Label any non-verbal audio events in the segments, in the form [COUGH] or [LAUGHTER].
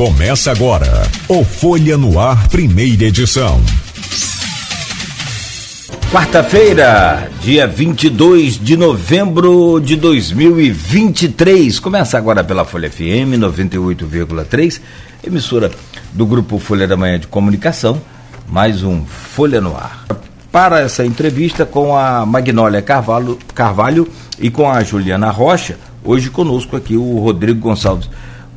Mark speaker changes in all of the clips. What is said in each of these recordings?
Speaker 1: Começa agora o Folha no Ar, primeira edição.
Speaker 2: Quarta-feira, dia 22 de novembro de 2023. Começa agora pela Folha FM 98,3, emissora do grupo Folha da Manhã de Comunicação. Mais um Folha no Ar. Para essa entrevista com a Magnólia Carvalho, Carvalho e com a Juliana Rocha, hoje conosco aqui o Rodrigo Gonçalves.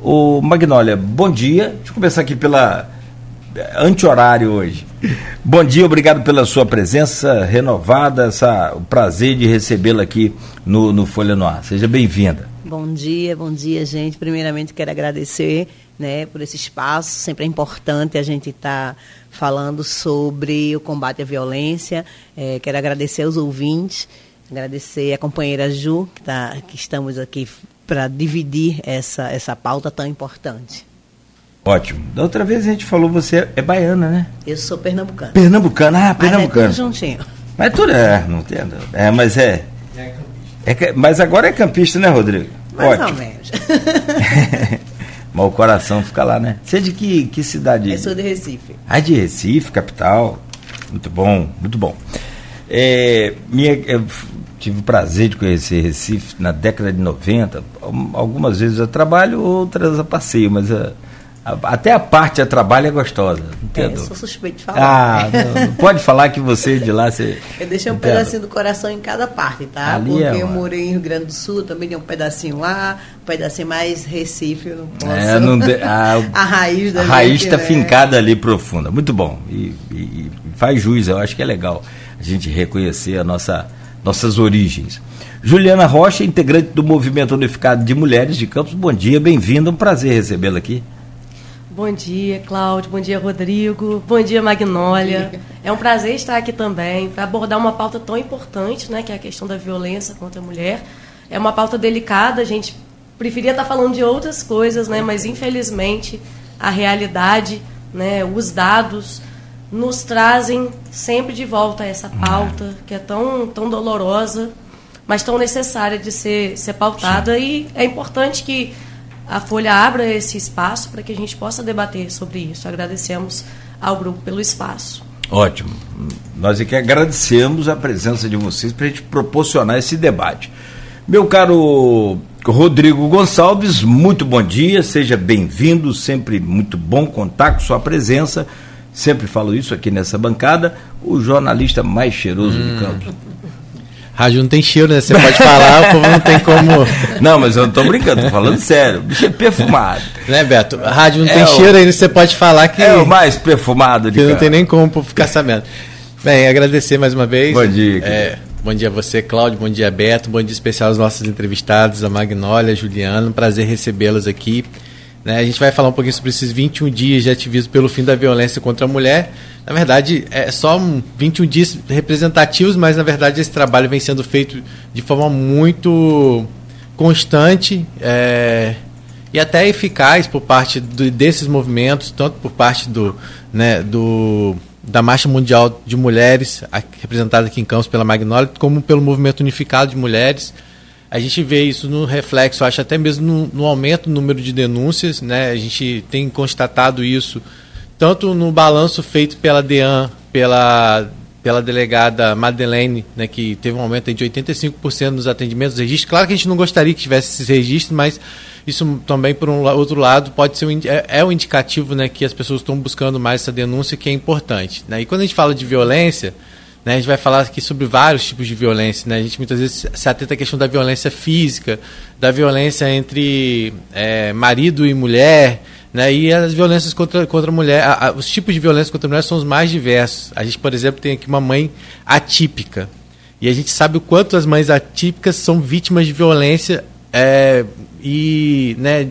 Speaker 2: O Magnólia, bom dia. Deixa eu começar aqui pela anti-horário hoje. Bom dia, obrigado pela sua presença renovada, essa, o prazer de recebê-la aqui no, no Folha Noir. Seja bem-vinda.
Speaker 3: Bom dia, bom dia, gente. Primeiramente, quero agradecer né, por esse espaço. Sempre é importante a gente estar tá falando sobre o combate à violência. É, quero agradecer aos ouvintes, agradecer a companheira Ju, que, tá, que estamos aqui para dividir essa, essa pauta tão importante.
Speaker 2: Ótimo. Da outra vez a gente falou, você é baiana, né?
Speaker 3: Eu sou pernambucana.
Speaker 2: Pernambucana, ah, pernambucana.
Speaker 3: Mas é tudo juntinho.
Speaker 2: Mas tudo é, não entendo. É, mas é. é mas agora é campista, né, Rodrigo?
Speaker 3: Mais Ótimo. ou menos. [LAUGHS]
Speaker 2: mas o coração fica lá, né? Você é de que, que cidade?
Speaker 3: Eu sou de Recife.
Speaker 2: Ah, de Recife, capital. Muito bom, muito bom. É, minha, eu tive o prazer de conhecer Recife na década de 90. Algumas vezes eu trabalho, outras eu passeio, mas a, até a parte a trabalho é gostosa.
Speaker 3: É, eu sou suspeito de falar. Ah,
Speaker 2: não, pode falar que você de lá você. [LAUGHS]
Speaker 3: Eu deixei um pedacinho do coração em cada parte, tá? Ali Porque é eu morei em Rio Grande do Sul, também tem um pedacinho lá, um pedacinho mais Recife, eu não posso. É, não de, [LAUGHS] a, a raiz da
Speaker 2: A raiz está né? fincada ali profunda. Muito bom. E, e, e, faz jus, eu acho que é legal a gente reconhecer a nossa, nossas origens. Juliana Rocha, integrante do Movimento Unificado de Mulheres de Campos, bom dia, bem-vinda, um prazer recebê-la aqui.
Speaker 4: Bom dia, Cláudio. Bom dia, Rodrigo. Bom dia, Magnólia. É um prazer estar aqui também para abordar uma pauta tão importante, né, que é a questão da violência contra a mulher. É uma pauta delicada, a gente preferia estar falando de outras coisas, né, mas infelizmente a realidade, né, os dados nos trazem sempre de volta essa pauta que é tão, tão dolorosa, mas tão necessária de ser, ser pautada Sim. e é importante que a Folha abra esse espaço para que a gente possa debater sobre isso. Agradecemos ao grupo pelo espaço.
Speaker 2: Ótimo. Nós aqui agradecemos a presença de vocês para a gente proporcionar esse debate. Meu caro Rodrigo Gonçalves, muito bom dia, seja bem-vindo, sempre muito bom contar com sua presença. Sempre falo isso aqui nessa bancada, o jornalista mais cheiroso hum. de Campos.
Speaker 5: Rádio não tem cheiro, né? Você pode falar, o povo não tem como.
Speaker 2: Não, mas eu não tô brincando, tô falando sério. O bicho é perfumado.
Speaker 5: Né, Beto? Rádio não é tem o... cheiro, aí você pode falar que.
Speaker 2: É o mais perfumado de
Speaker 5: Que não tem nem como ficar sabendo. Bem, agradecer mais uma vez.
Speaker 2: Bom dia.
Speaker 5: É, bom dia a você, Cláudio. Bom dia, Beto. Bom dia especial aos nossos entrevistados, a Magnólia, a Juliana. Um prazer recebê-los aqui. Né, a gente vai falar um pouquinho sobre esses 21 dias de ativismo pelo fim da violência contra a mulher. Na verdade, é só 21 dias representativos, mas na verdade esse trabalho vem sendo feito de forma muito constante é, e até eficaz por parte do, desses movimentos, tanto por parte do, né, do, da Marcha Mundial de Mulheres, representada aqui em Campos pela Magnólia, como pelo Movimento Unificado de Mulheres a gente vê isso no reflexo, acho até mesmo no, no, aumento do número de denúncias, né? A gente tem constatado isso tanto no balanço feito pela DEAN, pela pela delegada Madeleine, né, que teve um aumento de 85% nos atendimentos, registros. Claro que a gente não gostaria que tivesse esses registros, mas isso também, por um outro lado, pode ser um, é, é um indicativo né, que as pessoas estão buscando mais essa denúncia, que é importante. Né? E quando a gente fala de violência, né? A gente vai falar aqui sobre vários tipos de violência. Né? A gente muitas vezes se atenta à questão da violência física, da violência entre é, marido e mulher, né? e as violências contra, contra a mulher. A, a, os tipos de violência contra a mulher são os mais diversos. A gente, por exemplo, tem aqui uma mãe atípica. E a gente sabe o quanto as mães atípicas são vítimas de violência é, e né,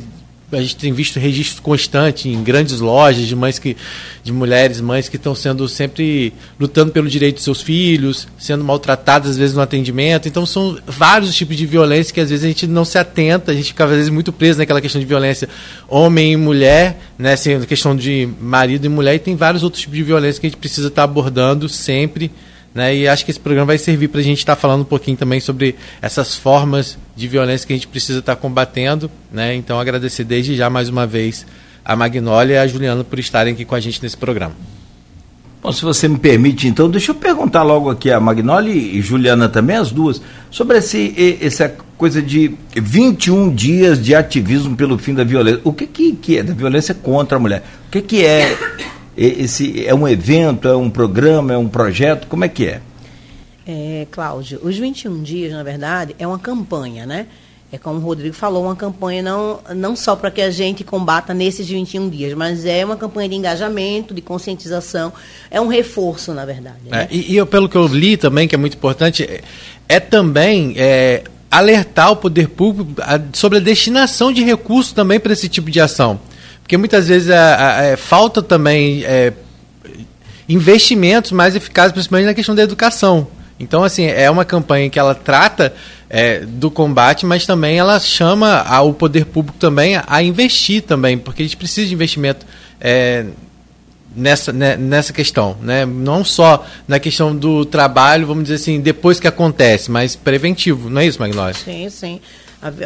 Speaker 5: a gente tem visto registro constante em grandes lojas de mães que de mulheres mães que estão sendo sempre lutando pelo direito dos seus filhos sendo maltratadas às vezes no atendimento. Então são vários tipos de violência que às vezes a gente não se atenta a gente fica às vezes muito preso naquela questão de violência homem e mulher né? Assim, questão de marido e mulher e tem vários outros tipos de violência que a gente precisa estar abordando sempre né? E acho que esse programa vai servir para a gente estar tá falando um pouquinho também sobre essas formas de violência que a gente precisa estar tá combatendo. Né? Então, agradecer desde já mais uma vez a Magnólia e a Juliana por estarem aqui com a gente nesse programa.
Speaker 2: Bom, se você me permite, então, deixa eu perguntar logo aqui a Magnoli e Juliana também, as duas, sobre esse, essa coisa de 21 dias de ativismo pelo fim da violência. O que, que, que é da violência contra a mulher? O que, que é esse? É um evento, é um programa, é um projeto? Como é que é?
Speaker 3: É, Cláudio, os 21 dias, na verdade, é uma campanha, né? é como o Rodrigo falou, uma campanha não, não só para que a gente combata nesses 21 dias, mas é uma campanha de engajamento, de conscientização, é um reforço, na verdade. Né?
Speaker 5: É, e, e eu, pelo que eu li também, que é muito importante, é, é também é, alertar o poder público a, sobre a destinação de recursos também para esse tipo de ação. Porque muitas vezes a, a, é, falta também é, investimentos mais eficazes, principalmente na questão da educação. Então, assim, é uma campanha que ela trata é, do combate, mas também ela chama a, o poder público também a, a, investir também, porque a gente precisa de investimento é, nessa, né, nessa questão, né? Não só na questão do trabalho, vamos dizer assim, depois que acontece, mas preventivo, não é isso, Magnólia?
Speaker 3: Sim, sim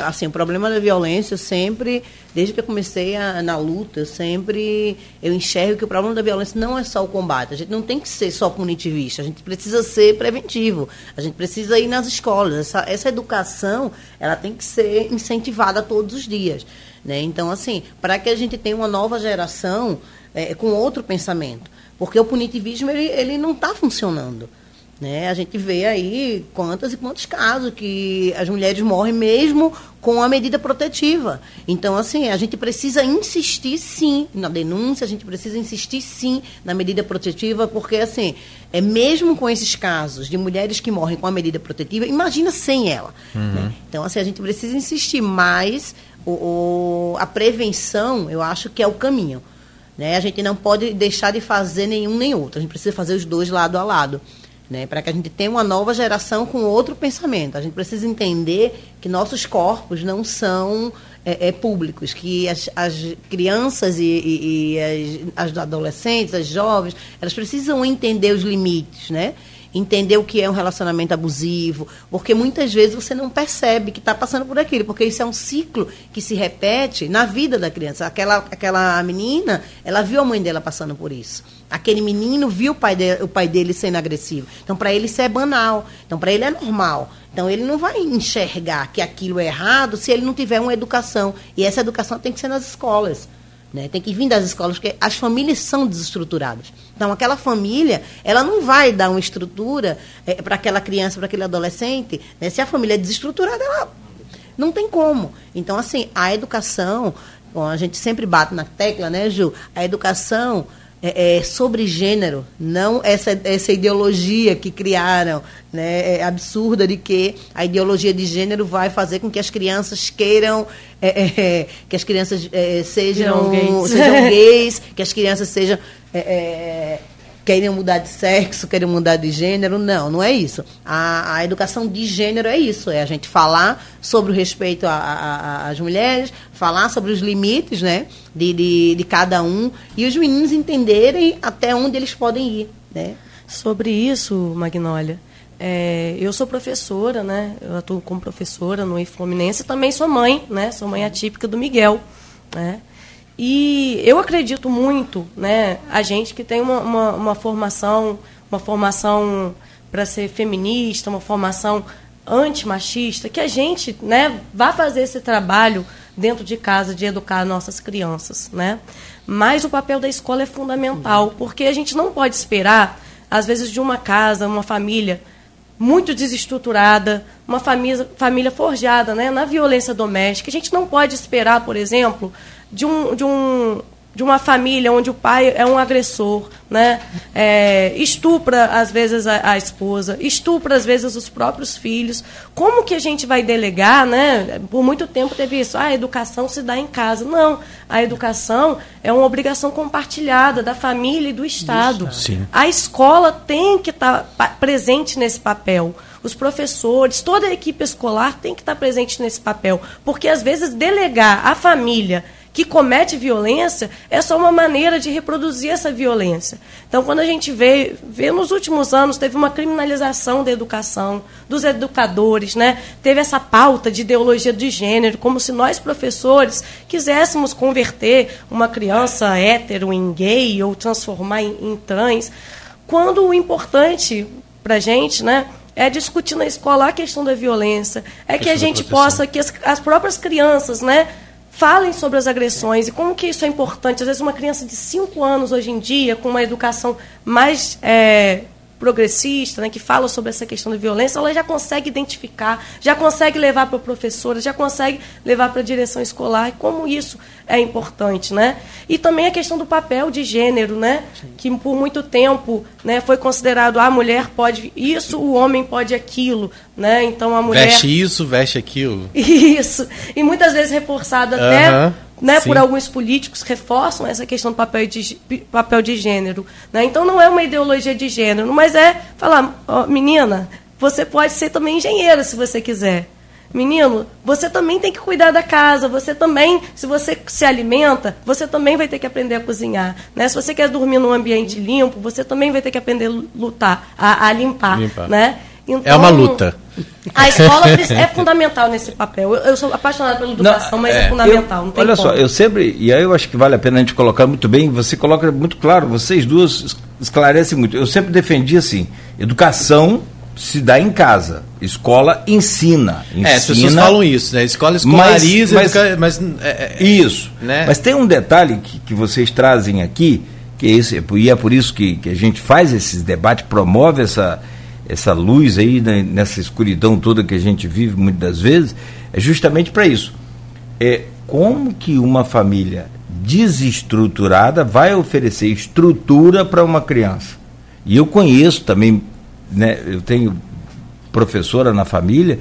Speaker 3: assim, o problema da violência sempre, desde que eu comecei a, na luta, sempre eu enxergo que o problema da violência não é só o combate. A gente não tem que ser só punitivista, a gente precisa ser preventivo. A gente precisa ir nas escolas. Essa, essa educação, ela tem que ser incentivada todos os dias. Né? Então, assim, para que a gente tenha uma nova geração é, com outro pensamento. Porque o punitivismo, ele, ele não está funcionando. Né? A gente vê aí quantos e quantos casos que as mulheres morrem mesmo com a medida protetiva. Então, assim, a gente precisa insistir sim na denúncia, a gente precisa insistir sim na medida protetiva, porque, assim, é mesmo com esses casos de mulheres que morrem com a medida protetiva, imagina sem ela. Uhum. Né? Então, assim, a gente precisa insistir mais. O, o, a prevenção, eu acho que é o caminho. Né? A gente não pode deixar de fazer nenhum nem outro. A gente precisa fazer os dois lado a lado né, para que a gente tenha uma nova geração com outro pensamento. A gente precisa entender que nossos corpos não são é, é, públicos, que as, as crianças e, e, e as, as, adolescentes, as jovens, elas precisam entender os limites, né? Entender o que é um relacionamento abusivo, porque muitas vezes você não percebe que está passando por aquilo, porque isso é um ciclo que se repete na vida da criança. Aquela, aquela menina, ela viu a mãe dela passando por isso. Aquele menino viu o pai, de, o pai dele sendo agressivo. Então, para ele, isso é banal. Então, para ele, é normal. Então, ele não vai enxergar que aquilo é errado se ele não tiver uma educação. E essa educação tem que ser nas escolas. Né? Tem que vir das escolas, porque as famílias são desestruturadas. Então, aquela família, ela não vai dar uma estrutura é, para aquela criança, para aquele adolescente. Né? Se a família é desestruturada, ela não tem como. Então, assim, a educação, bom, a gente sempre bate na tecla, né, Ju? A educação é, é, sobre gênero, não essa, essa ideologia que criaram, né, é absurda de que a ideologia de gênero vai fazer com que as crianças queiram é, é, é que as crianças é, sejam, gays. [LAUGHS] sejam gays, que as crianças sejam querem mudar de sexo, querem mudar de gênero. Não, não é isso. A, a educação de gênero é isso, é a gente falar sobre o respeito às mulheres, falar sobre os limites né, de, de, de, cada um e os meninos entenderem até onde eles podem ir. Né?
Speaker 4: Sobre isso, Magnólia, é, eu sou professora, né? Eu atuo como professora no Fluminense e também sou mãe, né? Sou mãe atípica do Miguel, né? E eu acredito muito, né, a gente que tem uma, uma, uma formação, uma formação para ser feminista, uma formação antimachista, que a gente, né, vá fazer esse trabalho dentro de casa de educar nossas crianças, né? Mas o papel da escola é fundamental, porque a gente não pode esperar, às vezes, de uma casa, uma família muito desestruturada, uma família, família forjada né, na violência doméstica. A gente não pode esperar, por exemplo, de um, de um de uma família onde o pai é um agressor, né? É, estupra às vezes a, a, esposa, estupra às vezes os próprios filhos. Como que a gente vai delegar, né? Por muito tempo teve isso, ah, a educação se dá em casa. Não, a educação é uma obrigação compartilhada da família e do Estado.
Speaker 5: Sim.
Speaker 4: A escola tem que estar tá presente nesse papel os professores, toda a equipe escolar tem que estar presente nesse papel, porque às vezes delegar à família que comete violência é só uma maneira de reproduzir essa violência. Então, quando a gente vê, vê nos últimos anos, teve uma criminalização da educação, dos educadores, né? teve essa pauta de ideologia de gênero, como se nós, professores, quiséssemos converter uma criança hétero em gay ou transformar em, em trans, quando o importante para a gente né, é discutir na escola a questão da violência, é que a gente possa, que as, as próprias crianças, né, falem sobre as agressões e como que isso é importante. Às vezes uma criança de 5 anos hoje em dia, com uma educação mais é, progressista, né, que fala sobre essa questão da violência, ela já consegue identificar, já consegue levar para a professora, já consegue levar para a direção escolar, e como isso é importante, né? E também a questão do papel de gênero, né? Sim. Que por muito tempo, né, foi considerado a mulher pode isso, o homem pode aquilo, né? Então a mulher
Speaker 5: veste isso, veste aquilo. [LAUGHS]
Speaker 4: Isso. E muitas vezes reforçado uh -huh. até né, por alguns políticos reforçam essa questão do papel de, papel de gênero. Né? Então não é uma ideologia de gênero, mas é falar, menina, você pode ser também engenheira se você quiser. Menino, você também tem que cuidar da casa, você também, se você se alimenta, você também vai ter que aprender a cozinhar. Né? Se você quer dormir num ambiente limpo, você também vai ter que aprender a lutar, a, a limpar. limpar. Né?
Speaker 5: Então, é uma luta.
Speaker 4: A escola [LAUGHS] é fundamental nesse papel. Eu, eu sou apaixonada pela educação, não, mas é, é fundamental.
Speaker 2: Eu, olha como. só, eu sempre, e aí eu acho que vale a pena a gente colocar muito bem, você coloca muito claro, vocês duas esclarecem muito. Eu sempre defendi assim, educação se dá em casa. Escola ensina. ensina
Speaker 5: é, as pessoas falam isso, né? Escola escolariza,
Speaker 2: mas, mas, mas é, é, isso. Né? Mas tem um detalhe que, que vocês trazem aqui, que é esse, e é por isso que, que a gente faz esses debates, promove essa essa luz aí né, nessa escuridão toda que a gente vive muitas das vezes, é justamente para isso. É como que uma família desestruturada vai oferecer estrutura para uma criança. E eu conheço também, né, eu tenho professora na família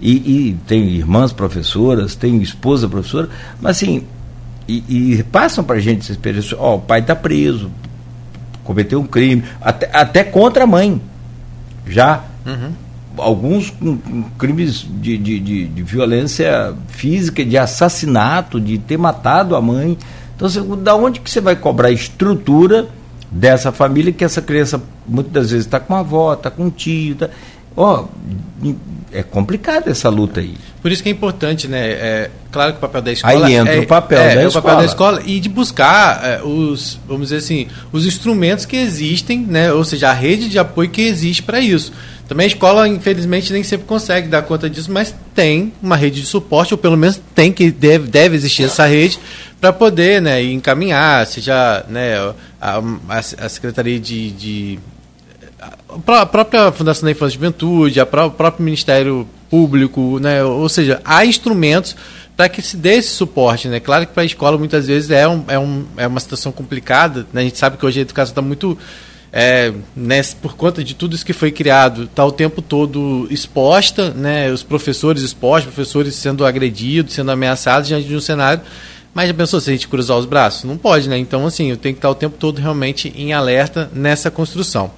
Speaker 2: e, e tenho irmãs professoras, tenho esposa professora, mas assim, e, e passam para a gente essa experiência, ó, oh, o pai está preso, cometeu um crime, até, até contra a mãe já. Uhum. Alguns com, com crimes de, de, de, de, violência física, de assassinato, de ter matado a mãe. Então, você, da onde que você vai cobrar estrutura dessa família que essa criança muitas das vezes está com a avó, está com um tio, tá, ó, é complicado essa luta aí.
Speaker 5: Por isso que é importante, né? É, claro que o papel da escola.
Speaker 2: Aí entra
Speaker 5: é,
Speaker 2: o papel
Speaker 5: é,
Speaker 2: da
Speaker 5: é
Speaker 2: escola.
Speaker 5: o papel da escola e de buscar é, os, vamos dizer assim, os instrumentos que existem, né? Ou seja, a rede de apoio que existe para isso. Também a escola, infelizmente, nem sempre consegue dar conta disso, mas tem uma rede de suporte, ou pelo menos tem que deve, deve existir essa rede para poder né, encaminhar, seja né, a, a, a Secretaria de, de a própria Fundação da Infância e Juventude, o próprio Ministério Público, né? ou seja, há instrumentos para que se dê esse suporte. Né? Claro que para a escola muitas vezes é, um, é, um, é uma situação complicada, né? a gente sabe que hoje a educação está muito. É, né, por conta de tudo isso que foi criado, está o tempo todo exposta, né, os professores expostos, professores sendo agredidos, sendo ameaçados diante de um cenário mas já pensou se a gente cruzar os braços? Não pode, né? Então, assim, eu tenho que estar o tempo todo realmente em alerta nessa construção.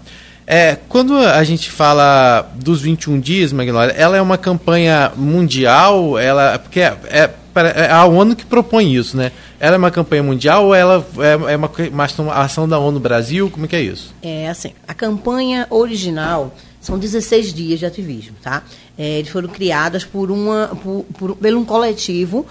Speaker 5: É, quando a gente fala dos 21 dias, Magnólia, ela é uma campanha mundial, ela porque é, é, é, a ONU que propõe isso, né? Ela é uma campanha mundial ou ela é, é uma, uma ação da ONU Brasil? Como é que é isso?
Speaker 3: É assim, a campanha original são 16 dias de ativismo, tá? É, eles foram criadas por uma, por, por, por um coletivo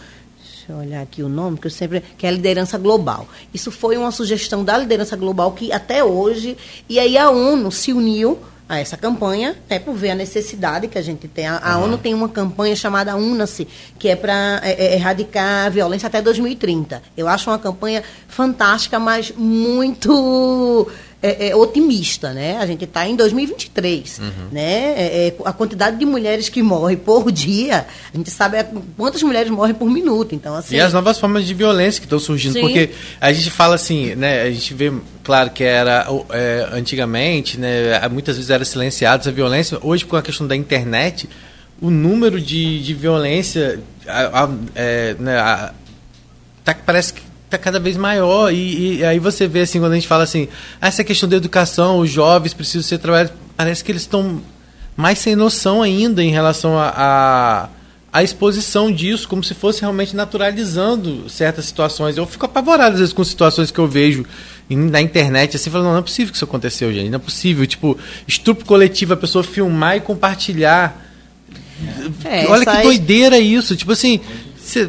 Speaker 3: Deixa eu olhar aqui o nome, que eu sempre. que é a liderança global. Isso foi uma sugestão da liderança global que até hoje. E aí a ONU se uniu a essa campanha, até por ver a necessidade que a gente tem. A, a uhum. ONU tem uma campanha chamada UNA-se, que é para é, é, erradicar a violência até 2030. Eu acho uma campanha fantástica, mas muito é, é, otimista, né? A gente está em 2023, uhum. né? É, é, a quantidade de mulheres que morrem por dia, a gente sabe quantas mulheres morrem por minuto, então assim.
Speaker 5: E as novas formas de violência que estão surgindo, Sim. porque a gente fala assim, né? A gente vê, claro que era é, antigamente, né? Muitas vezes era silenciada essa violência. Hoje, com a questão da internet, o número de, de violência, a, a, é, né, a, tá, parece que está cada vez maior. E, e, aí você vê assim, quando a gente fala assim, ah, essa questão da educação, os jovens precisam ser trabalhados, parece que eles estão mais sem noção ainda em relação a, a, a exposição disso, como se fosse realmente naturalizando certas situações. Eu fico apavorado às vezes com situações que eu vejo na internet, assim, falando, não, não é possível que isso aconteceu, gente, não é possível. Tipo, estupro coletivo, a pessoa filmar e compartilhar. É, Olha que doideira isso. Tipo assim,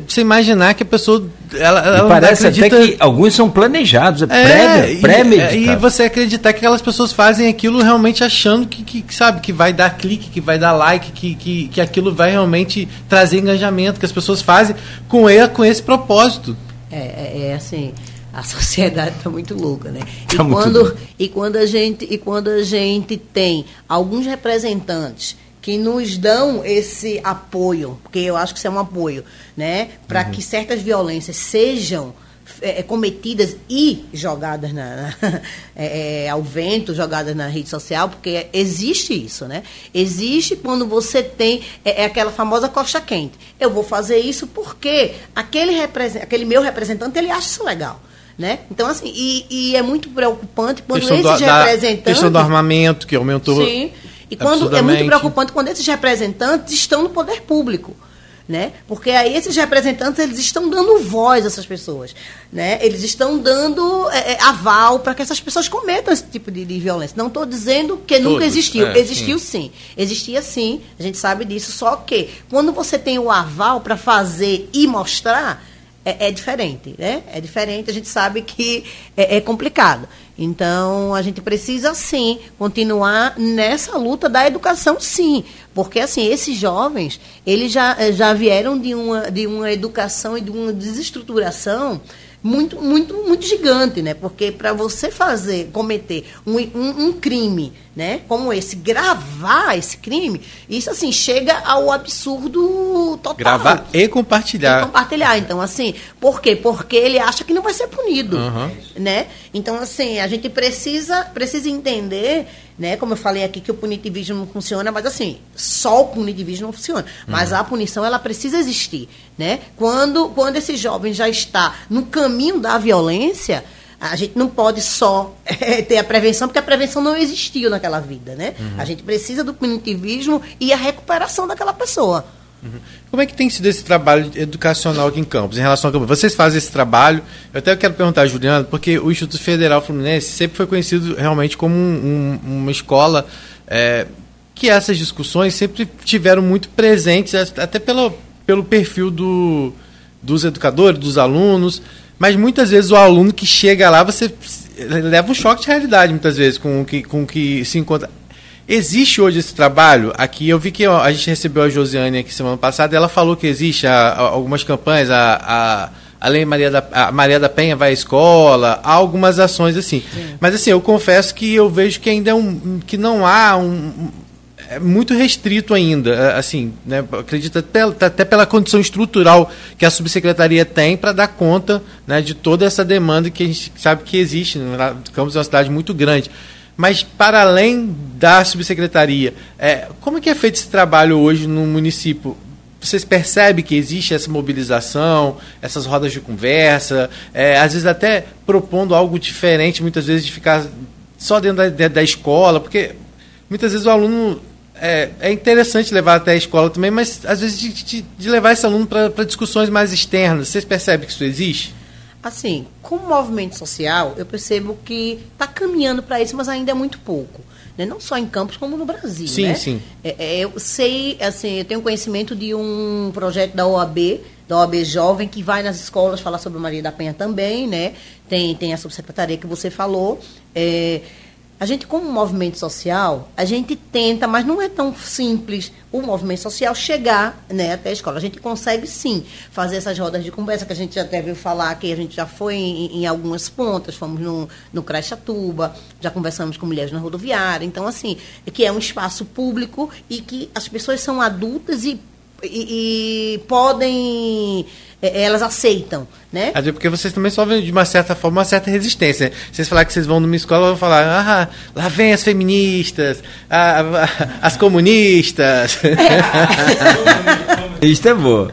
Speaker 5: você imaginar que a pessoa. Ela, ela
Speaker 2: parece acredita... até que alguns são planejados, é, pré-meditados.
Speaker 5: E, e, você acreditar que aquelas pessoas fazem aquilo realmente achando que, que, sabe, que vai dar clique, que vai dar like, que, que, que aquilo vai realmente trazer engajamento, que as pessoas fazem com, ele, com esse propósito.
Speaker 3: É, é, é assim a [LAUGHS] sociedade está muito louca, né? Tá e, quando, e, quando a gente, e quando a gente tem alguns representantes que nos dão esse apoio, porque eu acho que isso é um apoio, né? Para uhum. que certas violências sejam é, é cometidas e jogadas na, na [LAUGHS] é, é, ao vento, jogadas na rede social, porque existe isso, né? Existe quando você tem é, é aquela famosa coxa quente. Eu vou fazer isso porque aquele, aquele meu representante ele acha isso legal. Né? Então, assim, e, e é muito preocupante quando esses do, representantes.
Speaker 5: questão do armamento, que aumentou.
Speaker 3: Sim. E quando é muito preocupante quando esses representantes estão no poder público. Né? Porque aí esses representantes eles estão dando voz a essas pessoas, né? Eles estão dando é, é aval para que essas pessoas cometam esse tipo de, de violência. Não estou dizendo que Todos, nunca existiu, é, existiu sim. sim, existia sim. A gente sabe disso. Só que quando você tem o aval para fazer e mostrar é, é, diferente, né? É diferente, a gente sabe que é, é, complicado. Então, a gente precisa, sim, continuar nessa luta da educação, sim. Porque, assim, esses jovens, eles já, já vieram de uma, de uma educação e de uma desestruturação muito, muito, muito gigante, né? Porque para você fazer, cometer um, um, um, crime, né? Como esse, gravar esse crime, isso assim chega ao absurdo total.
Speaker 5: Gravar e compartilhar.
Speaker 3: E compartilhar. Então, assim, por quê? Porque ele acha que não vai ser punido, uhum. né? Então, assim, a gente precisa, precisa entender né? Como eu falei aqui que o punitivismo não funciona, mas assim, só o punitivismo não funciona. Mas uhum. a punição ela precisa existir, né? Quando quando esse jovem já está no caminho da violência, a gente não pode só [LAUGHS] é, ter a prevenção, porque a prevenção não existiu naquela vida, né? Uhum. A gente precisa do punitivismo e a recuperação daquela pessoa.
Speaker 5: Como é que tem sido esse trabalho educacional aqui em Campos, em relação a Campos? Vocês fazem esse trabalho, eu até quero perguntar, Juliano, porque o Instituto Federal Fluminense sempre foi conhecido realmente como um, um, uma escola é, que essas discussões sempre tiveram muito presentes, até pelo, pelo perfil do, dos educadores, dos alunos, mas muitas vezes o aluno que chega lá, você leva um choque de realidade, muitas vezes, com o que, com o que se encontra. Existe hoje esse trabalho aqui? Eu vi que a gente recebeu a Josiane aqui semana passada, ela falou que existe a, a, algumas campanhas, a, a além Maria da, a Maria da Penha vai à escola, há algumas ações assim. Sim. Mas assim, eu confesso que eu vejo que ainda é um, que não há um, é muito restrito ainda, é, assim, né, acredito até, até pela condição estrutural que a subsecretaria tem para dar conta né, de toda essa demanda que a gente sabe que existe. Né, Campos é uma cidade muito grande. Mas, para além da subsecretaria, é, como é que é feito esse trabalho hoje no município? Vocês percebem que existe essa mobilização, essas rodas de conversa, é, às vezes até propondo algo diferente, muitas vezes de ficar só dentro da, da escola, porque muitas vezes o aluno é, é, interessante levar até a escola também, mas às vezes de, de, de levar esse aluno para discussões mais externas. Vocês percebem que isso existe?
Speaker 3: Assim, como movimento social, eu percebo que está caminhando para isso, mas ainda é muito pouco. Né? Não só em Campos, como no Brasil.
Speaker 5: Sim,
Speaker 3: né?
Speaker 5: sim.
Speaker 3: É, é, eu sei, assim, eu tenho conhecimento de um projeto da OAB, da OAB Jovem, que vai nas escolas falar sobre Maria da Penha também, né? Tem, tem a subsecretaria que você falou. É, a gente, como movimento social, a gente tenta, mas não é tão simples o movimento social chegar né, até a escola. A gente consegue sim fazer essas rodas de conversa, que a gente já viu falar que a gente já foi em, em algumas pontas, fomos no, no Craixatuba, já conversamos com mulheres na rodoviária. Então, assim, que é um espaço público e que as pessoas são adultas e, e, e podem é, elas aceitam, né?
Speaker 5: Até porque vocês também sofrem de uma certa forma uma certa resistência. Vocês falar que vocês vão numa escola, vão falar, ah, lá vem as feministas, a, a, as comunistas. [LAUGHS]
Speaker 2: É. [LAUGHS] Isso é boa.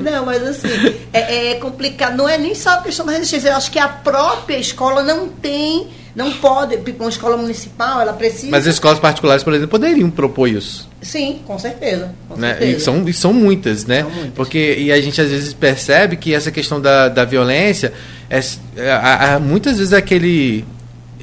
Speaker 3: não, mas assim, é, é, complicado. Não é nem só a questão da resistência. Eu acho que a própria escola não tem, não pode, tipo, uma escola municipal, ela precisa.
Speaker 5: Mas as escolas particulares, por exemplo, poderiam propor isso.
Speaker 3: Sim, com certeza. Com
Speaker 5: né?
Speaker 3: certeza.
Speaker 5: E, são, e são muitas, né?
Speaker 3: São muitas.
Speaker 5: Porque e a gente às vezes percebe que essa questão da, da violência é, é, há muitas vezes aquele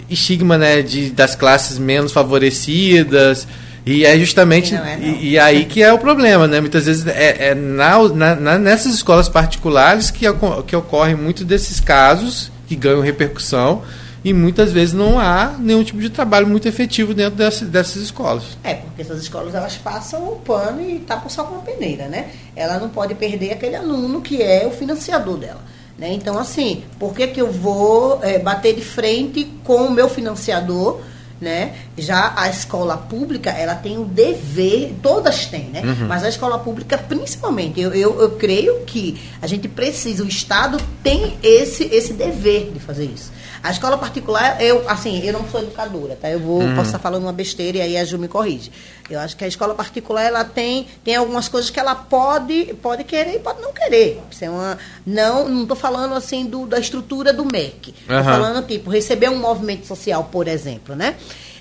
Speaker 5: estigma né, de, das classes menos favorecidas. E é justamente
Speaker 3: não é, não.
Speaker 5: E, e aí que é o problema, né? Muitas vezes é, é na, na- nessas escolas particulares que, que ocorrem muitos desses casos que ganham repercussão e muitas vezes não há nenhum tipo de trabalho muito efetivo dentro dessas, dessas escolas.
Speaker 3: É, porque essas escolas elas passam o pano e tapam só com a peneira, né? Ela não pode perder aquele aluno que é o financiador dela. Né? Então, assim, por que, que eu vou é, bater de frente com o meu financiador? Né? Já a escola pública, ela tem o dever, todas têm, né? Mas a escola pública, principalmente, eu, eu, eu creio que a gente precisa, o Estado tem esse, esse dever de fazer isso. A escola particular, eu, assim, eu não sou educadora, tá? Eu vou, posso estar falando uma besteira e aí a Ju me corrige. Eu acho que a escola particular, ela tem, tem algumas coisas que ela pode, pode querer e pode não querer. Isso é uma, não, não estou falando, assim, do, da estrutura do MEC. Estou
Speaker 5: Aham.
Speaker 3: falando, tipo, receber um movimento social, por exemplo, né?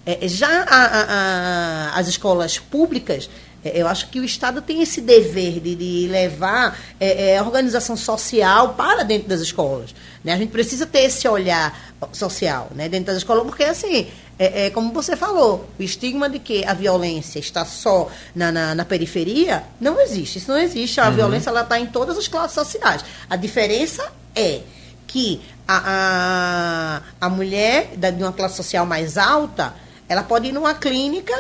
Speaker 3: É, já a- a- a- as escolas públicas, eu acho que o Estado tem esse dever de, de levar é, é, a organização social para dentro das escolas. Né? A gente precisa ter esse olhar social né, dentro das escolas, porque assim, é, é como você falou, o estigma de que a violência está só na, na, na periferia não existe. Isso não existe. A violência ela está em todas as classes sociais. A diferença é que a, a, a mulher da- de uma classe social mais alta, ela pode ir numa clínica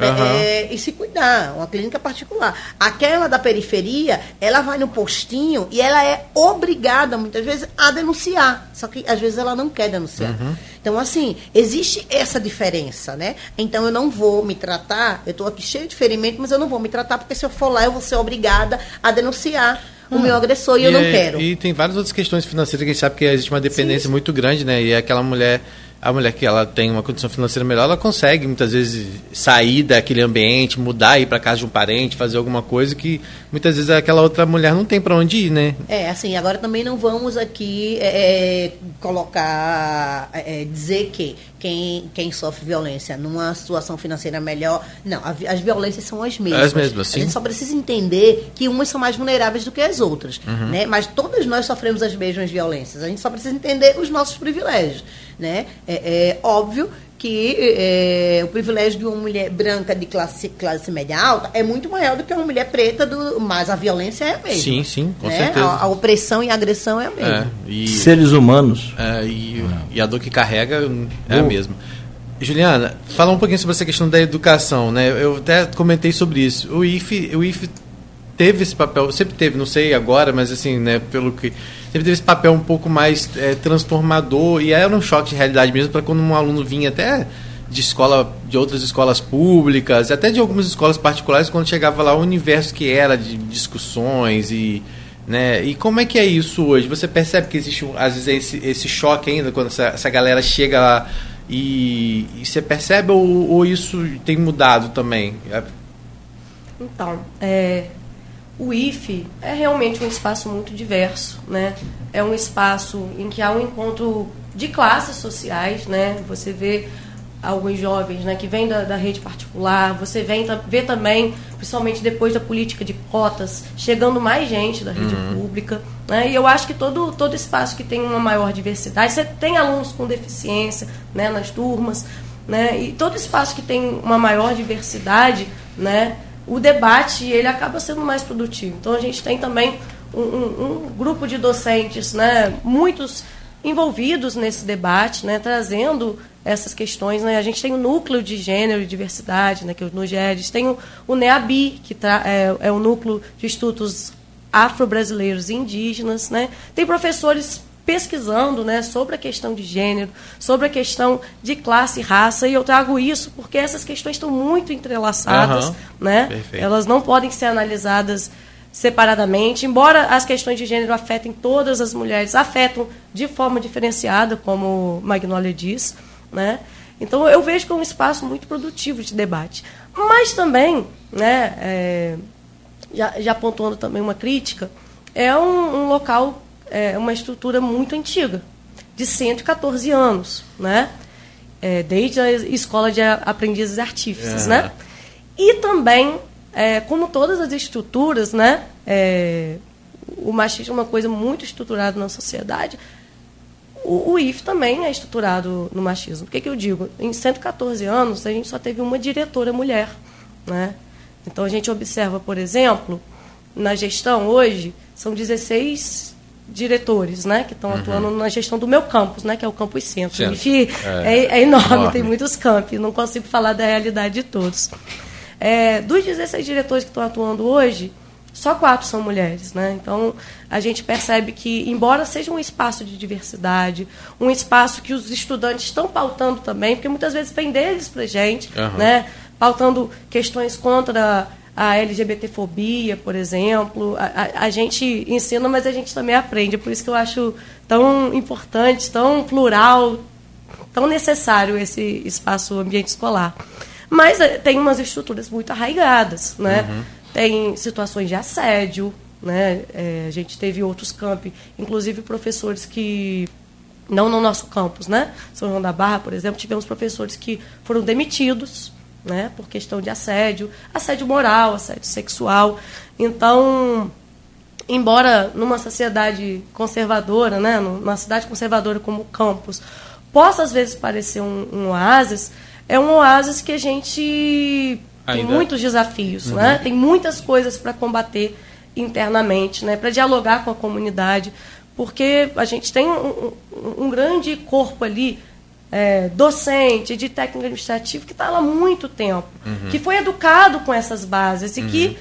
Speaker 3: é,
Speaker 5: Aham.
Speaker 3: é, e se cuidar, uma clínica particular. Aquela da periferia, ela vai no postinho e ela é obrigada, muitas vezes, a denunciar. Só que, às vezes, ela não quer denunciar. Então, assim, existe essa diferença, né? Então, eu não vou me tratar, eu estou aqui cheio de ferimento, mas eu não vou me tratar, porque se eu for lá, eu vou ser obrigada a denunciar o meu agressor e, eu não
Speaker 5: é-
Speaker 3: quero.
Speaker 5: E tem várias outras questões financeiras que a gente sabe que existe uma dependência
Speaker 3: Sim, sim.
Speaker 5: muito grande, né? E aquela mulher, a mulher que ela tem uma condição financeira melhor, ela consegue muitas vezes sair daquele ambiente, mudar, ir para casa de um parente, fazer alguma coisa que muitas vezes aquela outra mulher não tem para onde ir, né?
Speaker 3: É, assim, agora também não vamos aqui é, é, colocar, é, é, dizer que quem, quem sofre violência numa situação financeira melhor. Não, a as violências são as mesmas.
Speaker 5: As mesmas,
Speaker 3: A
Speaker 5: sim.
Speaker 3: gente só precisa entender que umas são mais vulneráveis do que as outras.
Speaker 5: Uhum.
Speaker 3: Né? Mas todas nós sofremos as mesmas violências. A gente só precisa entender os nossos privilégios. Né? É, é óbvio que é, o privilégio de uma mulher branca de classe, classe média alta é muito maior do que uma mulher preta, do, mas a violência é a mesma.
Speaker 5: Sim, sim, com
Speaker 3: né?
Speaker 5: certeza.
Speaker 3: A, a opressão e a agressão é a mesma.
Speaker 5: É, e,
Speaker 2: Seres humanos.
Speaker 5: é, e, e a dor que carrega é a mesma. Juliana, fala um pouquinho sobre essa questão da educação, né? Eu até comentei sobre isso. O IFE, o IFE teve esse papel, sempre teve, não sei agora, mas assim, né, pelo que sempre teve esse papel um pouco mais é, transformador e era um choque de realidade mesmo para quando um aluno vinha até de escola, de outras escolas públicas, até de algumas escolas particulares, quando chegava lá o universo que era de discussões e né? E como é que é isso hoje? Você percebe que existe às vezes esse, esse choque ainda quando essa, essa galera chega lá e, e você percebe ou, ou isso tem mudado também? É-
Speaker 4: Então, é, o IFE é realmente um espaço muito diverso, né? É um espaço em que há um encontro de classes sociais, né? Você vê alguns jovens né, que vêm da, da rede particular, você vem, vê também, principalmente depois da política de cotas, chegando mais gente da rede pública. Né? E eu acho que todo, todo espaço que tem uma maior diversidade, você tem alunos com deficiência né, nas turmas, né? e todo espaço que tem uma maior diversidade, né, o debate ele acaba sendo mais produtivo. Então a gente tem também um, um- um grupo de docentes, né, muitos envolvidos nesse debate, né, trazendo essas questões. Né? A gente tem o núcleo de gênero e diversidade, né, que é o NUGERES, tem o, o NEABI, que tra- é, é o núcleo de estudos afro-brasileiros e indígenas. Né? Tem professores pesquisando né, sobre a questão de gênero, sobre a questão de classe e raça, e eu trago isso porque essas questões estão muito entrelaçadas,
Speaker 5: Aham,
Speaker 4: né?
Speaker 5: perfeito.
Speaker 4: Elas não podem ser analisadas separadamente, embora as questões de gênero afetem todas as mulheres, afetam de forma diferenciada, como Magnólia diz, né? Então eu vejo que é um espaço muito produtivo de debate, mas também, né? é, já, já pontuando também uma crítica, é um, um local, é uma estrutura muito antiga, de 114 anos, né? É, desde a escola de aprendizes artífices,
Speaker 5: É.
Speaker 4: né? E também, é, como todas as estruturas, né, é, o machismo é uma coisa muito estruturada na sociedade, o, o IF também é estruturado no machismo. O que, que eu digo? Em 114 anos, a gente só teve uma diretora mulher. Né? Então, a gente observa, por exemplo, na gestão hoje, são 16 diretores né, que estão uhum. atuando na gestão do meu campus, né, que é o Campus Centro. Centro. IF é, é, é enorme, enorme, tem muitos campos, não consigo falar da realidade de todos. É, dos 16 diretores que estão atuando hoje, só quatro são mulheres, né? Então a gente percebe que, embora seja um espaço de diversidade, um espaço que os estudantes estão pautando também, porque muitas vezes vem deles para gente, uhum. né? Pautando questões contra a LGBTfobia, por exemplo. A, a, a, gente ensina, mas a gente também aprende. Por isso que eu acho tão importante, tão plural, tão necessário esse espaço ambiente escolar. Mas eh, tem umas estruturas muito arraigadas, né? Uhum tem situações de assédio, né? É, a gente teve outros campi, inclusive professores que não no nosso campus, né? São João da Barra, por exemplo, tivemos professores que foram demitidos, né? Por questão de assédio, assédio moral, assédio sexual. Então, embora numa sociedade conservadora, né? Numa cidade conservadora como o campus, possa às vezes parecer um, um oásis, é um oásis que a gente tem muitos desafios, uhum. né? Tem muitas coisas para combater internamente, né? Para dialogar com a comunidade, porque a gente tem um, um, um grande corpo ali é, docente, de técnico administrativo que está lá há muito tempo, uhum. que foi educado com essas bases e uhum. que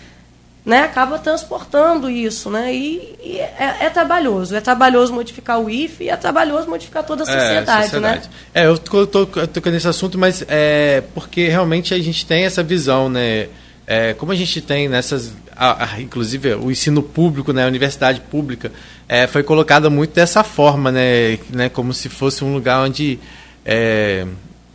Speaker 4: né, acaba transportando isso, né? E, e é, é, trabalhoso. É trabalhoso modificar o IFE e é trabalhoso modificar toda a sociedade, é, sociedade. né?
Speaker 5: É, eu tô, tô, tô nesse assunto, mas é porque realmente a gente tem essa visão, né? É, como a gente tem nessas, a, a, inclusive o ensino público, né, a universidade pública, é, foi colocada muito dessa forma, né, né, como se fosse um lugar onde é,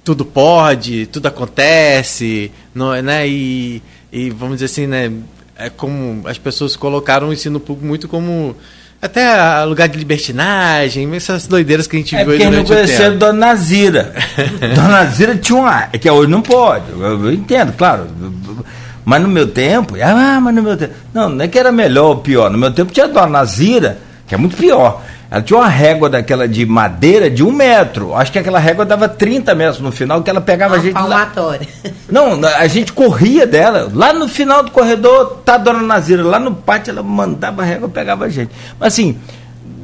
Speaker 5: tudo pode, tudo acontece, não, né, e, e vamos dizer assim, né, é como as pessoas colocaram o ensino público muito como até lugar de libertinagem, essas doideiras que a gente
Speaker 2: é
Speaker 5: viu
Speaker 2: aí durante não conheceram Dona Nazira. [LAUGHS] Dona Nazira tinha uma. É que hoje não pode. Eu, eu, entendo, claro. Mas no meu tempo. Ah, mas no meu tempo. Não, não é que era melhor ou pior. No meu tempo tinha Dona Nazira, que é muito pior. Ela tinha uma régua daquela de madeira de um metro. Acho que aquela régua dava 30 metros no final, que ela pegava uma a gente.
Speaker 3: Palmatória.
Speaker 2: Lá. Não, a gente corria dela. Lá no final do corredor, tá a dona Nazira. Lá no pátio, ela mandava a régua pegava a gente. Mas assim,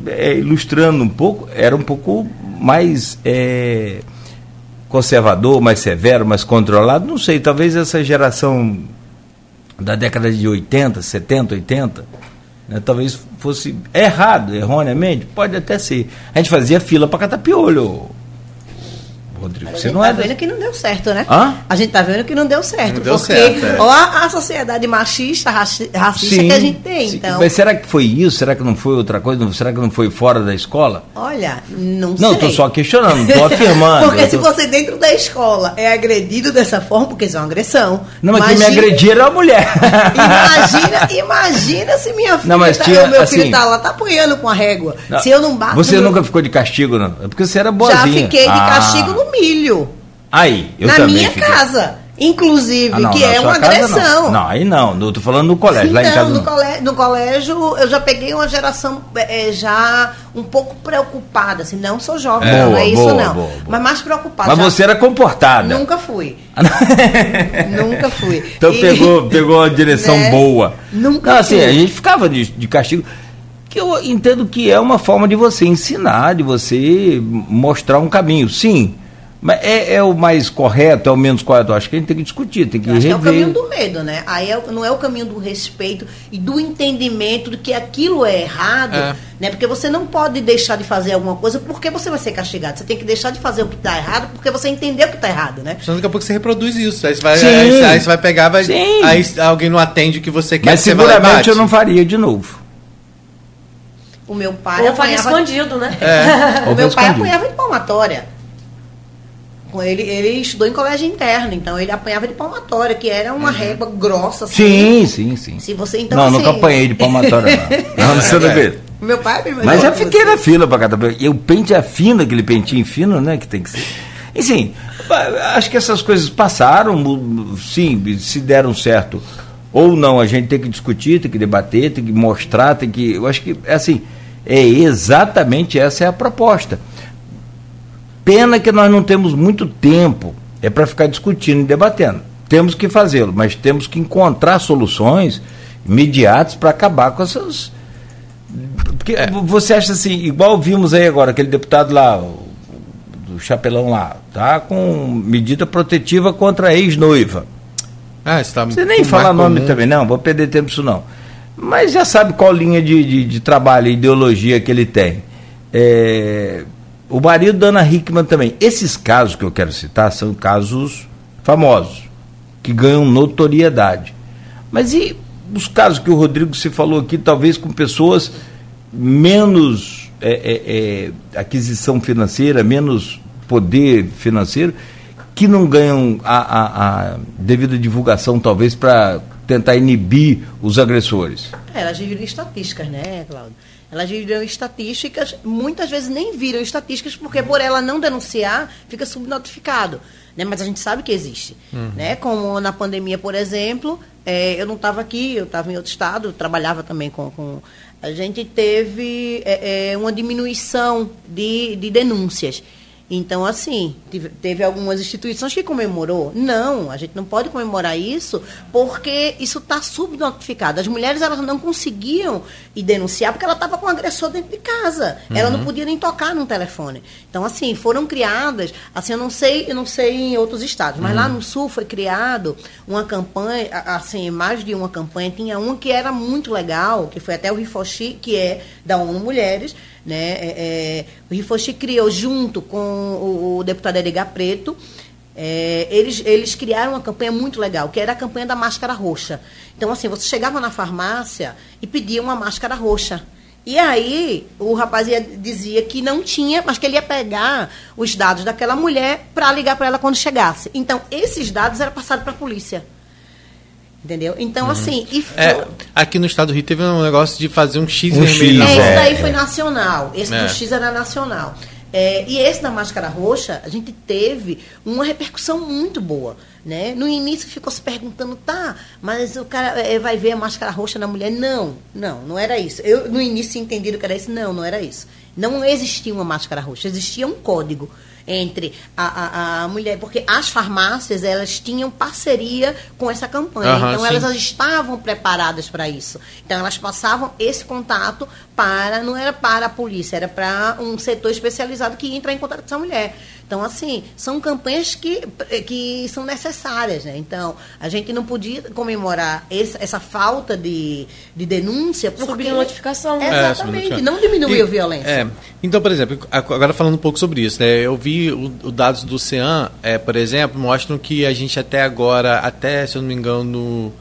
Speaker 2: é, ilustrando um pouco, era um pouco mais. É, conservador, mais severo, mais controlado, não sei, talvez essa geração da década de 80, 70, 80, né, talvez fosse errado, erroneamente, pode até ser. A gente fazia fila para catar piolho.
Speaker 3: Rodrigo, você não tá é. vendo que não deu certo, né?
Speaker 2: Hã?
Speaker 3: A gente tá vendo que não deu certo.
Speaker 2: Não deu
Speaker 3: porque
Speaker 2: certo, é.
Speaker 3: ó, a, a, sociedade machista, racista sim, que a gente tem. Sim. Então...
Speaker 2: Mas será que foi isso? Será que não foi outra coisa? Será que não foi fora da escola?
Speaker 3: Olha, não,
Speaker 2: sei. Não, estou só questionando, estou afirmando.
Speaker 3: porque tô... se você dentro da escola é agredido dessa forma, porque isso é uma agressão.
Speaker 2: Não, mas imagina... quem me agredia era a mulher.
Speaker 3: imagina, [LAUGHS] imagina se minha filha,
Speaker 2: não, mas tá, tinha,
Speaker 3: meu
Speaker 2: assim,
Speaker 3: filho tá lá, tá apanhando com a régua. Não, se eu não bato.
Speaker 2: Você nunca ficou de castigo, não? É porque você era boazinha.
Speaker 3: Já fiquei de ah. castigo no milho.
Speaker 2: Aí, eu
Speaker 3: Na
Speaker 2: também
Speaker 3: minha
Speaker 2: fiquei.
Speaker 3: casa. Inclusive, ah, não, que é uma agressão.
Speaker 2: Não. não. aí não. Eu tô falando no colégio. lá em casa.
Speaker 3: No, não. Colégio, no colégio, eu já peguei uma geração é, já um pouco preocupada. Assim, não sou jovem, boa, não é isso, boa, não. Boa, mas mais preocupada.
Speaker 2: Mas já, você era comportada.
Speaker 3: Nunca fui. [LAUGHS] nunca fui.
Speaker 2: Então e, pegou, pegou a direção né? boa.
Speaker 3: Nunca
Speaker 2: não, assim, fui. a gente ficava de, de castigo que eu entendo que é uma forma de você ensinar, de você mostrar um caminho. Sim, mas é, é, o mais correto, é o menos correto? Eu acho que a gente tem que discutir, tem que rever. é o
Speaker 3: caminho do medo, né? Aí é, não é o caminho do respeito e do entendimento de que aquilo é errado, é. né? Porque você não pode deixar de fazer alguma coisa porque você vai ser castigado. Você tem que deixar de fazer o que está errado porque você entendeu que está errado, né?
Speaker 5: Senão daqui a pouco você reproduz isso. Aí você vai, aí, aí você vai pegar, vai, aí alguém não atende o que você quer.
Speaker 2: Mas seguramente eu não faria de novo.
Speaker 3: O meu pai
Speaker 4: Ou apanhava... escondido, né?
Speaker 3: É. [LAUGHS] o meu pai escondido. apanhava de palmatória. Ele, ele estudou em colégio interno, então ele apanhava de palmatória, que era uma uhum. régua grossa.
Speaker 2: Assim. Sim, sim, sim.
Speaker 3: Se você então.
Speaker 2: Não,
Speaker 3: assim,
Speaker 2: nunca apanhei de palmatória, não. [LAUGHS] não, não é.
Speaker 3: Meu pai
Speaker 2: Mas já fiquei na fila para cada E o pente é fino, aquele pentinho fino, né? Que tem que ser. Enfim, acho que essas coisas passaram, sim, se deram certo ou não, a gente tem que discutir, tem que debater, tem que mostrar, tem que. Eu acho que é assim, é exatamente essa é a proposta. Pena que nós não temos muito tempo, é para ficar discutindo e debatendo. Temos que fazê-lo, mas temos que encontrar soluções imediatas para acabar com essas. Porque é. você acha assim, igual vimos aí agora, aquele deputado lá, do chapelão lá, tá com medida protetiva contra a ex-noiva. Ah, você, tá você nem falar nome também, não, vou perder tempo isso não. Mas já sabe qual linha de, de, de trabalho e ideologia que ele tem. É, o marido da Ana Hickman também. Esses casos que eu quero citar são casos famosos, que ganham notoriedade. Mas e os casos que o Rodrigo se falou aqui, talvez com pessoas menos é, é, é, aquisição financeira, menos poder financeiro, que não ganham a, a, a devida divulgação, talvez, para tentar inibir os agressores?
Speaker 3: É, elas viram estatísticas, né, Cláudio? Elas viram estatísticas, muitas vezes nem viram estatísticas, porque por ela não denunciar, fica subnotificado. Né? Mas a gente sabe que existe. Uhum. Né? Como na pandemia, por exemplo, é, eu não estava aqui, eu estava em outro estado, trabalhava também com, com a gente teve é, é, uma diminuição de, de denúncias. Então, assim, teve algumas instituições que comemorou. Não, a gente não pode comemorar isso porque isso está subnotificado. As mulheres elas não conseguiam ir denunciar porque ela estava com o agressor dentro de casa. Uhum. Ela não uhum. podia nem tocar no telefone. Então, assim, foram criadas, assim, eu não sei, eu não sei em outros estados, mas uhum. lá no sul foi criado uma campanha, assim, mais de uma campanha, tinha uma que era muito legal, que foi até o Rifochi, que é da ONU Mulheres, né? É, é, o Rifochi criou junto com o, o deputado Edgar Preto, é, eles, eles criaram uma campanha muito legal, que era a campanha da máscara roxa. Então, assim, você chegava na farmácia e pedia uma máscara roxa. E aí, o rapaz ia, dizia que não tinha, mas que ele ia pegar os dados daquela mulher para ligar para ela quando chegasse. Então, esses dados eram passados para a polícia. Entendeu? Então, uhum. assim.
Speaker 5: É, aqui no estado do Rio teve um negócio de fazer um X um vermelho.
Speaker 3: X, é, esse daí foi nacional. Esse é. do X era nacional. É, e esse da máscara roxa, a gente teve uma repercussão muito boa. Né? No início ficou se perguntando, tá, mas o cara é, vai ver a máscara roxa na mulher? Não, não, não era isso. Eu no início entendi que era isso. Não, não era isso. Não existia uma máscara roxa, existia um código entre a, a, a, mulher, porque as farmácias elas tinham parceria com essa campanha, uhum, então sim. elas estavam preparadas para isso. Então elas passavam esse contato para, não era para a polícia, era para um setor especializado que ia entrar em contato com essa mulher. Então, assim, são campanhas que, que são necessárias, né? Então, a gente não podia comemorar esse, essa falta de, de denúncia
Speaker 4: porque... Subir a notificação.
Speaker 3: Exatamente, é, não diminuir a violência. É,
Speaker 5: então, por exemplo, agora falando um pouco sobre isso, né? Eu vi os dados do CEAM, é, por exemplo, mostram que a gente até agora, até, se eu não me engano,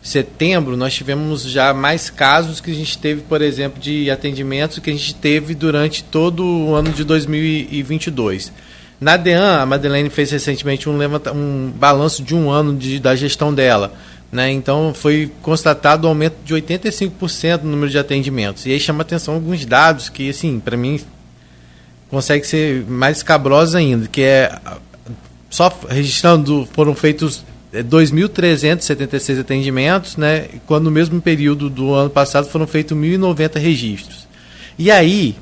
Speaker 5: setembro, nós tivemos já mais casos que a gente teve, por exemplo, de atendimentos que a gente teve durante todo o ano de 2022. Na DEAN, a Madeleine fez recentemente um, levanta, um balanço de um ano de, da gestão dela. Né? Então, foi constatado um aumento de 85% no número de atendimentos. E aí chama atenção alguns dados que, assim, para mim, consegue ser mais escabrosos ainda, que é, só registrando, foram feitos 2.376 é, atendimentos, né? quando no mesmo período do ano passado foram feitos 1.090 registros. E aí,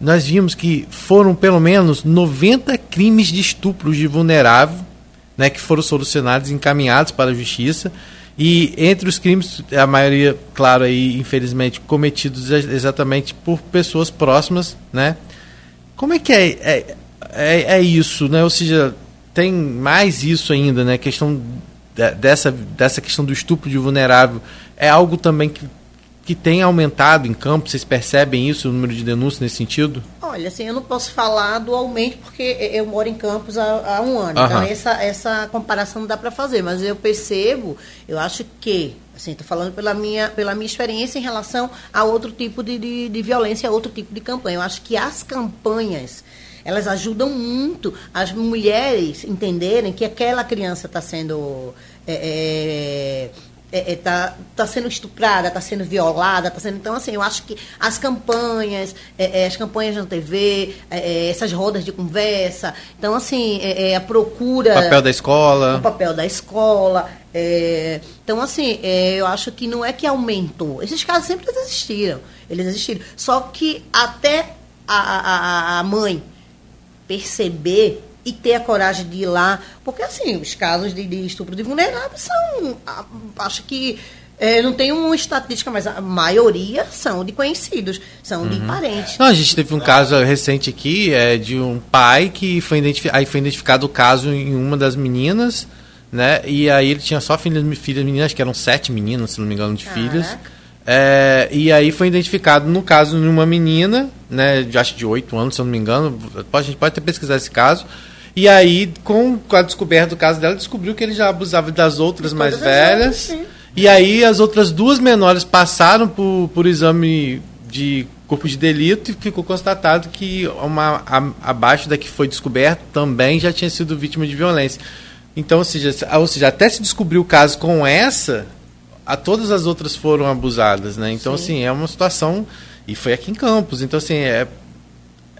Speaker 5: nós vimos que foram pelo menos 90 crimes de estupro de vulnerável, né, que foram solucionados encaminhados para a justiça. E entre os crimes, a maioria, claro, aí, infelizmente, cometidos exatamente por pessoas próximas, né? Como é que é, é, é, é isso, né? Ou seja, tem mais isso ainda, né? A questão dessa, dessa questão do estupro de vulnerável é algo também que que tem aumentado em campo? Vocês percebem isso, o número de denúncias nesse sentido?
Speaker 3: Olha, assim, eu não posso falar do aumento porque eu moro em Campos há, há um ano. Aham. Então, essa, essa comparação não dá para fazer. Mas eu percebo, eu acho que, assim, estou falando pela minha, pela minha experiência em relação a outro tipo de, de, de violência, a outro tipo de campanha. Eu acho que as campanhas elas ajudam muito as mulheres entenderem que aquela criança está sendo é, é, é, é, tá, tá sendo estuprada, está sendo violada, tá sendo. Então, assim, eu acho que as campanhas, é, é, as campanhas na TV, é, é, essas rodas de conversa, então, assim, a procura.
Speaker 5: O papel da escola.
Speaker 3: O papel da escola. então, assim, eu acho que não é que aumentou. Esses casos sempre existiram. Eles existiram. Só que até a, a, a mãe perceber e ter a coragem de ir lá. Porque, assim, os casos de, de estupro de vulneráveis são. Acho que. É, não tem uma estatística, mas a maioria são de conhecidos, são uhum. de parentes.
Speaker 5: Não, a gente teve um caso recente aqui é, de um pai que foi identificado, aí foi identificado o caso em uma das meninas, né? E aí ele tinha só filhas, filhas meninas, que eram sete meninas, se não me engano, de Caraca. filhas. É, e aí foi identificado no caso de uma menina, né? De, acho de oito anos, se eu não me engano. A gente pode até pesquisar esse caso e aí, com, a descoberta do caso dela, descobriu que ele já abusava das outras mais velhas. e aí as outras duas menores passaram por, por exame de corpo de delito e ficou constatado que uma a, abaixo da que foi descoberta também já tinha sido vítima de violência. Então, ou seja, ou seja, até se descobriu o caso com essa, a todas as outras foram abusadas, né? Então, Sim. assim, é uma situação e foi aqui em Campos. Então, assim, é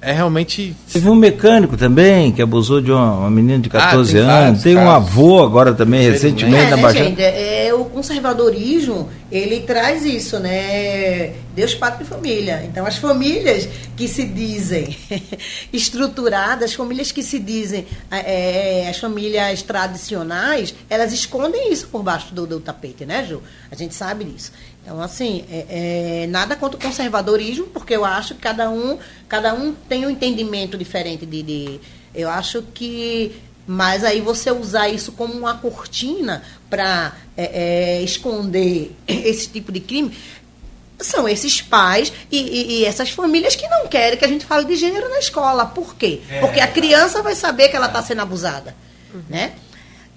Speaker 5: é realmente.
Speaker 2: Teve um mecânico também que abusou de uma, uma menina de 14 ah, tem anos. Tem um avô agora também, recentemente,
Speaker 3: é,
Speaker 2: na
Speaker 3: né,
Speaker 2: Baixada.
Speaker 3: Gente, é, é, o conservadorismo, ele traz isso, né? Deus, pátria e família. Então, as famílias que se dizem [LAUGHS] estruturadas, as famílias que se dizem é, as famílias tradicionais, elas escondem isso por baixo do, do tapete, né, Ju? A gente sabe disso. Então, assim, é, é, nada contra o conservadorismo, porque eu acho que cada um, cada um tem um entendimento diferente de, de eu acho que mas aí você usar isso como uma cortina para é, é, esconder [LAUGHS] esse tipo de crime são esses pais e, e, e, essas famílias que não querem que a gente fale de gênero na escola. Por quê? É. Porque a criança vai saber que ela está sendo abusada, uhum. né?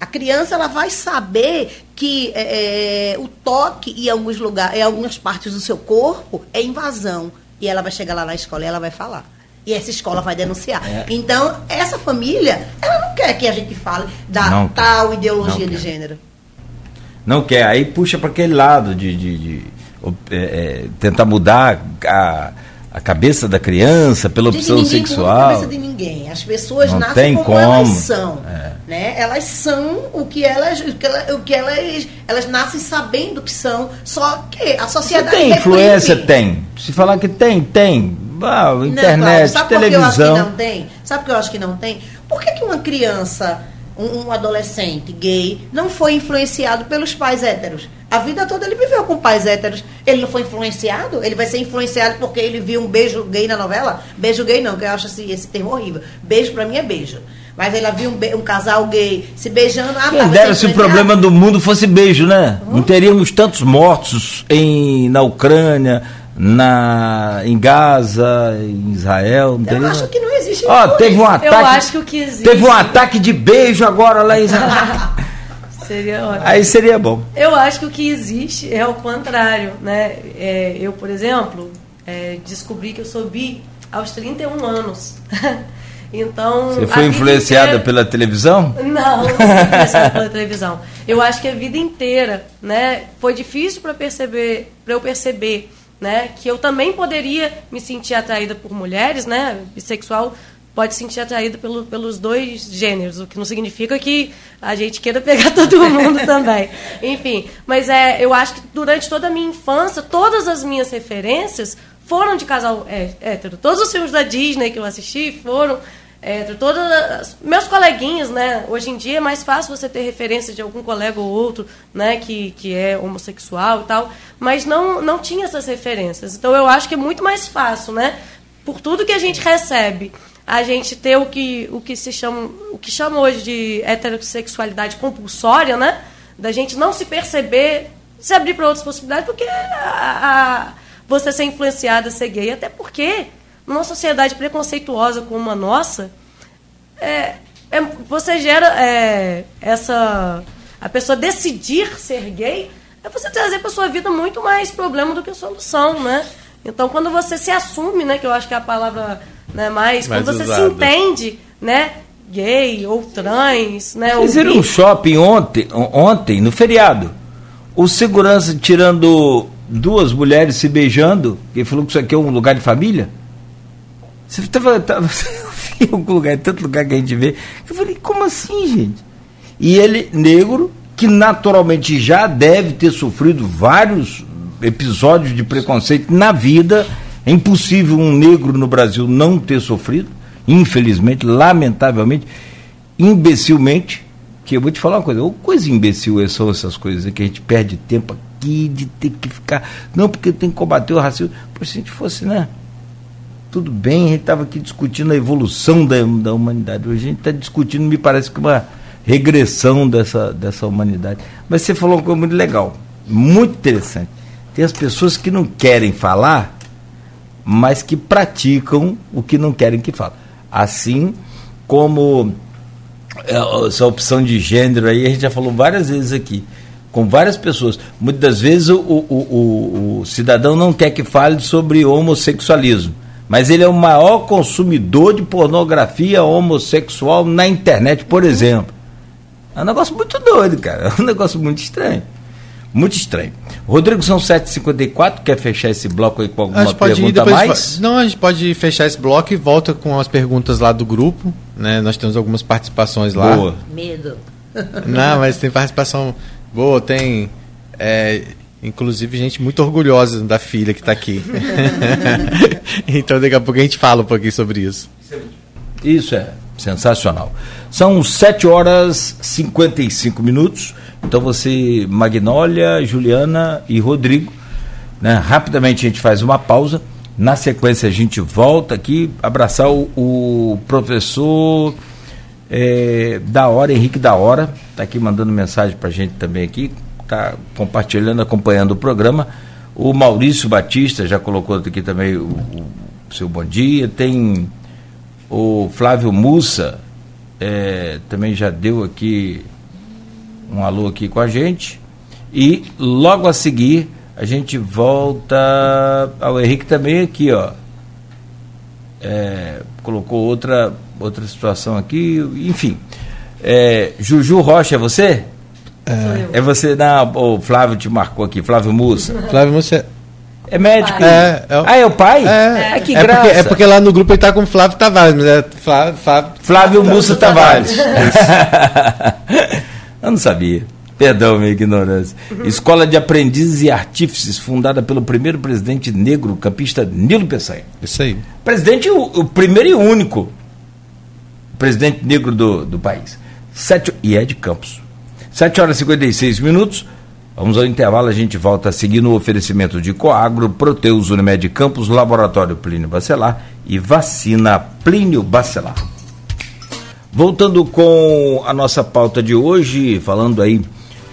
Speaker 3: A criança ela vai saber que é, é, o toque em alguns lugares, em algumas partes do seu corpo é invasão. E ela vai chegar lá na escola e ela vai falar. E essa escola vai denunciar. É. Então, essa família, ela não quer que a gente fale da não tal quer. ideologia de gênero.
Speaker 2: Não quer. Aí puxa para aquele lado de, de, de é, é, tentar mudar a a cabeça da criança pela opção ninguém sexual. a cabeça
Speaker 3: de ninguém. As pessoas não nascem como, como, elas são. É. Né? Elas são o que elas, o que elas, o que elas, elas nascem sabendo que são. Só que a sociedade.
Speaker 2: Se tem influência, tem. Se falar que tem, tem. Ah, internet, não, claro. Sabe televisão. Por que eu acho que
Speaker 3: não tem? Sabe por que eu acho que não tem? Por que, que uma criança um, um, adolescente gay não foi influenciado pelos pais héteros. A vida toda ele viveu com pais héteros. Ele não foi influenciado? Ele vai ser influenciado porque ele viu um beijo gay na novela? Beijo gay não, que eu acho esse, esse termo horrível. Beijo para mim é beijo. Mas ela viu um, um, casal gay se beijando. Ah,
Speaker 2: Quem dera se o problema do mundo fosse beijo, né? Uhum. Não teríamos tantos mortos em, na Ucrânia, na, em Gaza, em Israel.
Speaker 3: Não eu acho que não existe.
Speaker 2: Ó, teve um ataque. Eu
Speaker 4: acho que o que existe.
Speaker 2: Teve um ataque de beijo agora lá em Israel. [LAUGHS]
Speaker 4: seria ótimo.
Speaker 2: Aí seria bom.
Speaker 4: Eu acho que o que existe é o contrário, né? É, eu, por exemplo, é, descobri que eu sou bi aos 31 anos. [LAUGHS] Então.
Speaker 2: Você foi influenciada inteira... pela televisão?
Speaker 4: Não, não fui influenciada pela televisão. Eu acho que a vida inteira, né? Foi difícil para perceber, para eu perceber né? Que eu também poderia me sentir atraída por mulheres, né? Bissexual pode se sentir atraída pelo, pelos dois gêneros, o que não significa que a gente queira pegar [LAUGHS] todo mundo também. Enfim, mas é, eu acho que durante toda a minha infância, todas as minhas referências foram de casal é, hétero. Todos os filmes da Disney que eu assisti foram é, meus coleguinhas, né? Hoje em dia é mais fácil você ter referência de algum colega ou outro, né? Que, que é homossexual e tal, mas não não tinha essas referências. Então eu acho que é muito mais fácil, né? Por tudo que a gente recebe, a gente ter o que o que se chama o que chama hoje de heterossexualidade compulsória, né? Da gente não se perceber, se abrir para outras possibilidades, porque a, a, você ser influenciada, ser gay, até porque numa sociedade preconceituosa como a nossa, é, é, você gera é, essa. A pessoa decidir ser gay é você trazer para sua vida muito mais problema do que solução, né? Então, quando você se assume, né, que eu acho que é a palavra né, mais, mais quando você se entende, né, gay ou trans, né?
Speaker 2: Vocês viram um shopping ontem, ontem, no feriado. O segurança tirando duas mulheres se beijando, que falou que isso aqui é um lugar de família. Você estava. Tava, [LAUGHS] em algum lugar, tanto lugar que a gente vê. Eu falei, como assim, gente? E ele, negro, que naturalmente já deve ter sofrido vários episódios de preconceito na vida. É impossível um negro no Brasil não ter sofrido, infelizmente, lamentavelmente, imbecilmente. Que eu vou te falar uma coisa, coisa imbecil são essas coisas que a gente perde tempo aqui de ter que ficar. Não, porque tem que combater o racismo. Pois se a gente fosse, né? Tudo bem, a gente estava aqui discutindo a evolução da, da humanidade. Hoje a gente está discutindo, me parece que uma regressão dessa, dessa humanidade. Mas você falou uma coisa muito legal, muito interessante. Tem as pessoas que não querem falar, mas que praticam o que não querem que fale. Assim como é, essa opção de gênero aí, a gente já falou várias vezes aqui, com várias pessoas. Muitas vezes o, o, o, o cidadão não quer que fale sobre homossexualismo, mas ele é o maior consumidor de pornografia homossexual na internet, por exemplo. É um negócio muito doido, cara. [LAUGHS] É um negócio muito estranho. Muito estranho. Rodrigo, são 7h54, quer fechar esse bloco aí com alguma pergunta mais?
Speaker 5: Não, a gente pode fechar esse bloco e volta com as perguntas lá do grupo. Né? Nós temos algumas participações lá.
Speaker 3: Boa. Medo.
Speaker 5: Não, mas tem participação boa, tem. É, inclusive gente muito orgulhosa da filha que está aqui. [LAUGHS] então daqui a pouco a gente fala um pouquinho sobre isso.
Speaker 2: Isso é sensacional. São 7 horas e 55 minutos. Então você, Magnólia, Juliana e Rodrigo, né? rapidamente a gente faz uma pausa. Na sequência a gente volta aqui abraçar o, o professor é, da hora, Henrique da hora, está aqui mandando mensagem para a gente também aqui, está compartilhando, acompanhando o programa. O Maurício Batista já colocou aqui também o, o seu bom dia. Tem o Flávio Mussa, é, também já deu aqui um alô aqui com a gente. E logo a seguir a gente volta ao Henrique também aqui, ó. É, colocou outra, outra situação aqui, enfim. É, Juju Rocha, é você? É, é você, não, o Flávio te marcou aqui, Flávio Mussa.
Speaker 5: Flávio Mussa
Speaker 2: é médico?
Speaker 5: É,
Speaker 2: é o... Ah, é o pai?
Speaker 5: É, é que é Porque, é porque lá no grupo ele tá com Flávio Tavares, mas é Flávio, Flávio,
Speaker 2: Flávio Mussa Tavares. [LAUGHS] Eu não sabia. Perdão, minha ignorância. Escola de Aprendizes e Artífices, fundada pelo primeiro presidente negro, campista Nilo Peçanha.
Speaker 5: Isso aí.
Speaker 2: Presidente, o, o primeiro e único presidente negro do, do país. Sete, e é de Campos. 7 horas e 56 minutos. Vamos ao intervalo, a gente volta a seguir no oferecimento de Coagro, Proteus Unimed Campos, Laboratório Plínio Bacelar e Vacina Plínio Bacelar. Voltando com a nossa pauta de hoje, falando aí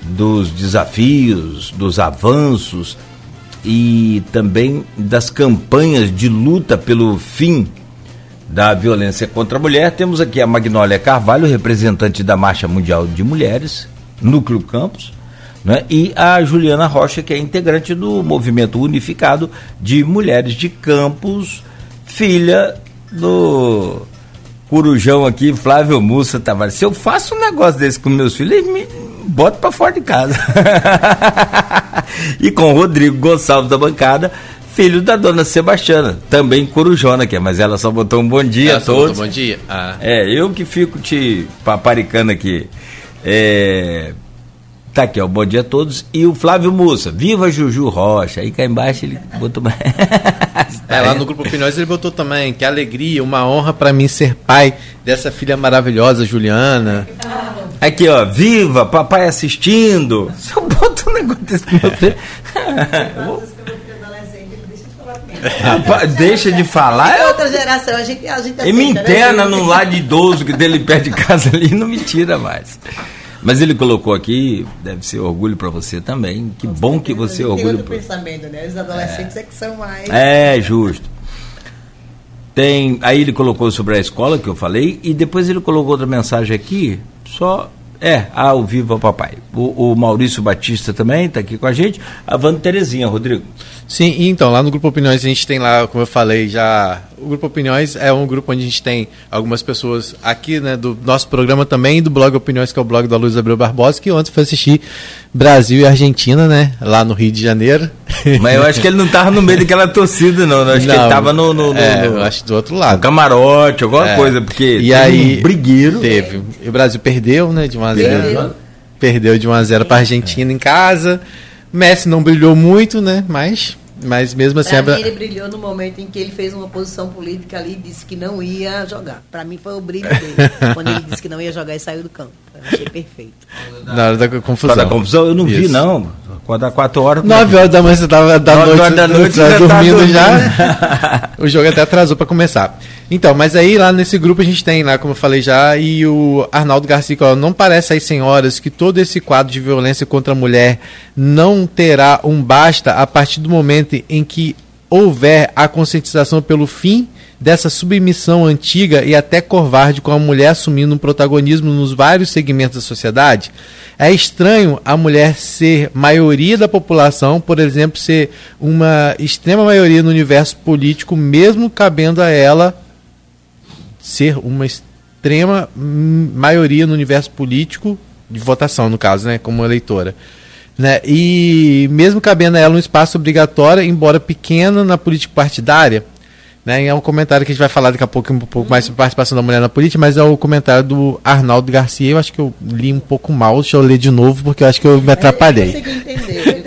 Speaker 2: dos desafios, dos avanços e também das campanhas de luta pelo fim da violência contra a mulher, temos aqui a Magnólia Carvalho, representante da Marcha Mundial de Mulheres, Núcleo Campos, né? e a Juliana Rocha, que é integrante do Movimento Unificado de Mulheres de Campos, filha do Corujão aqui, Flávio Mussa Tavares. Se eu faço um negócio desse com meus filhos, eles me botam para fora de casa. [LAUGHS] e com o Rodrigo Gonçalves da bancada, filho da dona Sebastiana, também corujona, que é, mas ela só botou um bom dia a todos.
Speaker 5: Bom dia.
Speaker 2: Ah. É, eu que fico te paparicando aqui. É, Tá aqui, ó, bom dia a todos. E o Flávio Mussa, viva Juju Rocha. Aí cá embaixo ele botou. [LAUGHS]
Speaker 5: é, lá no Grupo Opiniões ele botou também, que alegria, uma honra para mim ser pai dessa filha maravilhosa, Juliana.
Speaker 2: Aqui, ó, viva, papai assistindo. Se [LAUGHS] eu boto um negócio desse meu [LAUGHS] filho. Deixa de falar.
Speaker 3: É outra geração, a gente, a gente
Speaker 2: aceita, E me né, interna né? num lado idoso que dele perto de casa ali não me tira mais. Mas ele colocou aqui, deve ser orgulho para você também. Que bom que você orgulho. Tem
Speaker 3: pensamento, né? Os adolescentes é. é que são mais.
Speaker 2: É, justo. Tem, aí ele colocou sobre a escola que eu falei e depois ele colocou outra mensagem aqui, só é, ao vivo ao papai. O, o Maurício Batista também está aqui com a gente. A Wanda Terezinha, Rodrigo.
Speaker 5: Sim, então, lá no Grupo Opiniões a gente tem lá, como eu falei, já. O Grupo Opiniões é um grupo onde a gente tem algumas pessoas aqui, né, do nosso programa também, do blog Opiniões, que é o blog da Luiz Abreu Barbosa, que ontem foi assistir Brasil e Argentina, né, lá no Rio de Janeiro.
Speaker 2: Mas eu acho que ele não estava no meio daquela torcida, não. Eu acho não, que ele estava no, no, no,
Speaker 5: é, Eu acho do outro lado. No
Speaker 2: camarote, alguma é. coisa, porque
Speaker 5: e aí,
Speaker 2: um brigueiro.
Speaker 5: Teve. E o Brasil perdeu, né, de 1 a 0 Perdeu, de 1 a 0 para a Argentina em casa. Messi não brilhou muito, né, mas mas mesmo assim.
Speaker 3: Pra mim, ele brilhou no momento em que ele fez uma posição política ali e disse que não ia jogar. Para mim foi o brilho dele. [LAUGHS] quando ele disse que não ia jogar e saiu do campo. Eu achei perfeito.
Speaker 5: Na hora da confusão. Da
Speaker 2: confusão eu não Isso. vi, não. Quando dá 4 horas.
Speaker 5: 9 horas da manhã você estava da noite, da noite já dormindo, tá dormindo já. o jogo até atrasou para começar. Então, mas aí lá nesse grupo a gente tem lá, como eu falei já, e o Arnaldo Garcia, ó, não parece às senhoras que todo esse quadro de violência contra a mulher não terá um basta a partir do momento em que houver a conscientização pelo fim dessa submissão antiga e até covarde com a mulher assumindo um protagonismo nos vários segmentos da sociedade? É estranho a mulher ser maioria da população, por exemplo, ser uma extrema maioria no universo político, mesmo cabendo a ela ser uma extrema maioria no universo político, de votação no caso, né, como eleitora. Né? E mesmo cabendo a ela um espaço obrigatório, embora pequeno na política partidária, né? É um comentário que a gente vai falar daqui a pouco, um pouco mais sobre participação da mulher na política, mas é o comentário do Arnaldo Garcia. Eu acho que eu li um pouco mal, deixa eu ler de novo, porque eu acho que eu me atrapalhei. Eu entender.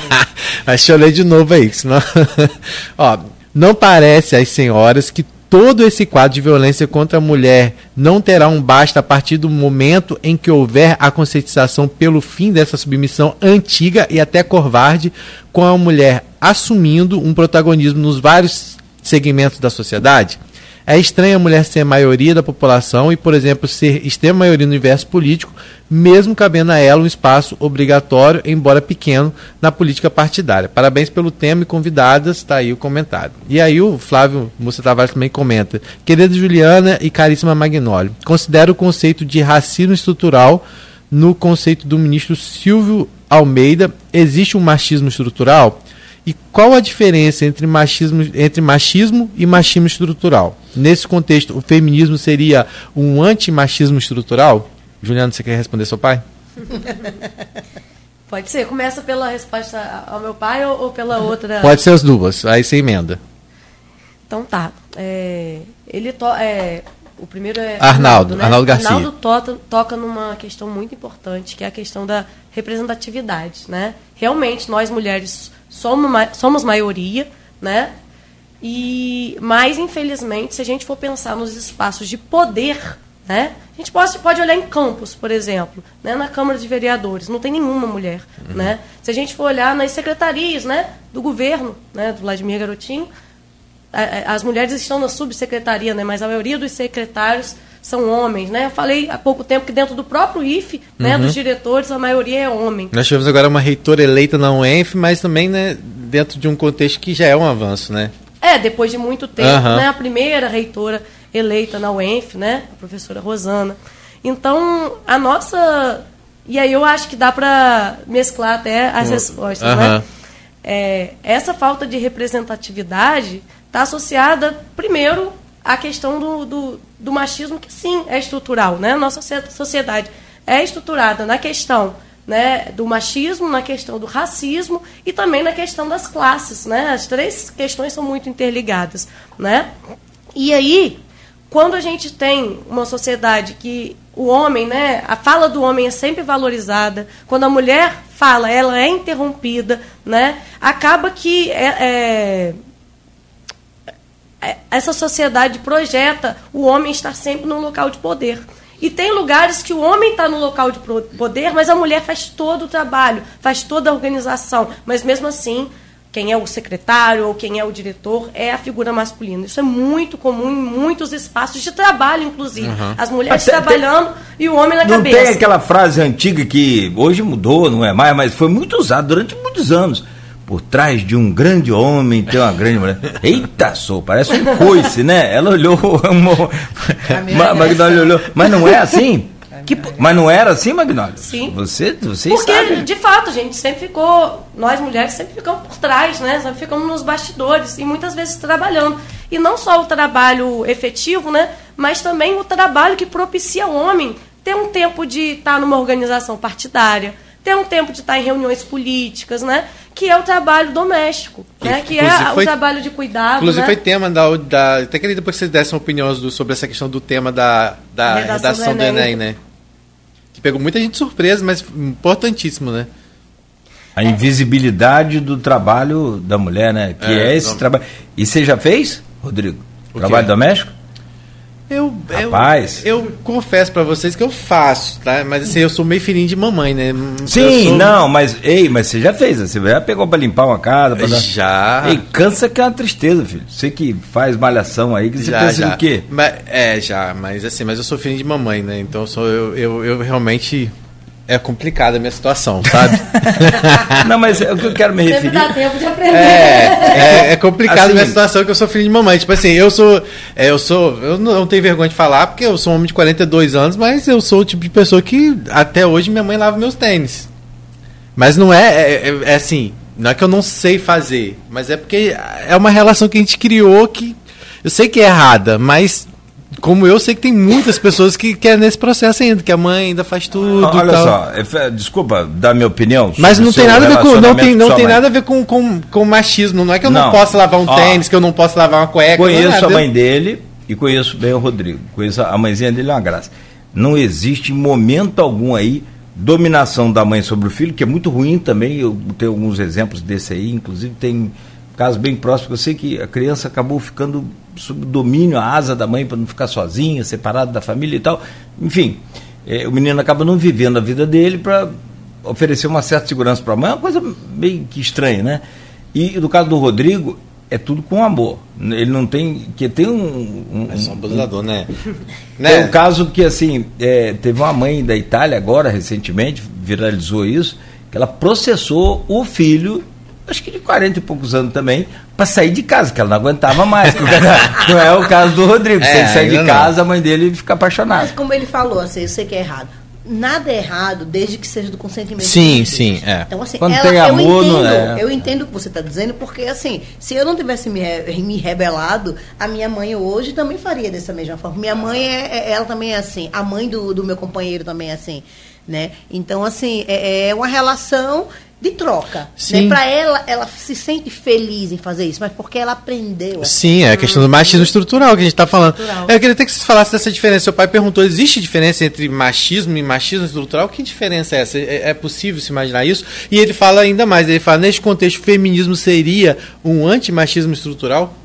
Speaker 5: [LAUGHS] mas deixa eu ler de novo aí, senão. [LAUGHS] Ó, não parece às senhoras que todo esse quadro de violência contra a mulher não terá um basta a partir do momento em que houver a conscientização pelo fim dessa submissão antiga e até covarde, com a mulher assumindo um protagonismo nos vários segmentos da sociedade? É estranho a mulher ser a maioria da população e, por exemplo, ser extrema maioria no universo político, mesmo cabendo a ela um espaço obrigatório, embora pequeno, na política partidária. Parabéns pelo tema e convidadas, está aí o comentário. E aí o Flávio Mussa Tavares também comenta. Querida Juliana e caríssima Magnólio, considero o conceito de racismo estrutural no conceito do ministro Silvio Almeida. Existe um machismo estrutural? E qual a diferença entre machismo, entre machismo e machismo estrutural? Nesse contexto, o feminismo seria um antimachismo estrutural? Juliano, você quer responder seu pai? [LAUGHS]
Speaker 4: Pode ser. Começa pela resposta ao meu pai ou, ou pela outra?
Speaker 5: Pode ser as duas. Aí você emenda.
Speaker 4: Então tá. É, ele to, é, o primeiro é
Speaker 5: Arnaldo, Arnaldo, né? Arnaldo Garcia.
Speaker 4: Arnaldo toca, toca numa questão muito importante, que é a questão da representatividade, né? Realmente nós mulheres somos, somos maioria, né? E, mas, infelizmente, se a gente for pensar nos espaços de poder, né? A gente pode, pode olhar em campos, por exemplo, né? na Câmara de Vereadores, não tem nenhuma mulher. Uhum. Né? Se a gente for olhar nas secretarias né? do governo, né? do Vladimir Garotinho, as mulheres estão na subsecretaria, né? mas a maioria dos secretários são homens, né? Eu falei há pouco tempo que dentro do próprio IFE, né, uhum. dos diretores, a maioria é homem.
Speaker 5: Nós tivemos agora uma reitora eleita na UENF, mas também, né, dentro de um contexto que já é um avanço, né?
Speaker 4: É, depois de muito tempo, uhum. né, a primeira reitora eleita na UENF, né, a professora Rosana. Então, a nossa e aí eu acho que dá para mesclar até as respostas, uhum. né? É, essa falta de representatividade está associada, primeiro, à questão do, do, do machismo, que sim é estrutural. Né? Nossa sociedade é estruturada na questão né, do machismo, na questão do racismo e também na questão das classes. Né? As três questões são muito interligadas. Né? E aí, quando a gente tem uma sociedade que o homem, né, a fala do homem é sempre valorizada, quando a mulher fala, ela é interrompida, né, acaba que é é, essa sociedade projeta o homem estar sempre no local de poder. E tem lugares que o homem está no local de poder, mas a mulher faz todo o trabalho, faz toda a organização. Mas mesmo assim, quem é o secretário ou quem é o diretor é a figura masculina. Isso é muito comum em muitos espaços de trabalho, inclusive. Uhum. As mulheres Até trabalhando tem, e o homem na
Speaker 2: não
Speaker 4: cabeça.
Speaker 2: Não tem aquela frase antiga que hoje mudou, não é mais, mas foi muito usada durante muitos anos por trás de um grande homem tem uma grande mulher. Eita, sou, parece um coice, né? Ela olhou, [LAUGHS] uma, Magdalena olhou, mas não é assim? [LAUGHS] Que, mas não era assim, Magnólio?
Speaker 4: Sim.
Speaker 2: Você, você
Speaker 4: Porque,
Speaker 2: sabe.
Speaker 4: de fato, a gente sempre ficou, nós mulheres sempre ficamos por trás, né? Sempre ficamos nos bastidores e muitas vezes trabalhando. E não só o trabalho efetivo, né? Mas também o trabalho que propicia ao homem ter um tempo de estar numa organização partidária, ter um tempo de estar em reuniões políticas, né? Que é o trabalho doméstico, né? Que é
Speaker 5: Inclusive
Speaker 4: o
Speaker 5: foi-
Speaker 4: trabalho de cuidado,
Speaker 5: Inclusive
Speaker 4: né?
Speaker 5: foi tema da, da. Até queria depois que vocês dessem opiniões do- sobre essa questão do tema da, da
Speaker 4: Redação
Speaker 5: redação,
Speaker 4: do
Speaker 5: do Enem,
Speaker 4: Enem.
Speaker 5: né? Que pegou muita gente de surpresa, mas importantíssimo, né?
Speaker 2: A invisibilidade do trabalho da mulher, né? Que é,
Speaker 5: É,
Speaker 2: esse
Speaker 5: não-
Speaker 2: trabalho. E você já fez, Rodrigo?
Speaker 5: O
Speaker 2: Trabalho
Speaker 5: quê?
Speaker 2: doméstico?
Speaker 5: Eu,
Speaker 2: Rapaz.
Speaker 5: eu, eu confesso pra vocês que eu faço, tá? Mas assim, eu sou meio filhinho de mamãe, né?
Speaker 2: Sim,
Speaker 5: sou-
Speaker 2: não, mas ei, mas você já fez, você já pegou pra limpar uma casa, pra dar...
Speaker 5: Já.
Speaker 2: Ei, cansa que é uma tristeza, filho. Você que faz malhação aí, que você
Speaker 5: já,
Speaker 2: pensa
Speaker 5: já.
Speaker 2: no quê?
Speaker 5: Mas, é, já, mas assim, mas eu sou filho de mamãe, né? Então eu, sou, eu, eu, eu realmente. É complicada a minha situação, sabe? [LAUGHS]
Speaker 2: Não, mas é o que eu quero me
Speaker 4: Sempre
Speaker 2: referir.
Speaker 4: dá tempo de aprender.
Speaker 5: É, é, é complicado
Speaker 2: Assim-
Speaker 5: a minha situação que eu sou filho de mamãe. Tipo assim, eu sou. é, eu sou. Eu não, não tenho vergonha de falar, porque eu sou um homem de 42 anos, mas eu sou o tipo de pessoa que até hoje minha mãe lava meus tênis. Mas não é, é, é- é assim, não é que eu não sei fazer, mas é porque é uma relação que a gente criou que eu sei que é errada, mas como eu sei que tem muitas pessoas que querem nesse processo ainda, que a mãe ainda faz tudo.
Speaker 2: Olha
Speaker 5: tal.
Speaker 2: só, é desculpa dar minha opinião.
Speaker 5: Mas não tem nada a ver com não tem, não tem nada a ver com, com, com machismo. Não é que eu não,
Speaker 2: Não.
Speaker 5: posso lavar um
Speaker 2: Ó,
Speaker 5: tênis, que eu não posso lavar uma cueca. não é
Speaker 2: Conheço a
Speaker 5: nada.
Speaker 2: mãe dele e conheço bem o Rodrigo. Conheço a a mãezinha dele, é uma graça. Não existe momento algum aí dominação da mãe sobre o filho, que é muito ruim também. Eu tenho alguns exemplos desse aí, inclusive tem casos bem próximos. Eu sei que a criança acabou ficando sob domínio, a asa da mãe para não ficar sozinha, separado da família e tal. Enfim, eh, o menino acaba não vivendo a vida dele para oferecer uma certa segurança para a mãe. É uma coisa meio que estranha, né? E no caso do Rodrigo, é tudo com amor. Ele não tem. que tem um. um-
Speaker 5: É só um abusador, né?
Speaker 2: Tem [LAUGHS] um caso que, assim, é, teve uma mãe da Itália agora, recentemente, viralizou isso, que ela processou o filho, acho que de 40 e poucos anos também, para sair de casa, que ela não aguentava mais. [LAUGHS] não é o caso do Rodrigo. Se
Speaker 5: É,
Speaker 2: ele sair de
Speaker 5: não.
Speaker 2: casa, a mãe dele fica apaixonada.
Speaker 3: Mas como ele falou, assim, eu sei que é errado. Nada é errado desde que seja do consentimento.
Speaker 5: Sim, sim, é.
Speaker 3: Então, assim,
Speaker 2: Quando
Speaker 3: ela-
Speaker 2: tem amor,
Speaker 3: eu
Speaker 2: não
Speaker 3: entendo,
Speaker 2: é.
Speaker 3: Eu entendo o que você está dizendo, porque assim, se eu não tivesse me, me rebelado, a minha mãe hoje também faria dessa mesma forma. Minha mãe, é, é- ela também é assim. A mãe do, do meu companheiro também é assim. Né? Então, assim, é, é uma relação de troca.
Speaker 5: Sim.
Speaker 3: Né? Para ela, ela se sente feliz em fazer isso, mas porque ela aprendeu.
Speaker 5: Sim, é a questão do machismo estrutural que a gente está falando.
Speaker 4: Estrutural.
Speaker 5: Eu queria até que você falasse dessa diferença. Seu pai perguntou: existe diferença entre machismo e machismo estrutural? Que diferença é essa? É, é possível se imaginar isso? E ele fala ainda mais: ele fala, neste contexto, o feminismo seria um antimachismo estrutural?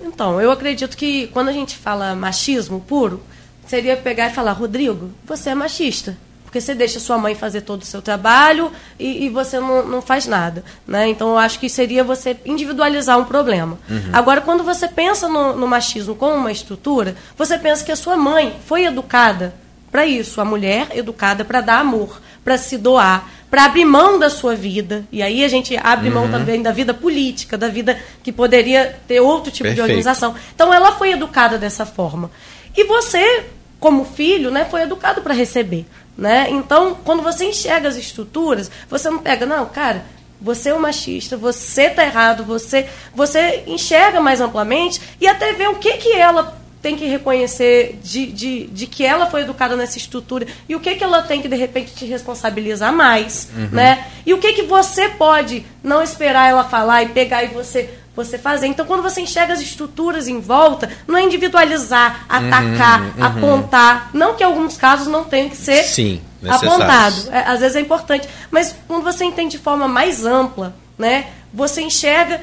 Speaker 4: Então, eu acredito que quando a gente fala machismo puro, seria pegar e falar, Rodrigo, você é machista. Porque você deixa sua mãe fazer todo o seu trabalho e, e você não, não faz nada. Né? Então, eu acho que seria você individualizar um problema. Agora, quando você pensa no, no machismo como uma estrutura, você pensa que a sua mãe foi educada para isso, a mulher educada para dar amor, para se doar, para abrir mão da sua vida. E aí a gente abre mão também da vida política, da vida que poderia ter outro tipo de
Speaker 5: Perfeito.
Speaker 4: organização. Então ela foi educada dessa forma. E você, como filho, né, foi educado para receber, né? Então, quando você enxerga as estruturas, você não pega, não, cara, você é um machista, você tá errado, você você enxerga mais amplamente e até vê o que que ela tem que reconhecer de, de, de que ela foi educada nessa estrutura e o que, que ela tem que, de repente, te responsabilizar mais, né? E o que, que você pode não esperar ela falar e pegar e você você fazer. Então, quando você enxerga as estruturas em volta, não é individualizar, atacar, apontar. Não que em alguns casos não tenha que ser
Speaker 5: Sim,
Speaker 4: apontado. É, às vezes é importante. Mas quando você entende de forma mais ampla, né, você enxerga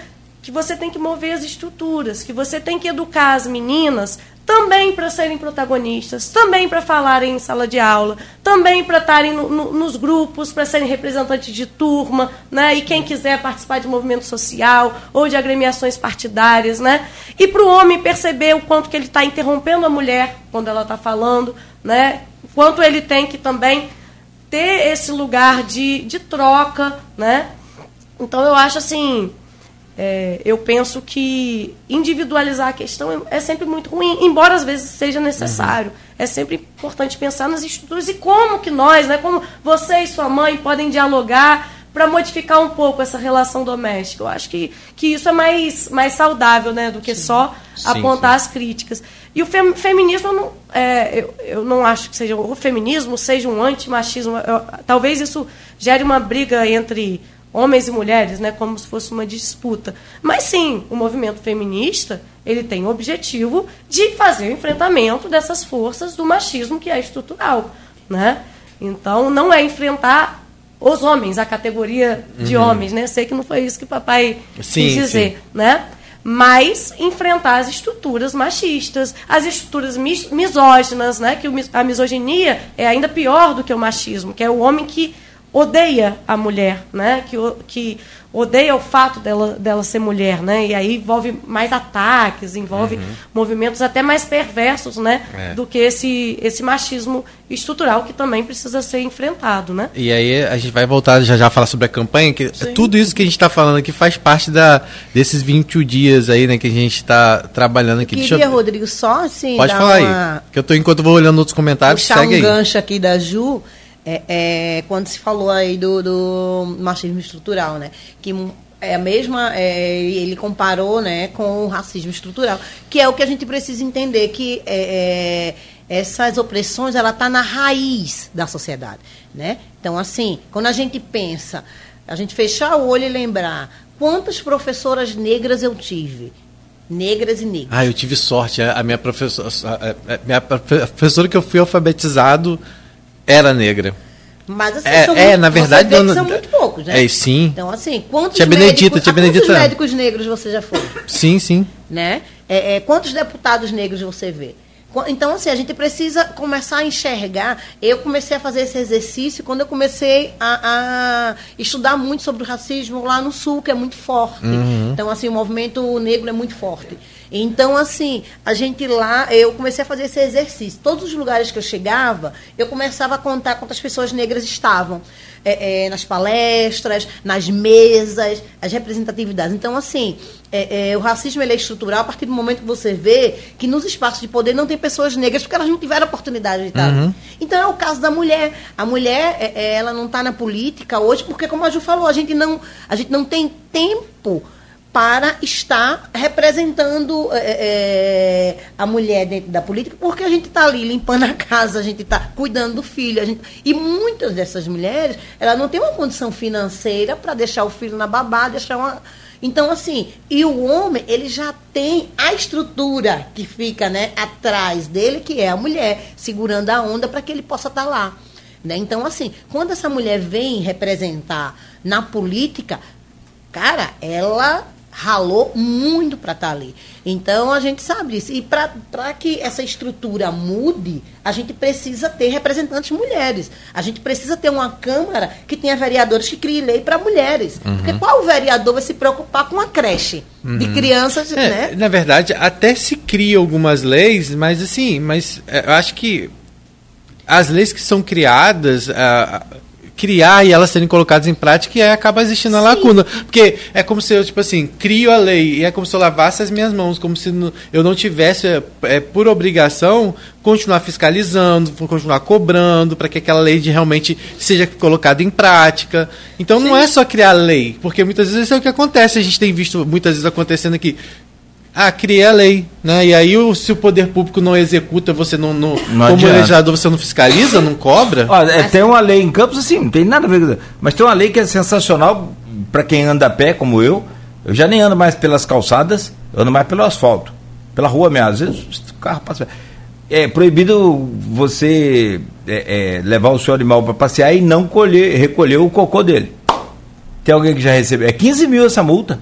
Speaker 4: que você tem que mover as estruturas, que você tem que educar as meninas também para serem protagonistas, também para falarem em sala de aula, também para estarem no- no- nos grupos, para serem representantes de turma, né? E quem quiser participar de movimento social ou de agremiações partidárias, né? E para o homem perceber o quanto que ele está interrompendo a mulher quando ela está falando, né? O quanto ele tem que também ter esse lugar de, de troca, né? Então eu acho assim, é, eu penso que individualizar a questão é, é sempre muito ruim, embora às vezes seja necessário. Uhum. É sempre importante pensar nas estruturas e como que nós, né, como você e sua mãe podem dialogar para modificar um pouco essa relação doméstica. Eu acho que, que isso é mais, mais saudável né, do que sim. só sim, apontar sim. as críticas. E o fem, feminismo, não, é, eu, eu não acho que seja o feminismo seja um antimachismo. Eu, talvez isso gere uma briga entre homens e mulheres, né, como se fosse uma disputa. Mas sim, o movimento feminista ele tem o objetivo de fazer o enfrentamento dessas forças do machismo que é estrutural, né? Então não é enfrentar os homens, a categoria de uhum. homens, né? Sei que não foi isso que o papai sim, quis dizer, sim. né? Mas enfrentar as estruturas machistas, as estruturas mis misóginas, né? Que a misoginia é ainda pior do que o machismo, que é o homem que odeia a mulher, né? Que, que odeia o fato dela, dela ser mulher, né? E aí envolve mais ataques, envolve uhum. movimentos até mais perversos, né? É. Do que esse, esse machismo estrutural que também precisa ser enfrentado, né?
Speaker 5: E aí a gente vai voltar já já a falar sobre a campanha, que Sim. tudo isso que a gente está falando aqui faz parte da, desses 21 dias aí, né? Que a gente está trabalhando aqui.
Speaker 3: Queria, eu... Rodrigo, só assim...
Speaker 5: Pode falar uma... aí, que eu tô, enquanto eu vou olhando outros comentários,
Speaker 3: Puxar
Speaker 5: segue
Speaker 3: um
Speaker 5: aí.
Speaker 3: gancho aqui da Ju é, é, quando se falou aí do, do machismo estrutural, né? Que é a mesma, é, ele comparou né, com o racismo estrutural, que é o que a gente precisa entender, que é, é, essas opressões, ela está na raiz da sociedade. Né? Então, assim, quando a gente pensa, a gente fechar o olho e lembrar quantas professoras negras eu tive, negras e negros.
Speaker 5: Ah, eu tive sorte. A minha professora, a minha professora que eu fui alfabetizado era negra.
Speaker 3: Mas assim,
Speaker 5: é,
Speaker 3: são,
Speaker 5: é, muito, na verdade,
Speaker 3: não, são muito poucos, né?
Speaker 5: É, sim.
Speaker 3: Então, assim, quantos,
Speaker 5: tia Benedita,
Speaker 3: médicos,
Speaker 5: tia Benedita.
Speaker 3: quantos médicos negros você já foi?
Speaker 5: Sim, sim.
Speaker 3: Né? É, é, quantos deputados negros você vê? Então, assim, a gente precisa começar a enxergar. Eu comecei a fazer esse exercício quando eu comecei a, a estudar muito sobre o racismo lá no Sul, que é muito forte. Uhum. Então, assim, o movimento negro é muito forte. Então, assim, a gente lá, eu comecei a fazer esse exercício. Todos os lugares que eu chegava, eu começava a contar quantas pessoas negras estavam. É, é, nas palestras, nas mesas, as representatividades. Então, assim, é, é, o racismo é estrutural a partir do momento que você vê que nos espaços de poder não tem pessoas negras porque elas não tiveram oportunidade de estar uhum. Então, é o caso da mulher. A mulher, é, é, ela não está na política hoje porque, como a Ju falou, a gente não, a gente não tem tempo para estar representando é, a mulher dentro da política, porque a gente está ali limpando a casa, a gente está cuidando do filho. Gente, e muitas dessas mulheres, ela não tem uma condição financeira para deixar o filho na babá, deixar uma. Então, assim, e o homem, ele já tem a estrutura que fica né, atrás dele, que é a mulher, segurando a onda para que ele possa estar tá lá. Né? Então, assim, quando essa mulher vem representar na política, cara, ela ralou muito para estar tá ali. Então a gente sabe disso. E para que essa estrutura mude, a gente precisa ter representantes mulheres. A gente precisa ter uma Câmara que tenha vereadores que criem lei para mulheres. Uhum. Porque qual vereador vai se preocupar com a creche uhum. de crianças, é, né?
Speaker 5: Na verdade, até se cria algumas leis, mas assim, mas é, eu acho que as leis que são criadas. Uh, criar e elas serem colocadas em prática e aí acaba existindo a lacuna. Porque é como se eu, tipo assim, crio a lei e é como se eu lavasse as minhas mãos, como se eu não tivesse, é, é por obrigação, continuar fiscalizando, continuar cobrando para que aquela lei de realmente seja colocada em prática. Então Sim. não é só criar lei, porque muitas vezes é o que acontece, a gente tem visto muitas vezes acontecendo aqui ah, criei a lei, né? E aí, o, se o poder público não executa, você não, não, não como legislador, você não fiscaliza, não cobra?
Speaker 2: Olha, é, tem uma lei em Campos, assim, não tem nada a ver com isso. Mas tem uma lei que é sensacional para quem anda a pé, como eu. Eu já nem ando mais pelas calçadas, eu ando mais pelo asfalto, pela rua mesmo. Às vezes o carro passa. É proibido você é, é, levar o seu animal para passear e não colher, recolher o cocô dele. Tem alguém que já recebeu? É 15 mil essa multa.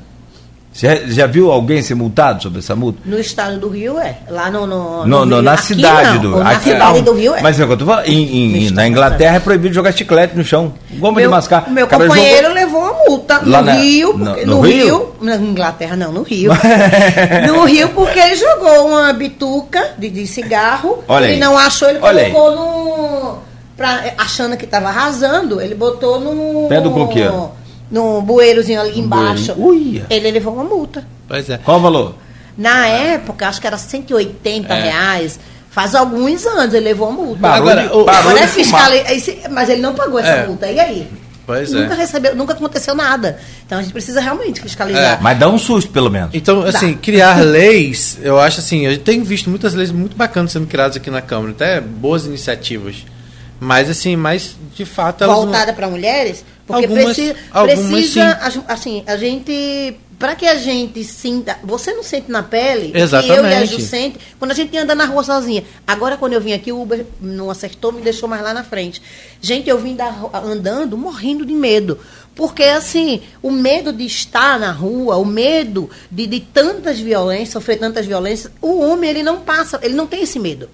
Speaker 2: Você já viu alguém ser multado sobre essa multa?
Speaker 3: No estado do Rio é. Lá no. no,
Speaker 2: no, no na cidade
Speaker 3: não.
Speaker 2: do
Speaker 3: Na aqui, cidade do Rio é.
Speaker 2: Mas eu tô falando, em, em, na Inglaterra é proibido jogar chiclete no chão. Goma
Speaker 3: meu,
Speaker 2: de mascar.
Speaker 3: Meu companheiro jogou... levou uma multa no na, Rio. No, no, no Rio? Rio? Na Inglaterra não, no Rio. [LAUGHS] no Rio, porque ele jogou uma bituca de, de cigarro.
Speaker 2: Olha
Speaker 3: ele
Speaker 2: aí.
Speaker 3: não achou, ele Olha colocou aí. no. Pra, achando que estava arrasando, ele botou no.
Speaker 2: Pé do coqueiro
Speaker 3: no bueirozinho ali embaixo,
Speaker 2: Uia.
Speaker 3: ele levou uma multa.
Speaker 5: Pois é.
Speaker 2: Qual o valor?
Speaker 3: Na época, acho que era 180
Speaker 5: É.
Speaker 3: reais. Faz alguns anos ele levou uma multa.
Speaker 2: Parou
Speaker 5: Agora, o-
Speaker 3: Agora é fiscal, esse- mas ele não pagou essa
Speaker 5: É.
Speaker 3: multa. E aí?
Speaker 5: Pois é.
Speaker 3: nunca recebeu, nunca aconteceu nada. Então a gente precisa realmente fiscalizar.
Speaker 2: Mas dá um susto, pelo menos.
Speaker 5: Então, assim, criar [LAUGHS] leis, eu acho assim, eu tenho visto muitas leis muito bacanas sendo criadas aqui na Câmara, até boas iniciativas. Mas, assim, mas de fato elas. não-
Speaker 3: voltada para mulheres, porque
Speaker 5: Algumas-
Speaker 3: precisa,
Speaker 5: algumas
Speaker 3: precisa assim, a gente para que a gente sinta, você não sente na pele, o que eu e a
Speaker 5: Exatamente.
Speaker 3: Ju sente, quando a gente anda na rua sozinha. Agora quando eu vim aqui o Uber não acertou, me deixou mais lá na frente. Gente, eu vim da, andando morrendo de medo. Porque, assim, o medo de estar na rua, o medo de, de tantas violências, sofrer tantas violências, o homem, ele não passa, ele não tem esse medo.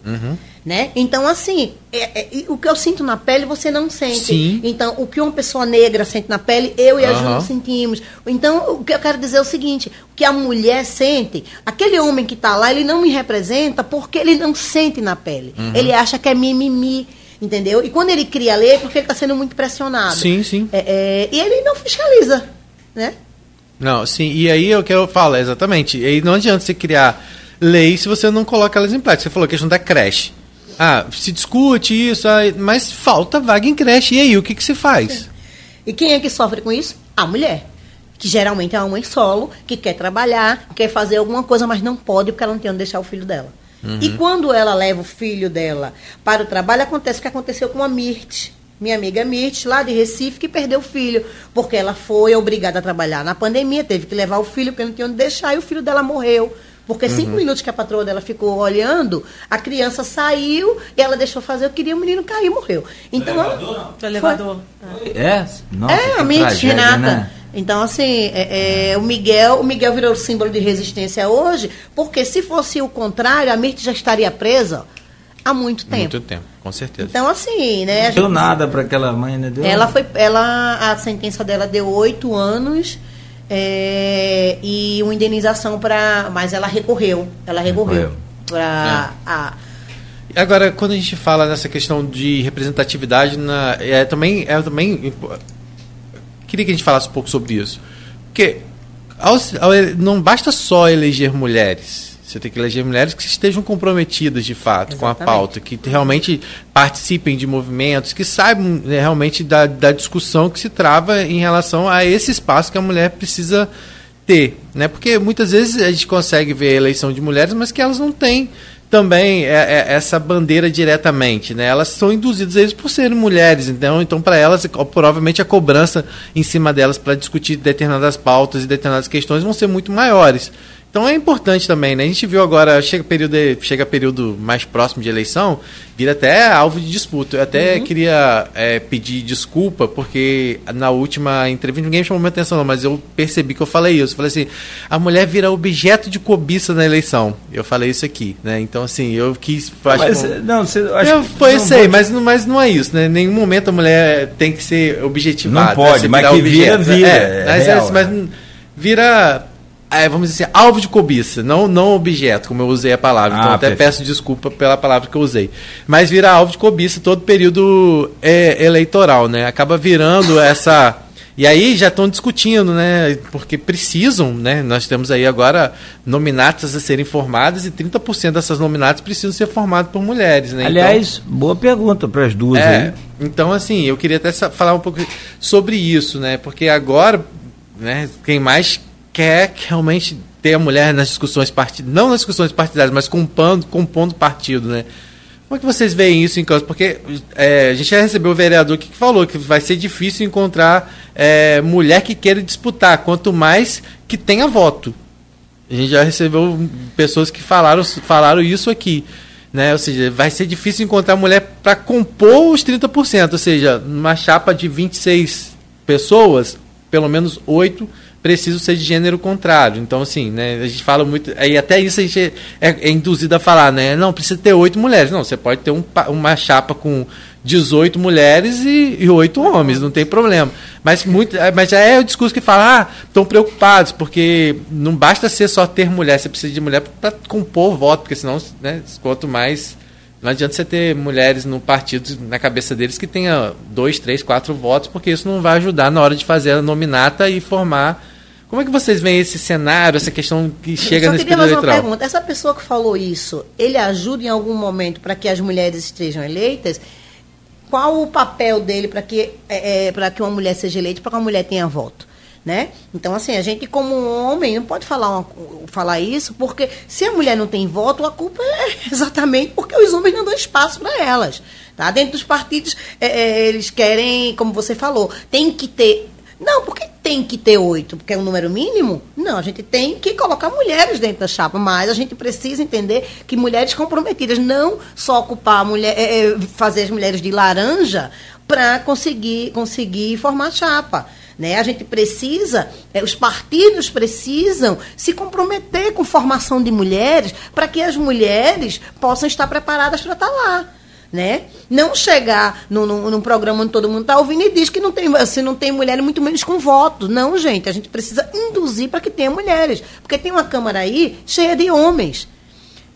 Speaker 3: Né? Então, assim, é- é- o que eu sinto na pele, você não sente.
Speaker 5: Sim.
Speaker 3: Então, o que uma pessoa negra sente na pele, eu e a Ju
Speaker 5: Aham.
Speaker 3: não sentimos. Então, o que eu quero dizer é o seguinte: o que a mulher sente, aquele homem que está lá, ele não me representa porque ele não sente na pele.
Speaker 5: Uhum.
Speaker 3: Ele acha que é mimimi. Entendeu? E quando ele cria a lei, é porque ele está sendo muito pressionado.
Speaker 5: Sim, sim.
Speaker 3: É, é, e ele não fiscaliza. Né?
Speaker 5: Não, sim, e aí é o que eu falo, exatamente. E aí não adianta você criar leis se você não coloca elas em prática. Você falou a questão da creche. Ah, se discute isso, ah, mas falta vaga em creche. E aí, o que, que se faz?
Speaker 3: E quem é que sofre com isso? A mulher. Que geralmente é uma mãe solo, que quer trabalhar, quer fazer alguma coisa, mas não pode porque ela não tem onde deixar o filho dela. E quando ela leva o filho dela para o trabalho, acontece o que aconteceu com a Mirth, minha amiga Mirth, lá de Recife, que perdeu o filho, porque ela foi obrigada a trabalhar na pandemia, teve que levar o filho porque não tinha onde deixar, e o filho dela morreu. Porque cinco minutos que a patroa dela ficou olhando, a criança saiu e ela deixou fazer, eu queria o menino cair e morreu. Então, ela-
Speaker 4: Do elevador.
Speaker 2: É? Nossa,
Speaker 3: é,
Speaker 2: que
Speaker 3: a Mirth, Renata.
Speaker 2: né?
Speaker 3: Então, assim, é, é, o Miguel, o Miguel virou símbolo de resistência hoje, porque se fosse o contrário, a Mirth já estaria presa há muito tempo.
Speaker 5: Muito tempo, com certeza.
Speaker 3: Então, assim, né?
Speaker 2: Não deu
Speaker 3: gente-
Speaker 2: nada para aquela mãe, né? Deu
Speaker 3: Ela foi, ela, a sentença dela deu oito anos é, e uma indenização para, mas ela recorreu, ela recorreu
Speaker 2: Recorreu.
Speaker 3: para a
Speaker 5: Agora, quando a gente fala nessa questão de representatividade, na, é também, é também queria que a gente falasse um pouco sobre isso, porque ao, ao não basta só eleger mulheres. Você tem que eleger mulheres que estejam comprometidas de fato com a
Speaker 3: Exatamente.
Speaker 5: pauta, que realmente participem de movimentos, que saibam né, realmente da, da discussão que se trava em relação a esse espaço que a mulher precisa ter, né? Porque muitas vezes a gente consegue ver a eleição de mulheres, mas que elas não têm também é, é, essa bandeira diretamente, né? Elas são induzidas a isso por serem mulheres, então, então para elas provavelmente a cobrança em cima delas para discutir determinadas pautas e determinadas questões vão ser muito maiores. Então é importante também, né? A gente viu agora, chega período, chega período mais próximo de eleição, vira até alvo de disputa. Eu até queria é, pedir desculpa, porque na última entrevista ninguém chamou minha atenção, não, mas eu percebi que eu falei isso. Eu falei assim, a mulher vira objeto de cobiça na eleição. Eu falei isso aqui, né? Então, assim, eu quis. acho
Speaker 2: Mas,
Speaker 5: que-
Speaker 2: não, você, eu, que
Speaker 5: foi,
Speaker 2: não
Speaker 5: sei, mas, não- mas não é isso, né? Em nenhum momento a mulher tem que ser objetivada.
Speaker 2: Não pode,
Speaker 5: né?
Speaker 2: Mas que vira,
Speaker 5: objeto.
Speaker 2: vira,
Speaker 5: É,
Speaker 2: é
Speaker 5: mas,
Speaker 2: real,
Speaker 5: mas
Speaker 2: né?
Speaker 5: vira, é, vamos dizer assim, alvo de cobiça, não, não objeto, como eu usei a palavra. Então
Speaker 2: Ah,
Speaker 5: até
Speaker 2: perfeito.
Speaker 5: peço desculpa pela palavra que eu usei. Mas vira alvo de cobiça todo período é, eleitoral, né? Acaba virando essa. E aí já estão discutindo, né? Porque precisam, né? Nós temos aí agora nominatas a serem formadas e 30% dessas nominatas precisam ser formadas por mulheres, né? Então-
Speaker 2: Aliás, boa pergunta para as duas
Speaker 5: é,
Speaker 2: aí.
Speaker 5: então assim, eu queria até falar um pouco sobre isso, né? Porque agora, né, quem mais quer realmente ter a mulher nas discussões partidárias, não nas discussões partidárias, mas compondo, compondo partido, né? Como é que vocês veem isso em Campos? Porque é, a gente já recebeu o vereador que falou que vai ser difícil encontrar é, mulher que queira disputar, quanto mais que tenha voto. A gente já recebeu pessoas que falaram, falaram isso aqui. Né? Ou seja, vai ser difícil encontrar mulher para compor os 30%. Ou seja, numa chapa de 26 pessoas, pelo menos 8 precisam ser de gênero contrário. Então, assim, né, a gente fala muito. E até isso a gente é, é induzido a falar, né? Não, precisa ter 8 mulheres. Não, você pode ter um, uma chapa com 18 mulheres e, 8 homens, não tem problema. Mas, muito, é, mas já é o discurso que fala, ah, estão preocupados, porque não basta ser só ter mulher, você precisa de mulher para compor o voto, porque senão, né, quanto mais Não adianta você ter mulheres no partido, na cabeça deles, que tenha dois, três, quatro votos, porque isso não vai ajudar na hora de fazer a nominata e formar. Como é que vocês veem esse cenário, essa questão que chega
Speaker 3: Eu só
Speaker 5: nesse
Speaker 3: queria
Speaker 5: período
Speaker 3: fazer uma
Speaker 5: eleitoral?
Speaker 3: pergunta. Essa pessoa que falou isso, ele ajuda em algum momento para que as mulheres estejam eleitas? Qual o papel dele para que, é, é, para que uma mulher seja eleita, para que uma mulher tenha voto? Né? Então, assim, a gente como homem não pode falar, uma- falar isso, porque se a mulher não tem voto, a culpa é [LAUGHS] exatamente porque os homens não dão espaço para elas. Tá? Dentro dos partidos, é, é, eles querem, como você falou, tem que ter. Não, porque tem que ter oito, porque é um número mínimo? Não, a gente tem que colocar mulheres dentro da chapa, mas a gente precisa entender que mulheres comprometidas, não só ocupar mulher, é, é, fazer as mulheres de laranja para conseguir, conseguir formar chapa. Né? A gente precisa, eh, os partidos precisam se comprometer com formação de mulheres para que as mulheres possam estar preparadas para estar lá. Né? Não chegar num, num, num programa onde todo mundo está ouvindo e diz que não tem, se não tem mulher, muito menos com voto. Não, gente, a gente precisa induzir para que tenha mulheres. Porque tem uma Câmara aí cheia de homens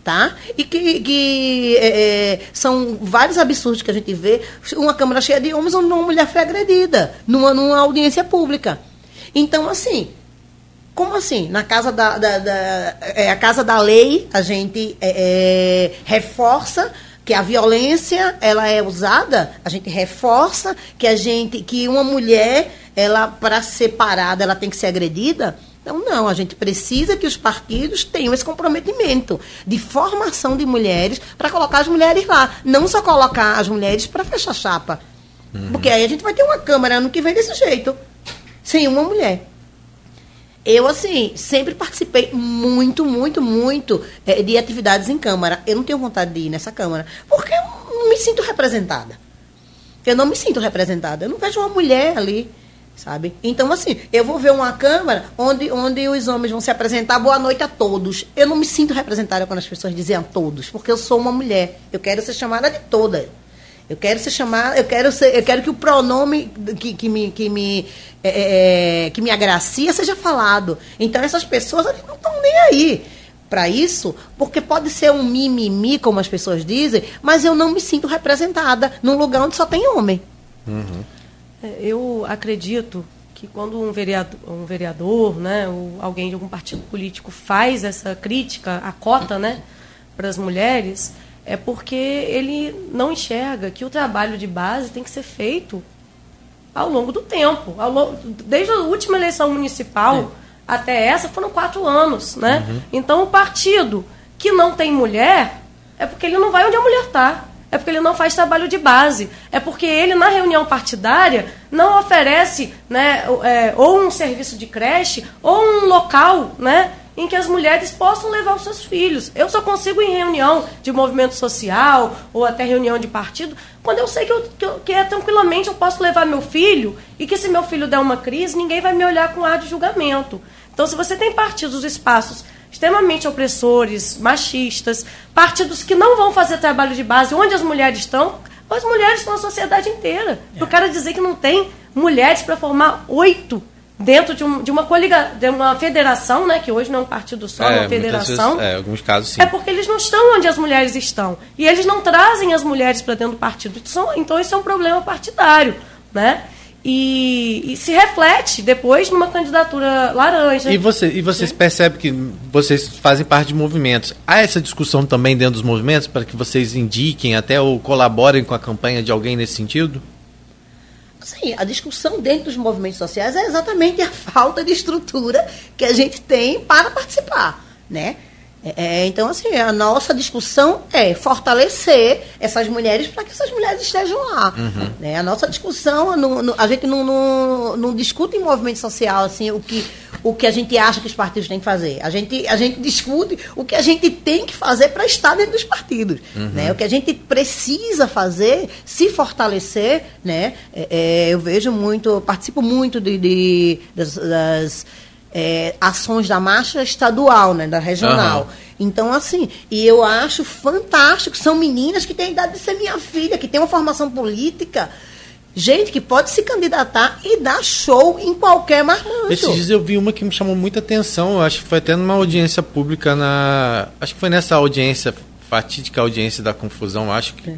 Speaker 3: tá? E que, que é, é, são vários absurdos que a gente vê. Uma Câmara cheia de homens onde uma mulher foi agredida numa, numa audiência pública. Então, assim, como assim? Na casa da, da, da- é, a casa da lei, a gente é, é, reforça que a violência ela é usada, a gente reforça que a gente que uma mulher ela para ser parada ela tem que ser agredida. Então não, a gente precisa que os partidos tenham esse comprometimento de formação de mulheres para colocar as mulheres lá, não só colocar as mulheres para fechar chapa. Porque aí a gente vai ter uma câmara ano que vem desse jeito, sem uma mulher. Eu, assim, sempre participei muito, muito, muito eh, de atividades em Câmara. Eu não tenho vontade de ir nessa Câmara, porque eu não me sinto representada. Eu não me sinto representada. Eu não vejo uma mulher ali, sabe? Então, assim, eu vou ver uma Câmara onde, onde os homens vão se apresentar boa noite a todos. Eu não me sinto representada quando as pessoas dizem a todos, porque eu sou uma mulher. Eu quero ser chamada de toda. Eu quero ser chamada, eu quero ser, eu quero que o pronome que, que me, que me, é, é, que me agracia seja falado. Então essas pessoas elas não estão nem aí para isso, porque pode ser um mimimi, como as pessoas dizem, mas eu não me sinto representada num lugar onde só tem homem.
Speaker 4: É, Eu acredito que quando um vereador, um vereador né, ou alguém de algum partido político faz essa crítica, a cota né, para as mulheres, é porque ele não enxerga que o trabalho de base tem que ser feito ao longo do tempo. Ao longo, desde a última eleição municipal até essa foram quatro anos. Né? Então o partido que não tem mulher é porque ele não vai onde a mulher está. É porque ele não faz trabalho de base. É porque ele, na reunião partidária, não oferece né, é, ou um serviço de creche ou um local né, em que as mulheres possam levar os seus filhos. Eu só consigo em reunião de movimento social ou até reunião de partido quando eu sei que, eu, que, eu- que é tranquilamente eu posso levar meu filho e que se meu filho der uma crise, ninguém vai me olhar com ar de julgamento. Então, se você tem partidos, espaços extremamente opressores, machistas, partidos que não vão fazer trabalho de base onde as mulheres estão, as mulheres estão na sociedade inteira. O cara dizer que não tem mulheres para formar oito dentro de, um- de uma coliga, de uma federação, né, que hoje não é um partido só, é uma
Speaker 5: muitas
Speaker 4: federação.
Speaker 5: vezes, é, alguns casos sim.
Speaker 4: É porque eles não estão onde as mulheres estão. E eles não trazem as mulheres para dentro do partido. Então, então isso é um problema partidário. Né? E, e se reflete depois numa candidatura laranja.
Speaker 5: E, você, e vocês percebem que vocês fazem parte de movimentos. Há essa discussão também dentro dos movimentos para que vocês indiquem até ou colaborem com a campanha de alguém nesse sentido?
Speaker 3: Sim, a discussão dentro dos movimentos sociais é exatamente a falta de estrutura que a gente tem para participar, né? É, é, então, assim, a nossa discussão é fortalecer essas mulheres para que essas mulheres estejam lá. Né? A nossa discussão, não- não- a gente não, não, não discute em movimento social assim, o, que, o que a gente acha que os partidos têm que fazer. A gente, a gente discute o que a gente tem que fazer para estar dentro dos partidos. Né? O que a gente precisa fazer, se fortalecer, né? É, é, eu vejo muito, participo muito de, de- das, das, é, ações da marcha estadual, né, da regional.
Speaker 5: Aham.
Speaker 3: Então, assim, e eu acho fantástico, são meninas que têm a idade de ser minha filha, que têm uma formação política, gente que pode se candidatar e dar show em qualquer marmanjo.
Speaker 5: Esses dias eu vi uma que me chamou muita atenção, acho que foi até numa audiência pública na. Acho que foi nessa audiência fatídica audiência da confusão, acho que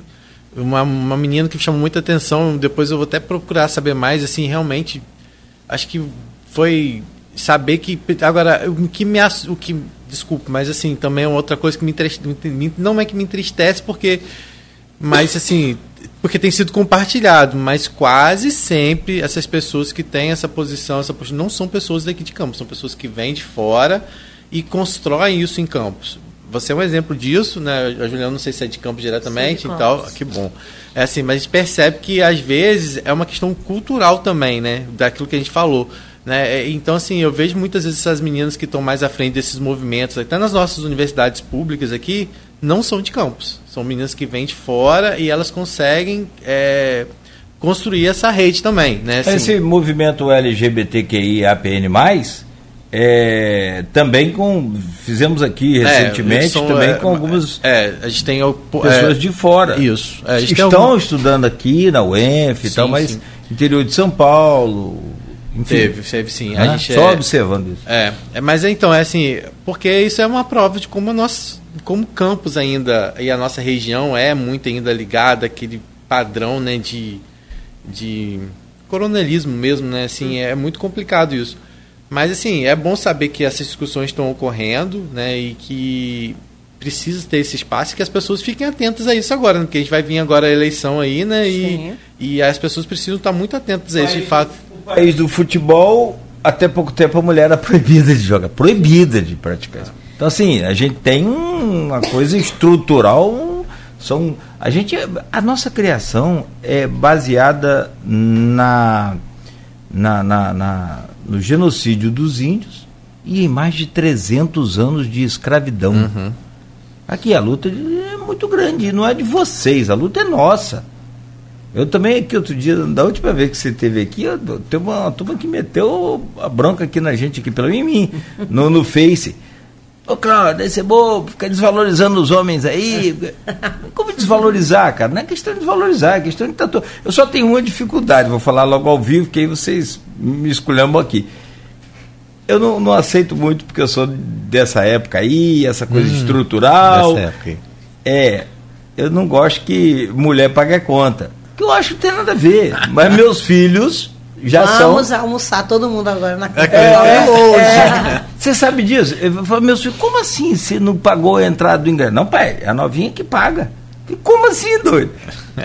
Speaker 5: uma, uma menina que chamou muita atenção, depois eu vou até procurar saber mais, assim, realmente, acho que foi saber que, agora, o que me, o que, desculpe, mas assim, também é outra coisa que me entristece, não é que me entristece, porque, mas assim, porque tem sido compartilhado, mas quase sempre essas pessoas que têm essa posição, essa posição, não são pessoas daqui de Campos, são pessoas que vêm de fora e constroem isso em Campos. Você é um exemplo disso, né? A Juliana não sei se é de Campos diretamente e tal, que bom. É assim, mas a gente percebe que às vezes é uma questão cultural também, né? Daquilo que a gente falou. Né? É, então, assim, eu vejo muitas vezes essas meninas que estão mais à frente desses movimentos, até nas nossas universidades públicas aqui, não são de campos. São meninas que vêm de fora e elas conseguem é, construir essa rede também. Né?
Speaker 2: Assim, Esse movimento LGBTQI APN, é, também com fizemos aqui é, recentemente é, também com algumas
Speaker 5: é, a gente tem
Speaker 2: pessoas é, de fora
Speaker 5: isso
Speaker 2: estão algum... estudando aqui na UENF e tal mas sim. interior de São Paulo
Speaker 5: enfim. Teve, teve sim.
Speaker 2: A gente Só é, observando isso.
Speaker 5: É, é, mas então, é assim, porque isso é uma prova de como nós, como campus ainda, e a nossa região é muito ainda ligada àquele padrão, né, de, de coronelismo mesmo, né, assim, é muito complicado isso. Mas, assim, é bom saber que essas discussões estão ocorrendo, né, e que precisa ter esse espaço e que as pessoas fiquem atentas a isso agora, né, porque a gente vai vir agora a eleição aí, né, e, e as pessoas precisam estar muito atentas a isso, de fato
Speaker 2: país do futebol, até pouco tempo a mulher era proibida de jogar, proibida de praticar. Então assim, a gente tem uma coisa estrutural, são a gente a nossa criação é baseada na na, na, na no genocídio dos índios e em mais de 300 anos de escravidão. Uhum. Aqui a luta é muito grande, não é de vocês, a luta é nossa. Eu também aqui outro dia, da última vez que você teve aqui, eu, teve uma turma que meteu a bronca aqui na gente, aqui pelo em mim, [LAUGHS] no, no Face. Ô Cláudio, esse é bobo, fica desvalorizando os homens aí. [LAUGHS] Como desvalorizar, cara? Não é questão de desvalorizar, é questão de estar. Eu só tenho uma dificuldade, vou falar logo ao vivo, que aí vocês me esculhambam aqui. Eu não, não aceito muito porque eu sou dessa época aí, essa coisa hum, estrutural. Dessa época. É, eu não gosto que mulher pague a conta que eu acho que não tem nada a ver. Mas meus filhos já
Speaker 3: Vamos
Speaker 2: são.
Speaker 3: Vamos almoçar todo mundo agora na
Speaker 2: casa. É, é, hoje. É. Você sabe disso? Eu falo, meus filhos, como assim você não pagou a entrada do ingresso? Não, pai, é a novinha que paga. Como assim, doido?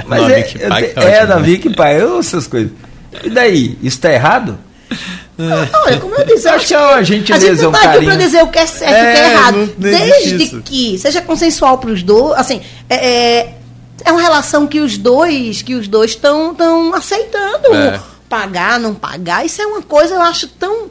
Speaker 2: Mas é, que paga, é, é a novinha que paga, eu, essas coisas. E daí? Isso está errado?
Speaker 3: Olha, como eu disse, acho que a gente a gente não está aqui para dizer o que é certo e o que é, é errado. Não, não Desde que seja consensual para os dois, assim, é, é uma relação que os dois que os dois estão tão aceitando é. pagar não pagar isso é uma coisa eu acho tão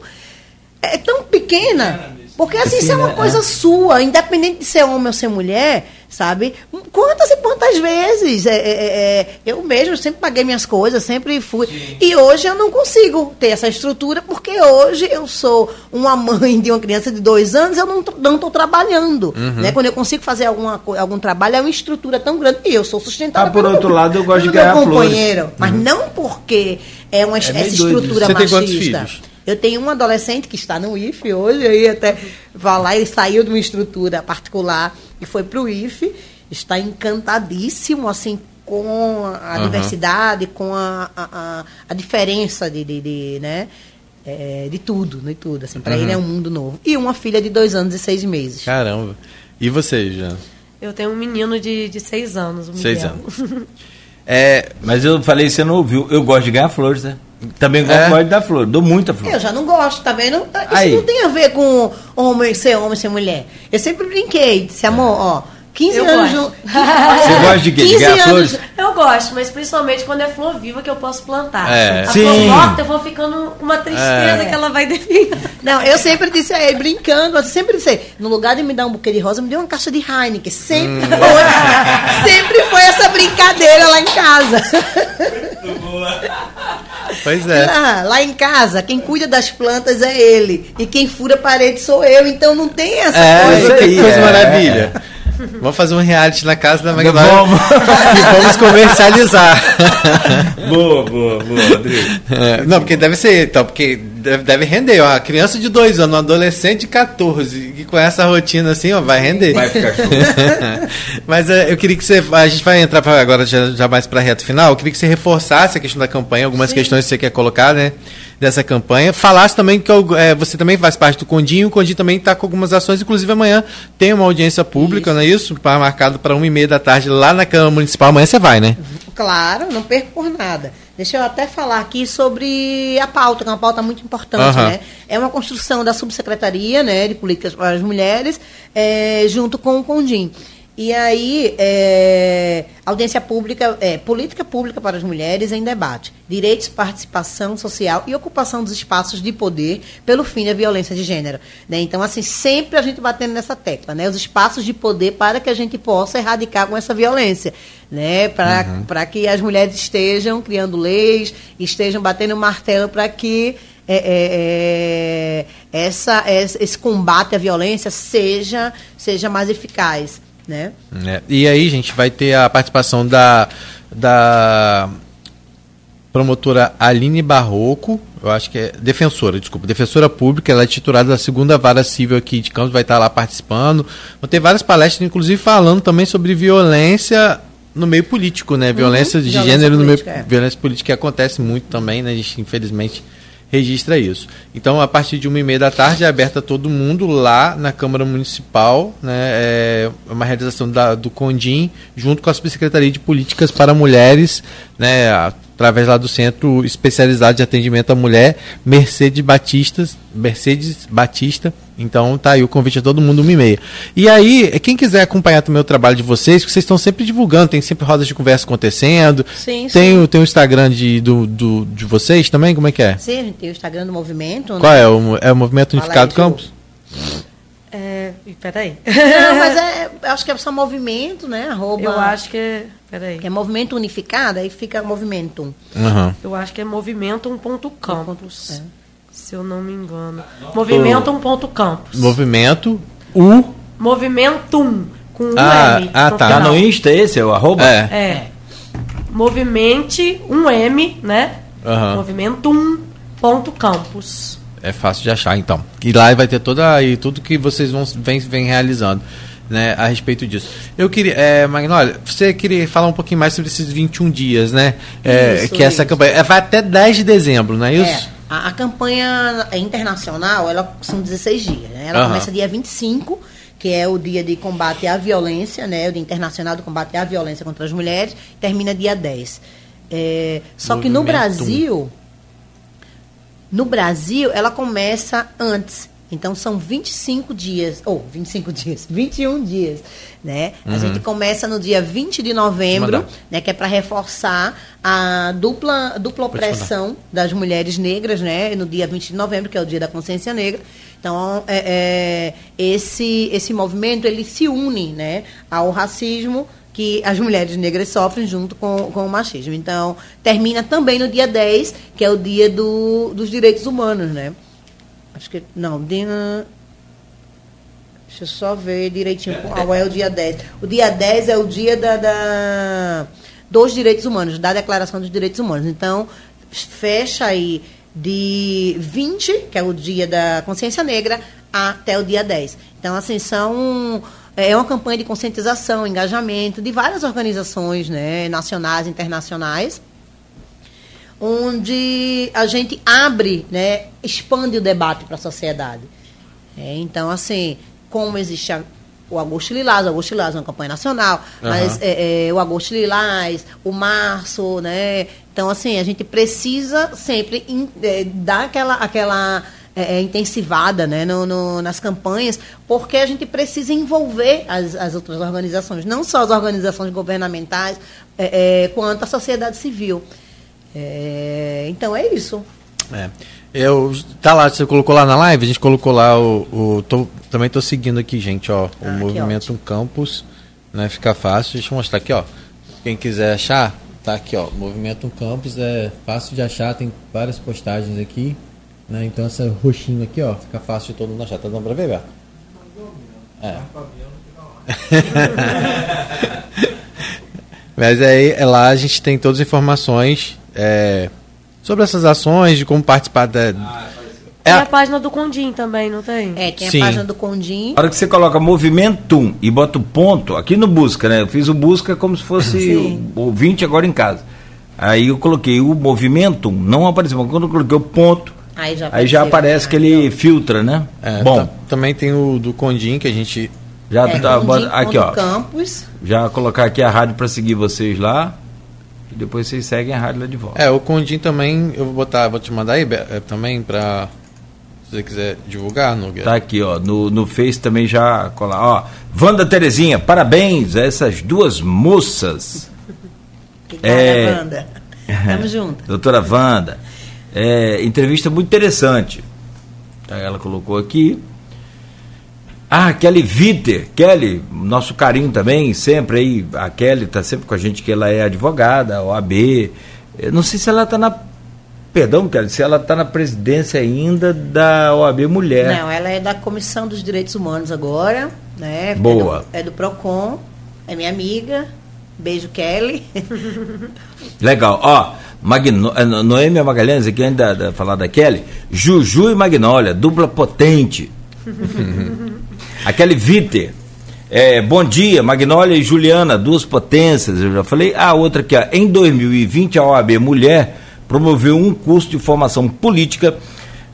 Speaker 3: é tão pequena porque assim, isso é uma coisa é. sua, independente de ser homem ou ser mulher, sabe? Quantas e quantas vezes? É, é, é, é eu mesmo sempre paguei minhas coisas, sempre fui. Sim. E hoje eu não consigo ter essa estrutura, porque hoje eu sou uma mãe de uma criança de dois anos, eu não estou trabalhando. Uhum. Né? Quando eu consigo fazer alguma, algum trabalho, é uma estrutura tão grande e eu sou sustentável.
Speaker 2: Ah, por outro lado, eu gosto de ganhar companheiro, flores.
Speaker 3: Mas uhum. não porque é uma, essa estrutura Você machista. Tem quantos filhos? Eu tenho um adolescente que está no IFE hoje, aí até vai lá, ele saiu de uma estrutura particular e foi para o IFE, está encantadíssimo, assim, com a uhum. diversidade, com a, a, a diferença de, de, de né? É, de tudo, de tudo. Assim, para uhum. ele é um mundo novo. E uma filha de dois anos e seis meses.
Speaker 5: Caramba. E você, Jean?
Speaker 4: Eu tenho um menino de, de seis anos.
Speaker 2: seis anos. [LAUGHS] é, mas eu falei, você não ouviu. Eu gosto de ganhar flores, né? Também gosto é. de dar flor, dou muita flor.
Speaker 3: Eu já não gosto, tá vendo? Isso Aí. não tem a ver com homem ser homem, ser mulher. Eu sempre brinquei, disse, amor, ó, 15 eu anos. Gosto. [LAUGHS]
Speaker 2: Você gosta de quê? De ganhar flores?
Speaker 4: Eu gosto, mas principalmente quando é flor viva que eu posso plantar.
Speaker 2: É.
Speaker 4: A
Speaker 2: Sim.
Speaker 4: flor morta eu vou ficando com uma tristeza é. que ela vai definir. [LAUGHS]
Speaker 3: Não, eu sempre disse a ele, brincando, eu sempre disse, no lugar de me dar um buquê de rosa, me deu uma caixa de Heineken. Sempre hum. foi. sempre foi essa brincadeira lá em casa. Muito boa.
Speaker 5: Pois é.
Speaker 3: Lá, lá, em casa, quem cuida das plantas é ele. E quem fura a parede sou eu. Então não tem essa
Speaker 5: é,
Speaker 3: coisa.
Speaker 5: Isso aí, coisa é. maravilha. Vamos fazer um reality na casa da Magnólia
Speaker 2: Vamos. [LAUGHS]
Speaker 5: e vamos comercializar.
Speaker 2: boa, boa, boa, Rodrigo.
Speaker 5: É, não, porque deve ser, então, porque deve, deve render. Ó, criança de 2 anos, um adolescente de 14, que com essa rotina assim, ó, vai render.
Speaker 2: Vai ficar show. [LAUGHS]
Speaker 5: Mas é, eu queria que você. A gente vai entrar pra, agora já, já mais para a reta final. Eu queria que você reforçasse a questão da campanha, algumas questões que você quer colocar, né? Dessa campanha. Falasse também que eu, é, você também faz parte do Condinho. O Condinho também está com algumas ações, inclusive amanhã tem uma audiência pública,
Speaker 3: Isso.
Speaker 5: não é isso? Pra, marcado para uma e meia da tarde lá na Câmara Municipal. Amanhã você vai, né?
Speaker 3: Claro, não perco por nada. Deixa eu até falar aqui sobre a pauta, que é uma pauta muito importante,
Speaker 5: Aham.
Speaker 3: né? É uma construção da subsecretaria, né, de políticas para as mulheres, é, junto com o Condim. E aí, é, audiência pública, é, política pública para as mulheres em debate, direitos, participação social e ocupação dos espaços de poder pelo fim da violência de gênero. né? Então, assim, sempre a gente batendo nessa tecla, né? Os espaços de poder para que a gente possa erradicar com essa violência, né? Para que as mulheres estejam criando leis, estejam batendo martelo para que é, é, é, essa- esse combate à violência seja, seja mais eficaz. Né?
Speaker 5: É, E aí, gente, vai ter a participação da, da promotora Aline Barroco, eu acho que é defensora, desculpa, defensora pública, ela é titular da segunda vara civil aqui de Campos, vai estar lá participando. Vão ter várias palestras, inclusive falando também sobre violência no meio político, né? Violência de
Speaker 3: Violência
Speaker 5: gênero no meio
Speaker 3: política, é.
Speaker 5: violência política que acontece muito também, né? A gente infelizmente registra isso. Então, a partir de uma e meia da tarde é aberta a todo mundo lá na Câmara Municipal, né? É uma realização da, do Condim junto com a Subsecretaria de Políticas para Mulheres, né? Através lá do Centro Especializado de Atendimento à Mulher, Mercedes Batista, Mercedes Batista. Então tá aí o convite a todo mundo, uma e meia. E aí, quem quiser acompanhar também o trabalho de vocês, que vocês estão sempre divulgando, tem sempre rodas de conversa acontecendo.
Speaker 3: Sim,
Speaker 5: tem,
Speaker 3: sim.
Speaker 5: O, tem o Instagram de, do, do- de vocês também? Como é que é?
Speaker 3: Sim, tem o Instagram do movimento.
Speaker 5: Qual
Speaker 3: né?
Speaker 5: é? O, é o Movimento
Speaker 3: Fala
Speaker 5: Unificado
Speaker 3: aí,
Speaker 5: Campos?
Speaker 4: É, peraí.
Speaker 3: Não, [LAUGHS] mas é, eu acho que é só movimento, né? Arroba,
Speaker 4: Eu acho que é. Peraí.
Speaker 3: que é movimento unificado, aí fica movimento.
Speaker 5: Aham.
Speaker 4: Eu acho que é movimentum.campus.
Speaker 3: É.
Speaker 4: Se eu não me engano. Movimentum.campus.
Speaker 5: Movimento U.
Speaker 4: Movimentum. Com um
Speaker 5: Ah,
Speaker 4: M.
Speaker 5: ah,
Speaker 4: no
Speaker 5: tá.
Speaker 2: Tá no Insta esse, é o arroba?
Speaker 5: É.
Speaker 4: É. Movimente, um M, né?
Speaker 5: Aham.
Speaker 4: Movimentum.campus.
Speaker 5: É fácil de achar, então. E lá vai ter toda aí tudo que vocês vão vem, vem realizando. Né, a respeito disso. Eu queria, é, Magnólia, você queria falar um pouquinho mais sobre esses 21 dias, né? É,
Speaker 3: Isso,
Speaker 5: que essa
Speaker 3: isso.
Speaker 5: campanha é, vai até 10 de dezembro, não é isso?
Speaker 3: É, a, a campanha internacional, ela são 16 dias. Né? Ela
Speaker 5: Aham.
Speaker 3: começa dia 25, que é o dia de combate à violência, né? o Dia Internacional do Combate à Violência contra as Mulheres, termina dia 10. É, só que no
Speaker 5: Movimento.
Speaker 3: Brasil, no Brasil, ela começa antes. Então são 25 dias, ou 25 [LAUGHS] dias, 21 dias, né? A gente começa no dia 20 de novembro, né, que é para reforçar a dupla dupla opressão das mulheres negras, né, no dia 20 de novembro, que é o dia da consciência negra. Então, é, é, esse esse movimento ele se une, né, ao racismo que as mulheres negras sofrem junto com, com o machismo. Então, termina também no dia 10, que é o dia do, dos direitos humanos, né? Acho que. Não, dia. Deixa eu só ver direitinho qual é o dia 10. O dia 10 é o dia da, da- dos direitos humanos, da Declaração dos Direitos Humanos. Então, fecha aí de 20, que é o dia da consciência negra, até o dia 10. Então, assim, são. É uma campanha de conscientização, engajamento de várias organizações né, nacionais, internacionais, onde a gente abre, né, expande o debate para a sociedade. É, então, assim, como existe a- o Agosto Lilás, o Agosto Lilás é uma campanha nacional, mas é, é, o Agosto Lilás, o Março, né? Então, assim, a gente precisa sempre in- é, dar aquela, aquela é, é, intensivada né, no- no- nas campanhas, porque a gente precisa envolver as, as outras organizações, não só as organizações governamentais, é, é, quanto a sociedade civil. É, então é isso.
Speaker 5: É. Eu, tá lá, você colocou lá na live? A gente colocou lá o. o tô- também tô seguindo aqui, gente, ó. O
Speaker 3: Ah,
Speaker 5: Movimento Campus, né? Fica fácil. Deixa eu mostrar aqui, ó. Quem quiser achar, tá aqui, ó. Movimento Campus é fácil de achar, tem várias postagens aqui. Né? Então essa roxinho aqui, ó, fica fácil de todo mundo achar. Tá dando pra ver, Beto? É. [LAUGHS] Mas aí é lá a gente tem todas as informações é, sobre essas ações, de como participar da.
Speaker 4: Tem a página do Condim também, não tem?
Speaker 3: É, tem
Speaker 5: Sim.
Speaker 3: a página do Condim.
Speaker 2: Na hora que você coloca Movimentum e bota o ponto, aqui no busca, né? Eu fiz o busca como se fosse
Speaker 3: Sim.
Speaker 2: o ouvinte agora em casa. Aí eu coloquei o Movimentum, não apareceu, mas quando eu coloquei o ponto,
Speaker 3: Aí já,
Speaker 2: aí já aparece que ele filtra, né?
Speaker 5: É,
Speaker 2: Bom,
Speaker 5: ta- também tem o do Condim que a gente.
Speaker 2: já
Speaker 3: É,
Speaker 2: tá,
Speaker 3: Condim,
Speaker 2: aqui ó,
Speaker 3: Campos.
Speaker 2: já colocar aqui a rádio para seguir vocês lá e depois vocês seguem a rádio lá de volta.
Speaker 5: É, o Condim também, eu vou botar, vou te mandar aí é, também pra. Se você quiser divulgar, Nogueira.
Speaker 2: Tá aqui, ó. No, no Face também já colar. Ó, Wanda Terezinha, parabéns a essas duas moças.
Speaker 3: Obrigada,
Speaker 2: É.
Speaker 3: Wanda. [LAUGHS] Tamo junto.
Speaker 2: Doutora Wanda. É, entrevista muito interessante. Ela colocou aqui. Ah, Kelly Viter. Kelly, nosso carinho também, sempre aí. A Kelly está sempre com a gente, que ela é advogada, OAB. Eu não sei se ela está na. Perdão, Kelly, se ela está na presidência ainda da OAB Mulher.
Speaker 3: Não, ela é da Comissão dos Direitos Humanos agora, né?
Speaker 2: Boa.
Speaker 3: É do, é do PROCON, é minha amiga. Beijo, Kelly.
Speaker 2: Legal. Ó, Magno, eh, No- Noêmia Magalhães, aqui ainda da, falar da Kelly. Juju e Magnólia, dupla potente. [LAUGHS] Aquele Viter. É, bom dia, Magnólia e Juliana, duas potências. Eu já falei. A outra aqui, ó. Em 2020, a OAB Mulher promoveu um curso de formação política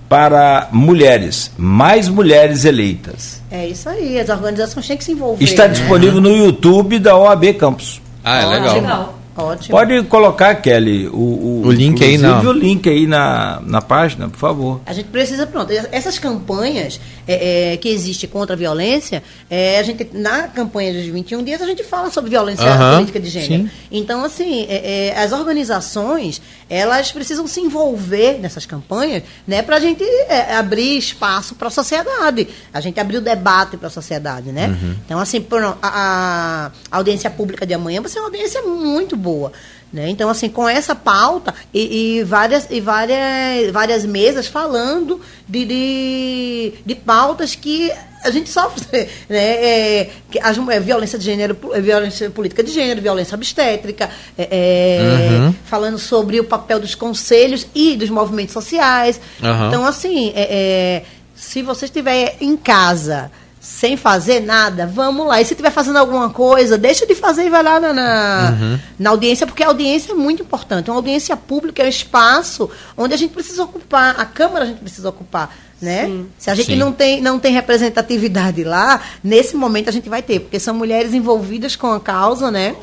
Speaker 2: para mulheres. Mais mulheres eleitas.
Speaker 3: É isso aí, as organizações têm que se envolver.
Speaker 2: Está
Speaker 3: né?
Speaker 2: disponível no YouTube da OAB Campus.
Speaker 5: Ah, é legal.
Speaker 4: Legal.
Speaker 3: Ótimo.
Speaker 2: Pode colocar, Kelly, o, o,
Speaker 5: O link aí,
Speaker 2: inclusive
Speaker 5: não.
Speaker 2: o link aí na, na página, por favor.
Speaker 3: A gente precisa, pronto, essas campanhas é, é, que existem contra a violência, é, a gente, na campanha dos 21 dias, a gente fala sobre violência política de gênero.
Speaker 5: sim.
Speaker 3: Então, assim, é, é, as organizações, elas precisam se envolver nessas campanhas, né, para a gente é, abrir espaço para a sociedade, a gente abrir o debate para a sociedade, né?
Speaker 5: Uhum.
Speaker 3: Então, assim, a, a audiência pública de amanhã vai ser uma audiência muito boa. Né? Então, assim, com essa pauta e, e várias, e várias, várias mesas falando de, de, de pautas que a gente sofre, [LAUGHS] né? É, é, violência de gênero, é, violência política de gênero, violência obstétrica, é, é,
Speaker 5: Uhum.
Speaker 3: falando sobre o papel dos conselhos e dos movimentos sociais.
Speaker 5: Aham.
Speaker 3: Então, assim, é, se você estiver em casa sem fazer nada, vamos lá. E se estiver fazendo alguma coisa, deixa de fazer e vai lá na, na,
Speaker 5: Uhum.
Speaker 3: na audiência, porque a audiência é muito importante. Uma audiência pública é um espaço onde a gente precisa ocupar, a Câmara a gente precisa ocupar. Né?
Speaker 4: Sim.
Speaker 3: Se a gente
Speaker 5: Sim.
Speaker 3: não tem, não tem representatividade lá, nesse momento a gente vai ter, porque são mulheres envolvidas com a causa, né?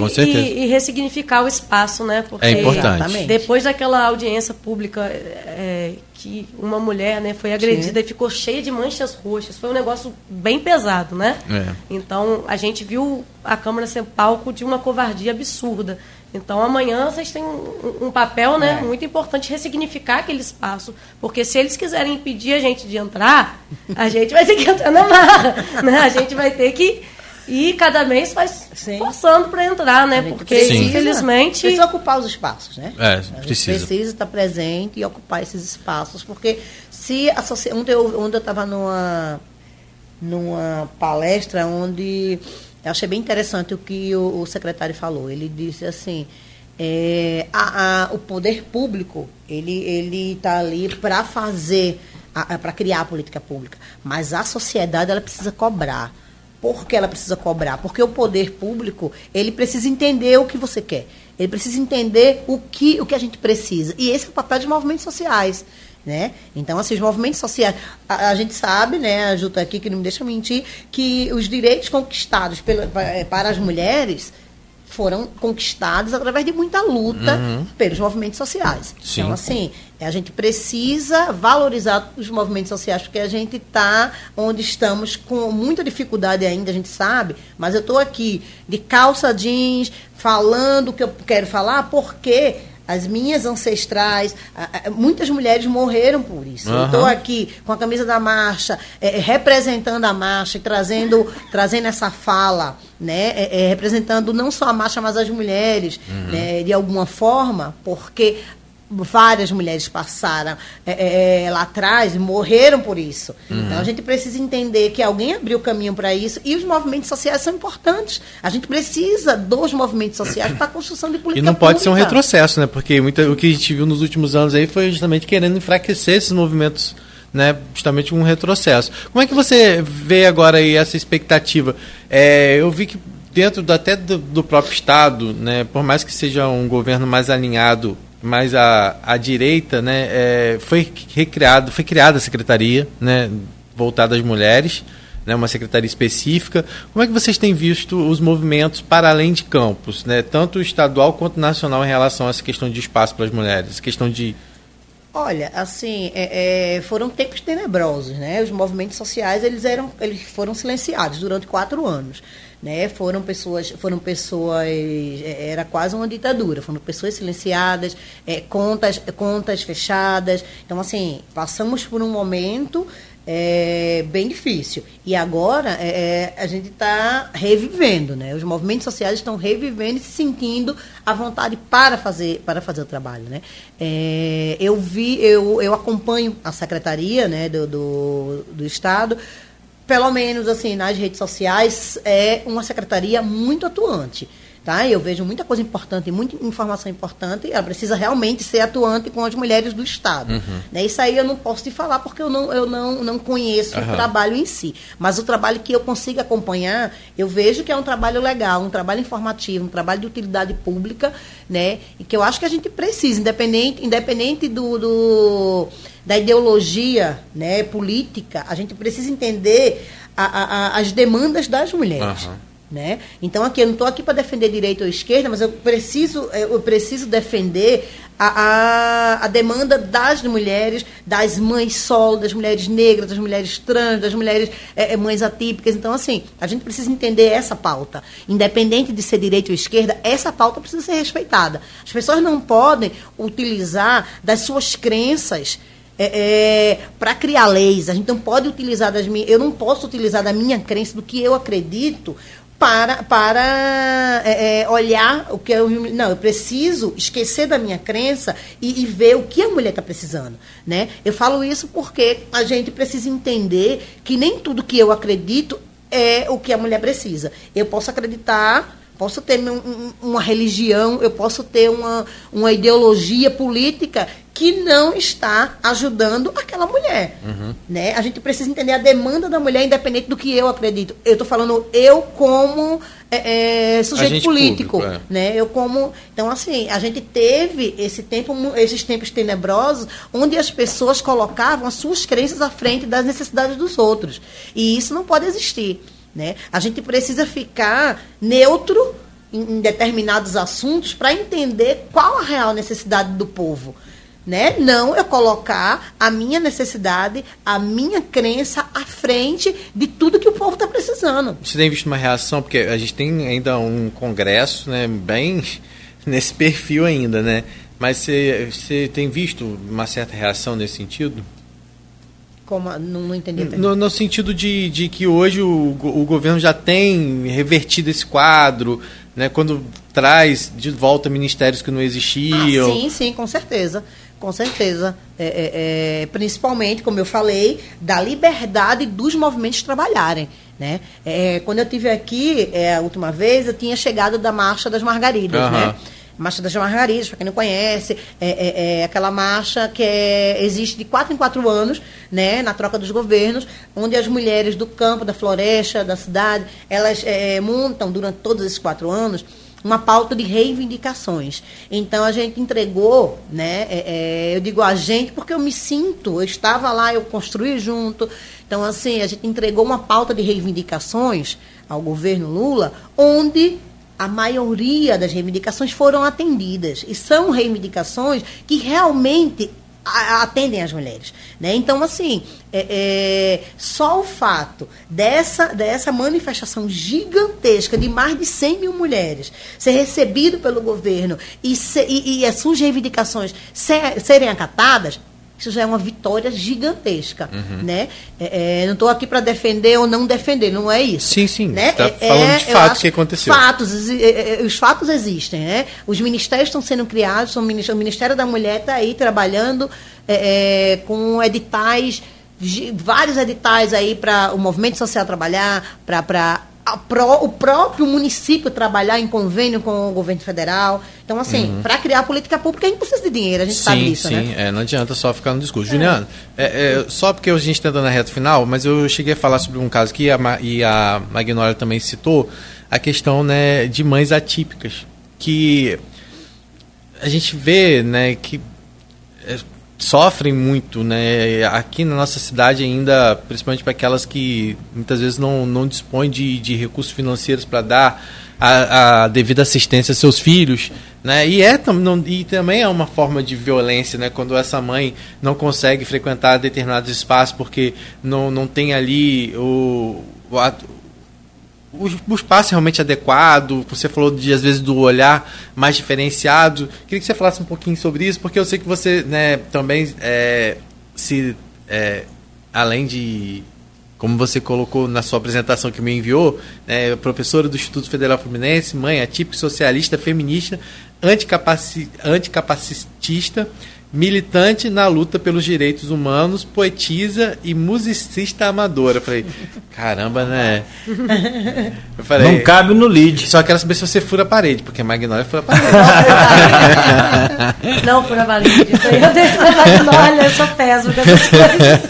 Speaker 5: Com
Speaker 4: E-
Speaker 5: certeza.
Speaker 4: E, e ressignificar o espaço, né? Porque
Speaker 5: É importante.
Speaker 3: Exatamente.
Speaker 4: Depois daquela audiência pública é, que uma mulher né, foi agredida e ficou cheia de manchas roxas, foi um negócio bem pesado, né?
Speaker 5: É.
Speaker 4: Então a gente viu a Câmara ser palco de uma covardia absurda. Então amanhã vocês têm um, um papel né,
Speaker 3: É.
Speaker 4: muito importante ressignificar aquele espaço. Porque se eles quiserem impedir a gente de entrar, a gente vai ter que entrar na marra. Né? A gente vai ter que ir cada mês faz
Speaker 3: Sim.
Speaker 4: forçando para entrar, né? Porque
Speaker 3: precisa-
Speaker 4: infelizmente.
Speaker 3: Precisa ocupar os espaços, né?
Speaker 5: É, precisa.
Speaker 3: precisa estar presente e ocupar esses espaços, porque se a sociedade. Ontem eu ontem eu estava numa, numa palestra onde eu achei bem interessante o que o, o secretário falou. Ele disse assim. é, a- a- o poder público ele ele está ali para fazer para criar a política pública mas a sociedade ela precisa cobrar por que ela precisa cobrar? Porque o poder público, ele precisa entender o que você quer. Ele precisa entender o que, o que a gente precisa. E esse é o papel dos movimentos sociais. Né? Então, assim, os movimentos sociais, a, a gente sabe, né, a Ju tá aqui, que não me deixa mentir, que os direitos conquistados pela, pa- para as mulheres foram conquistados através de muita luta pelos movimentos sociais.
Speaker 5: Sim.
Speaker 3: Então, assim, a gente precisa valorizar os movimentos sociais, porque a gente está onde estamos com muita dificuldade ainda, a gente sabe, mas eu estou aqui de calça jeans, falando o que eu quero falar, porque as minhas ancestrais, muitas mulheres morreram por isso. Eu estou aqui com a camisa da marcha, é, é, representando a marcha e trazendo, trazendo essa fala, né? É, é, representando não só a marcha, mas as mulheres, né? de alguma forma, porque várias mulheres passaram é, é, lá atrás e morreram por isso. Uhum. Então a gente precisa entender que alguém abriu o caminho para isso e os movimentos sociais são importantes. A gente precisa dos movimentos sociais para a construção de política
Speaker 5: E não pode
Speaker 3: pública.
Speaker 5: ser um retrocesso, né? Porque muita, o que a gente viu nos últimos anos aí foi justamente querendo enfraquecer esses movimentos né, justamente um retrocesso. Como é que você vê agora aí essa expectativa? É, eu vi que dentro do, até do, do, próprio Estado, né, por mais que seja um governo mais alinhado, mais à, à direita, né, é, foi recriado, foi criada a secretaria, né, voltada às mulheres, né, uma secretaria específica. Como é que vocês têm visto os movimentos para além de campos, né, tanto estadual quanto nacional, em relação a essa questão de espaço para as mulheres, questão de
Speaker 3: Olha, assim, é, é, foram tempos tenebrosos, né? Os movimentos sociais eles eram, eles foram silenciados durante quatro anos, né? Foram pessoas, foram pessoas, é, era quase uma ditadura. Foram pessoas silenciadas, é, contas, contas fechadas. Então, assim, passamos por um momento é bem difícil. E agora é, é a gente está revivendo, né? Os movimentos sociais estão revivendo e se sentindo à vontade para fazer, para fazer o trabalho, né? É, eu vi, eu, eu acompanho a secretaria né, do, do, do Estado, pelo menos assim, nas redes sociais, é uma secretaria muito atuante. Tá? Eu vejo muita coisa importante, muita informação importante, ela precisa realmente ser atuante com as mulheres do Estado. Uhum. Né? Isso aí eu não posso te falar porque eu não, eu não, não conheço uhum. o trabalho em si. Mas o trabalho que eu consigo acompanhar, eu vejo que é um trabalho legal, um trabalho informativo, um trabalho de utilidade pública, né? E que eu acho que a gente precisa, independente, independente do, do da ideologia né, política, a gente precisa entender a, a, a, as demandas das mulheres. Uhum. Né? Então aqui eu não estou aqui para defender direita ou esquerda, mas eu preciso eu preciso defender a, a, a, demanda das mulheres, das mães solo, das mulheres negras, das mulheres trans, das mulheres é, mães atípicas. Então assim a gente precisa entender essa pauta, independente de ser direita ou esquerda, essa pauta precisa ser respeitada. As pessoas não podem utilizar das suas crenças é, é, para criar leis. A gente não pode utilizar das minhas. Eu não posso utilizar da minha crença, do que eu acredito, para, para é, é, olhar o que eu. Não, eu preciso esquecer da minha crença e, e ver o que a mulher está precisando. Né? Eu falo isso porque a gente precisa entender que nem tudo que eu acredito é o que a mulher precisa. Eu posso acreditar posso ter um, uma religião, eu posso ter uma, uma ideologia política que não está ajudando aquela mulher. Uhum. Né? A gente precisa entender a demanda da mulher, independente do que eu acredito. Eu estou falando eu como é, é, sujeito político. Público, é. né? Eu como. Então, assim, a gente teve esse tempo, esses tempos tenebrosos, onde as pessoas colocavam as suas crenças à frente das necessidades dos outros. E isso não pode existir. Né? A gente precisa ficar neutro em, em determinados assuntos para entender qual a real necessidade do povo né? Não eu colocar a minha necessidade, a minha crença à frente de tudo que o povo está precisando.
Speaker 5: Você tem visto uma reação, porque a gente tem ainda um congresso, né, bem [LAUGHS] nesse perfil ainda, né? Mas você, você tem visto uma certa reação nesse sentido?
Speaker 3: Como, não, não entendi.
Speaker 5: No, no, sentido de, de que hoje o, o governo já tem revertido esse quadro, né, quando traz de volta ministérios que não existiam.
Speaker 3: Ah, sim, sim, com certeza. Com certeza. É, é, é, principalmente, como eu falei, da liberdade dos movimentos trabalharem. Né? É, quando eu tive aqui é, a última vez, eu tinha chegado da Marcha das Margaridas. Uhum. Né? Marcha das Margaridas, para quem não conhece, é, é, é, aquela marcha que é, existe de quatro em quatro anos, né, na troca dos governos, onde as mulheres do campo, da floresta, da cidade, elas é, montam durante todos esses quatro anos uma pauta de reivindicações. Então a gente entregou, né? É, é, eu digo a gente porque eu me sinto, eu estava lá, eu construí junto. Então, assim, a gente entregou uma pauta de reivindicações ao governo Lula, onde a maioria das reivindicações foram atendidas. E são reivindicações que realmente atendem as mulheres. Né? Então, assim, é, é, só o fato dessa, dessa manifestação gigantesca de mais de 100 mil mulheres ser recebido pelo governo e, se, e, e as suas reivindicações ser, serem acatadas, isso já é uma vitória gigantesca, né? É, é, não estou aqui para defender ou não defender, não é isso.
Speaker 5: Sim, sim.
Speaker 3: Né?
Speaker 5: Tá
Speaker 3: É-
Speaker 5: falando
Speaker 3: é,
Speaker 5: de
Speaker 3: eu
Speaker 5: fato
Speaker 3: acho-
Speaker 5: que aconteceu.
Speaker 3: Fatos, é, é, os fatos existem, né? Os ministérios estão sendo criados, o Ministério da Mulher está aí trabalhando com editais, vários editais aí para o movimento social trabalhar, para o próprio município trabalhar em convênio com o governo federal. Então, assim, para criar política pública, a gente precisa de dinheiro, a gente sabe
Speaker 5: Uhum. Sim,
Speaker 3: disso,
Speaker 5: sim,
Speaker 3: né?
Speaker 5: é, não adianta só ficar no discurso. Juliano, é, é, só porque a gente está dando na reta final, mas eu cheguei a falar sobre um caso que a, e a Magnólia também citou, a questão né, de mães atípicas, que a gente vê né, que é, sofrem muito, né? Aqui na nossa cidade ainda, principalmente para aquelas que muitas vezes não, não dispõem de, de recursos financeiros para dar a, a devida assistência aos seus filhos, né? E, é, não, e também é uma forma de violência, né? Quando essa mãe não consegue frequentar determinados espaços porque não, não tem ali o, o o, espaço realmente adequado, você falou de às vezes do olhar mais diferenciado. Queria que você falasse um pouquinho sobre isso, porque eu sei que você né, também é, se é, além de como você colocou na sua apresentação que me enviou, né, professora do Instituto Federal Fluminense, mãe atípica, socialista, feminista, anticapaci anticapacitista, militante na luta pelos direitos humanos, poetisa e musicista amadora. Eu falei, caramba, né? Eu falei,
Speaker 2: Não cabe no lead.
Speaker 5: só quero saber se você fura a parede, porque Magnólia fura a parede.
Speaker 4: Não, valide. Isso aí eu deixo pra Magnólia, eu sou péssima com essas coisas.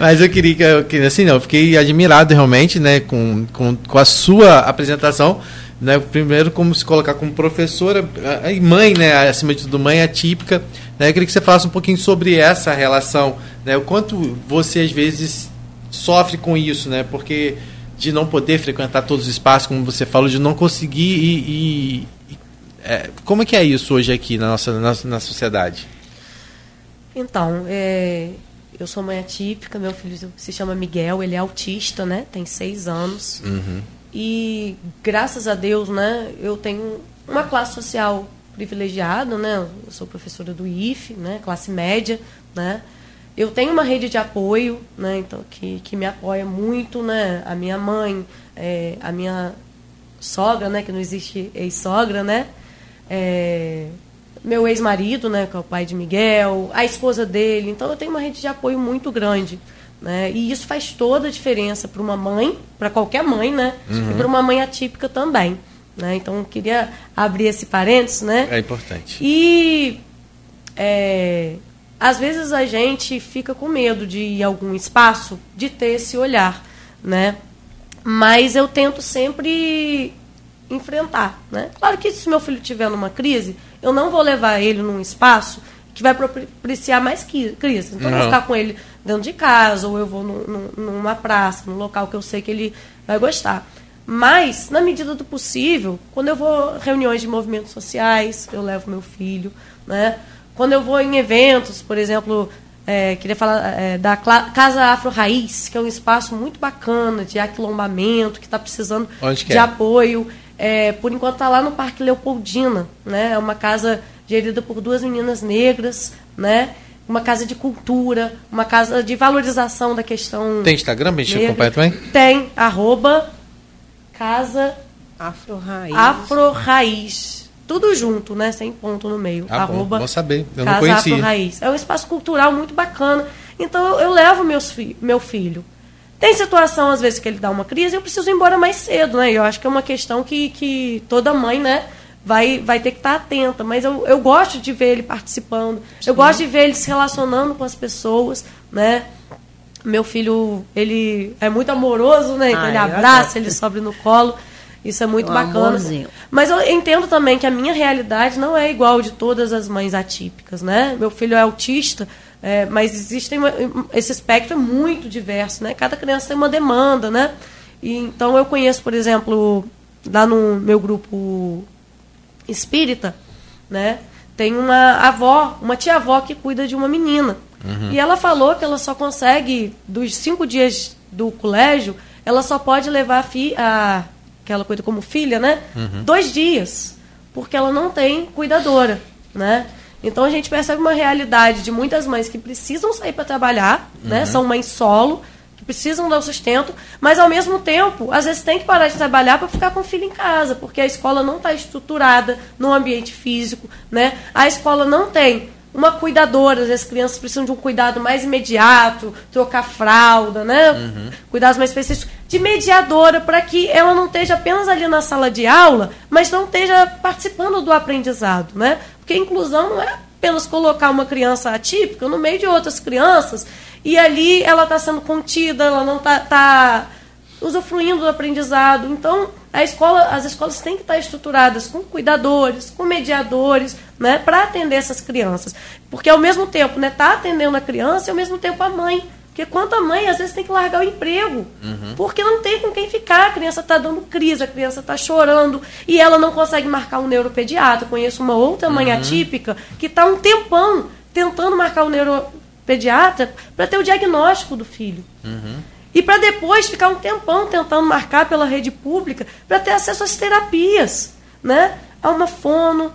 Speaker 5: Mas eu queria que, eu, que, assim, não, eu fiquei admirado realmente, né, com, com, com a sua apresentação, né, primeiro como se colocar como professora e mãe, né, acima de tudo mãe atípica, né, eu queria que você falasse um pouquinho sobre essa relação, né, o quanto você às vezes sofre com isso, né, porque de não poder frequentar todos os espaços, como você falou, de não conseguir e, e- é, como é que é isso hoje aqui na nossa na, na sociedade?
Speaker 4: Então, é, eu sou mãe atípica, meu filho se chama Miguel, ele é autista, né? Tem seis anos. E graças a Deus, né, eu tenho uma classe social privilegiada, né? Eu sou professora do IFE, né? Classe média, né? Eu tenho uma rede de apoio, né? Então, que, que me apoia muito, né? A minha mãe, é, a minha sogra, né? Que não existe ex-sogra, né? É, meu ex-marido, né, que é o pai de Miguel, a esposa dele. Então eu tenho uma rede de apoio muito grande. Né? E isso faz toda a diferença para uma mãe, para qualquer mãe, né? E para uma mãe atípica também. Né? Então eu queria abrir esse parênteses, né?
Speaker 5: É importante.
Speaker 4: E é, às vezes a gente fica com medo de ir a algum espaço de ter esse olhar, né? Mas eu tento sempre enfrentar, né? Claro que se meu filho tiver numa crise, eu não vou levar ele num espaço que vai propiciar mais crise. Então eu
Speaker 5: Não.
Speaker 4: vou ficar com ele dentro de casa ou eu vou num- numa praça, num local que eu sei que ele vai gostar. Mas, na medida do possível, quando eu vou a reuniões de movimentos sociais, eu levo meu filho, né? Quando eu vou em eventos, por exemplo, é, queria falar é, da Casa Afro Raiz, que é um espaço muito bacana de aquilombamento, que está precisando de
Speaker 5: é?
Speaker 4: apoio. É, por enquanto está lá no Parque Leopoldina, né? É uma casa gerida por duas meninas negras, né? Uma casa de cultura, uma casa de valorização da questão.
Speaker 5: Tem Instagram
Speaker 4: negra.
Speaker 5: acompanhar também?
Speaker 4: Tem, arroba Casa
Speaker 3: Afro Raiz.
Speaker 4: Afro Raiz. Tudo junto, né? Sem ponto no meio.
Speaker 5: Ah,
Speaker 4: arroba
Speaker 5: bom saber. Eu não
Speaker 4: Casa
Speaker 5: conhecia.
Speaker 4: Afro Raiz. É um espaço cultural muito bacana. Então eu, eu levo meus fi meu filho. Tem situação, às vezes, que ele dá uma crise e eu preciso ir embora mais cedo, né? Eu acho que é uma questão que, que toda mãe, né? Vai, vai ter que estar atenta. Mas eu, eu gosto de ver ele participando. Eu gosto de ver ele se relacionando com as pessoas, né? Meu filho, ele é muito amoroso, né? Então
Speaker 3: Ai,
Speaker 4: ele abraça, ele sobe no colo. Isso é muito
Speaker 3: Um
Speaker 4: bacana.
Speaker 3: amorzinho.
Speaker 4: Mas eu entendo também que a minha realidade não é igual de todas as mães atípicas, né? Meu filho é autista, é, mas existem esse espectro é muito diverso, né? Cada criança tem uma demanda, né? E, então eu conheço, por exemplo, lá no meu grupo espírita, né? Tem uma avó, uma tia-avó que cuida de uma menina. E ela falou que ela só consegue, dos cinco dias do colégio, ela só pode levar a, fi, a que ela cuida como filha, né? Dois dias. Porque ela não tem cuidadora, né? Então a gente percebe uma realidade de muitas mães que precisam sair para trabalhar, né?
Speaker 2: Uhum.
Speaker 4: São mães solo, que precisam dar o sustento, mas ao mesmo tempo, às vezes tem que parar de trabalhar para ficar com o filho em casa, porque a escola não está estruturada no ambiente físico, né? A escola não tem uma cuidadora, às vezes as crianças precisam de um cuidado mais imediato, trocar fralda, né?
Speaker 2: Uhum.
Speaker 4: Cuidados mais específicos, de mediadora, para que ela não esteja apenas ali na sala de aula, mas não esteja participando do aprendizado, né? Porque inclusão não é apenas colocar uma criança atípica no meio de outras crianças e ali ela está sendo contida, ela não está tá usufruindo do aprendizado. Então, a escola, as escolas têm que estar estruturadas com cuidadores, com mediadores, né, para atender essas crianças. Porque ao mesmo tempo, né, tá atendendo a criança e ao mesmo tempo a mãe. Porque quanto a mãe, às vezes tem que largar o emprego, porque não tem com quem ficar. A criança está dando crise, a criança está chorando e ela não consegue marcar um neuropediatra. Conheço uma outra mãe atípica que está um tempão tentando marcar um neuropediatra para ter o diagnóstico do filho. E para depois ficar um tempão tentando marcar pela rede pública para ter acesso às terapias, né? A uma fono,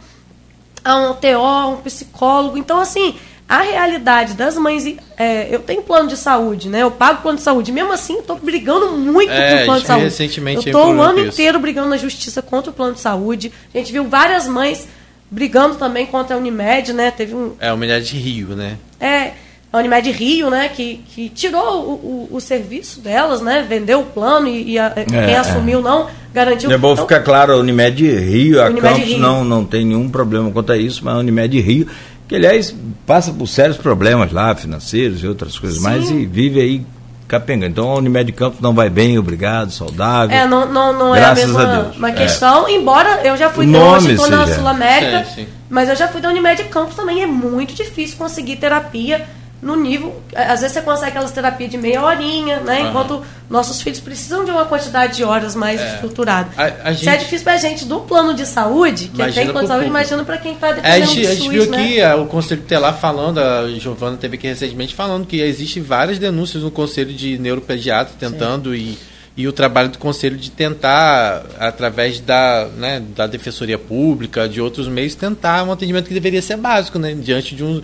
Speaker 4: a um TO, a um psicólogo. Então, assim, a realidade das mães. é, eu tenho plano de saúde, né? Eu pago plano de saúde. Mesmo assim, eu estou brigando muito
Speaker 5: É,
Speaker 4: com o plano de saúde.
Speaker 5: recentemente
Speaker 4: eu estou o ano
Speaker 5: isso.
Speaker 4: inteiro brigando na justiça contra o plano de saúde. A gente viu várias mães brigando também contra a Unimed, né? Teve um,
Speaker 5: É a unidade de Rio, né?
Speaker 4: é, a Unimed Rio, né, que, que tirou o, o, o serviço delas, né, vendeu o plano e, e a- quem
Speaker 2: é.
Speaker 4: assumiu não garantiu.
Speaker 2: É bom
Speaker 4: Então,
Speaker 2: ficar claro, a Unimed Rio, a
Speaker 4: Unimed
Speaker 2: Campos
Speaker 4: Rio.
Speaker 2: não, não tem nenhum problema quanto a isso, mas a Unimed Rio, que aliás passa por sérios problemas lá, financeiros e outras coisas
Speaker 4: Sim.
Speaker 2: mais, e vive aí capenga. Então a Unimed Campos não vai bem, obrigado, saudável.
Speaker 4: É, não, não, não é a mesma
Speaker 2: a
Speaker 4: uma
Speaker 2: É.
Speaker 4: questão, embora eu já fui
Speaker 2: nome
Speaker 4: na
Speaker 2: seja.
Speaker 4: Sul América,
Speaker 5: Sim, sim.
Speaker 4: mas eu já fui da Unimed Campos também, é muito difícil conseguir terapia no nível, às vezes você consegue aquelas terapias de meia horinha, né, enquanto nossos filhos precisam de uma quantidade de horas mais estruturada.
Speaker 5: A- a
Speaker 4: Se é
Speaker 5: gente-
Speaker 4: difícil pra gente do plano de saúde, que
Speaker 5: Imagina
Speaker 4: plano de saúde,
Speaker 5: público.
Speaker 4: imagina para quem está
Speaker 5: É, a
Speaker 4: dependendo
Speaker 5: gente,
Speaker 4: do
Speaker 5: a gente
Speaker 4: SUS,
Speaker 5: viu
Speaker 4: né?
Speaker 5: aqui ah, o Conselho Tutelar falando, a Giovana teve aqui recentemente falando que existe várias denúncias no Conselho de Neuropediatra tentando e, e o trabalho do Conselho de tentar, através da, né, da Defensoria Pública, de outros meios, tentar um atendimento que deveria ser básico, né? Diante de um.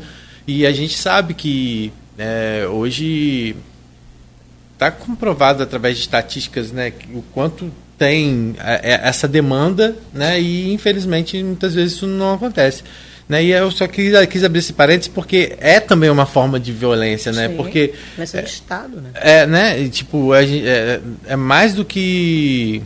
Speaker 5: E a gente sabe que é, hoje está comprovado através de estatísticas né, o quanto tem é, é, essa demanda né, e infelizmente muitas vezes isso não acontece. Né, e eu só quis, quis abrir esse parênteses porque é também uma forma de violência, né?
Speaker 3: Sim.
Speaker 5: Porque
Speaker 3: Vai ser do Estado, né?
Speaker 5: é, né? Tipo, gen- é, é mais do que.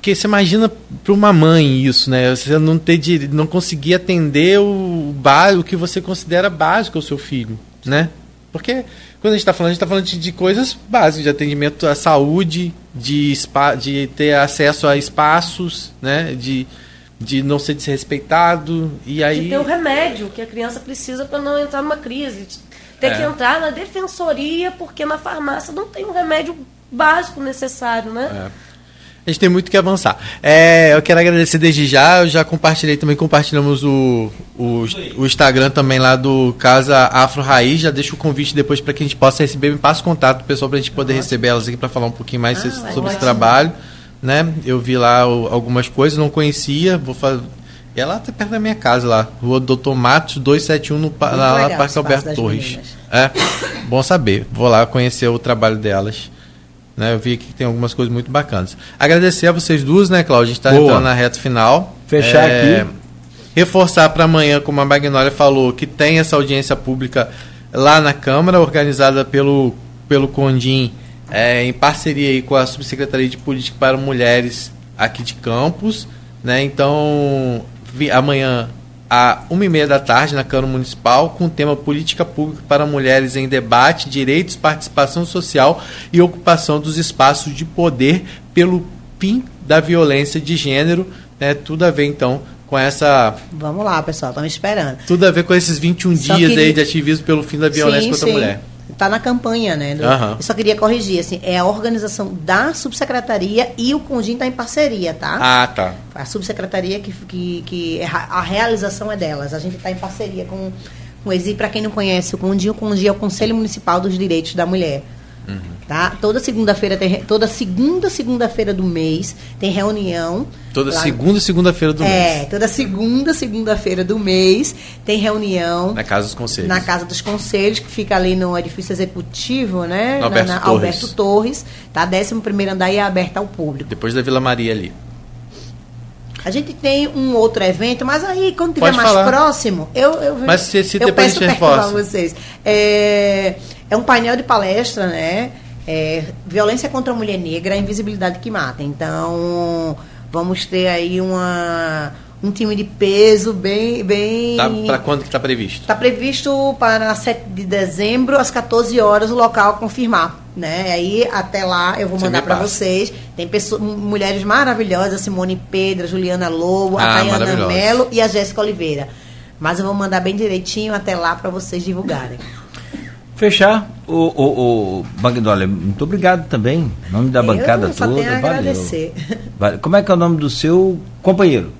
Speaker 5: Porque você imagina para uma mãe isso, né? Você não ter não conseguir atender o, o que você considera básico ao seu filho, né? Porque quando a gente está falando, a gente está falando de, de coisas básicas, de atendimento à saúde, de, spa, de ter acesso a espaços, né? De, de não ser desrespeitado. E aí.
Speaker 4: de ter o remédio que a criança precisa para não entrar numa crise. de Ter
Speaker 5: É.
Speaker 4: que entrar na defensoria porque na farmácia não tem um remédio básico necessário, né?
Speaker 5: É. A gente tem muito que avançar. É, eu quero agradecer desde já. Eu já compartilhei também, compartilhamos o, o, o Instagram também lá do Casa Afro Raiz. Já deixo o convite depois para que a gente possa receber. Me passa o contato pessoal para a gente poder receber elas aqui para falar um pouquinho mais
Speaker 4: Ah,
Speaker 5: sobre
Speaker 4: ótimo.
Speaker 5: esse trabalho. Né? Eu vi lá o- algumas coisas, não conhecia. Vou fazer. E é lá até perto da minha casa, lá. Rua Doutor Matos, 271, no, lá, lá
Speaker 3: legal
Speaker 5: no
Speaker 3: o
Speaker 5: Parque Alberto Torres. É, bom saber. Vou lá conhecer o trabalho delas. Né, eu vi que tem algumas coisas muito bacanas. Agradecer a vocês duas, né, Cláudia? A gente está entrando na reta final.
Speaker 2: Fechar
Speaker 5: É,
Speaker 2: aqui.
Speaker 5: Reforçar para amanhã, como a Magnólia falou, que tem essa audiência pública lá na Câmara, organizada pelo, pelo Condim, é, em parceria com a Subsecretaria de Política para Mulheres aqui de Campos. Né? Então, vi- amanhã, à uma e meia da tarde, na Câmara Municipal, com o tema Política Pública para Mulheres em Debate, Direitos, Participação Social e Ocupação dos Espaços de Poder pelo fim da violência de gênero. Né? Tudo a ver, então, com essa
Speaker 3: Vamos lá, pessoal, estamos esperando.
Speaker 5: tudo a ver com esses 21
Speaker 3: Só
Speaker 5: dias
Speaker 3: queria-
Speaker 5: aí de ativismo pelo fim da violência
Speaker 3: Sim,
Speaker 5: contra
Speaker 3: sim.
Speaker 5: a mulher.
Speaker 3: Está na campanha, né? do-
Speaker 5: Aham.
Speaker 3: Eu só queria corrigir, assim, é a organização da subsecretaria e o Condim está em parceria, tá?
Speaker 5: Ah, tá.
Speaker 3: A subsecretaria que, que, que é a realização é delas. A gente está em parceria com, com eles. E para quem não conhece o Condim, o Condim é o Conselho Municipal dos Direitos da Mulher. Tá? Toda segunda-feira tem toda segunda segunda-feira do mês tem reunião.
Speaker 5: Toda
Speaker 3: lá-
Speaker 5: segunda segunda-feira do
Speaker 3: É,
Speaker 5: mês.
Speaker 3: toda segunda segunda-feira do mês tem reunião
Speaker 5: Na Casa dos Conselhos.
Speaker 3: na Casa dos Conselhos, que fica ali no edifício executivo, né?
Speaker 5: No Alberto
Speaker 3: na,
Speaker 5: Torres.
Speaker 3: Alberto Torres, tá? 11 primeiro andar e é aberta ao público.
Speaker 5: Depois da Vila Maria ali.
Speaker 3: A gente tem um outro evento, mas aí quando tiver
Speaker 5: Pode
Speaker 3: mais
Speaker 5: falar.
Speaker 3: próximo, eu eu,
Speaker 5: Mas se- se
Speaker 3: eu
Speaker 5: depois
Speaker 3: peço
Speaker 5: a gente
Speaker 3: perturbar
Speaker 5: reforça.
Speaker 3: vocês. É, é um painel de palestra, né? É, violência contra a mulher negra, a invisibilidade que mata. Então, vamos ter aí uma um time de peso bem bem
Speaker 5: Tá, pra quando que tá previsto?
Speaker 3: Está previsto para 7 de dezembro, às 14 horas, o local confirmar. Né? Aí, até lá, eu vou mandar para vocês. Tem pessoas, mulheres maravilhosas, a Simone Pedra, Juliana Lobo,
Speaker 5: Ah,
Speaker 3: a Tayana. Mello e a Jéssica Oliveira. Mas eu vou mandar bem direitinho até lá para vocês divulgarem.
Speaker 2: Fechar, o, o, o Magnolia, muito obrigado também. Em nome da
Speaker 3: Eu
Speaker 2: bancada
Speaker 3: só
Speaker 2: toda.
Speaker 3: tenho a
Speaker 2: valeu.
Speaker 3: agradecer.
Speaker 2: Vale. Como é que é o nome do seu companheiro?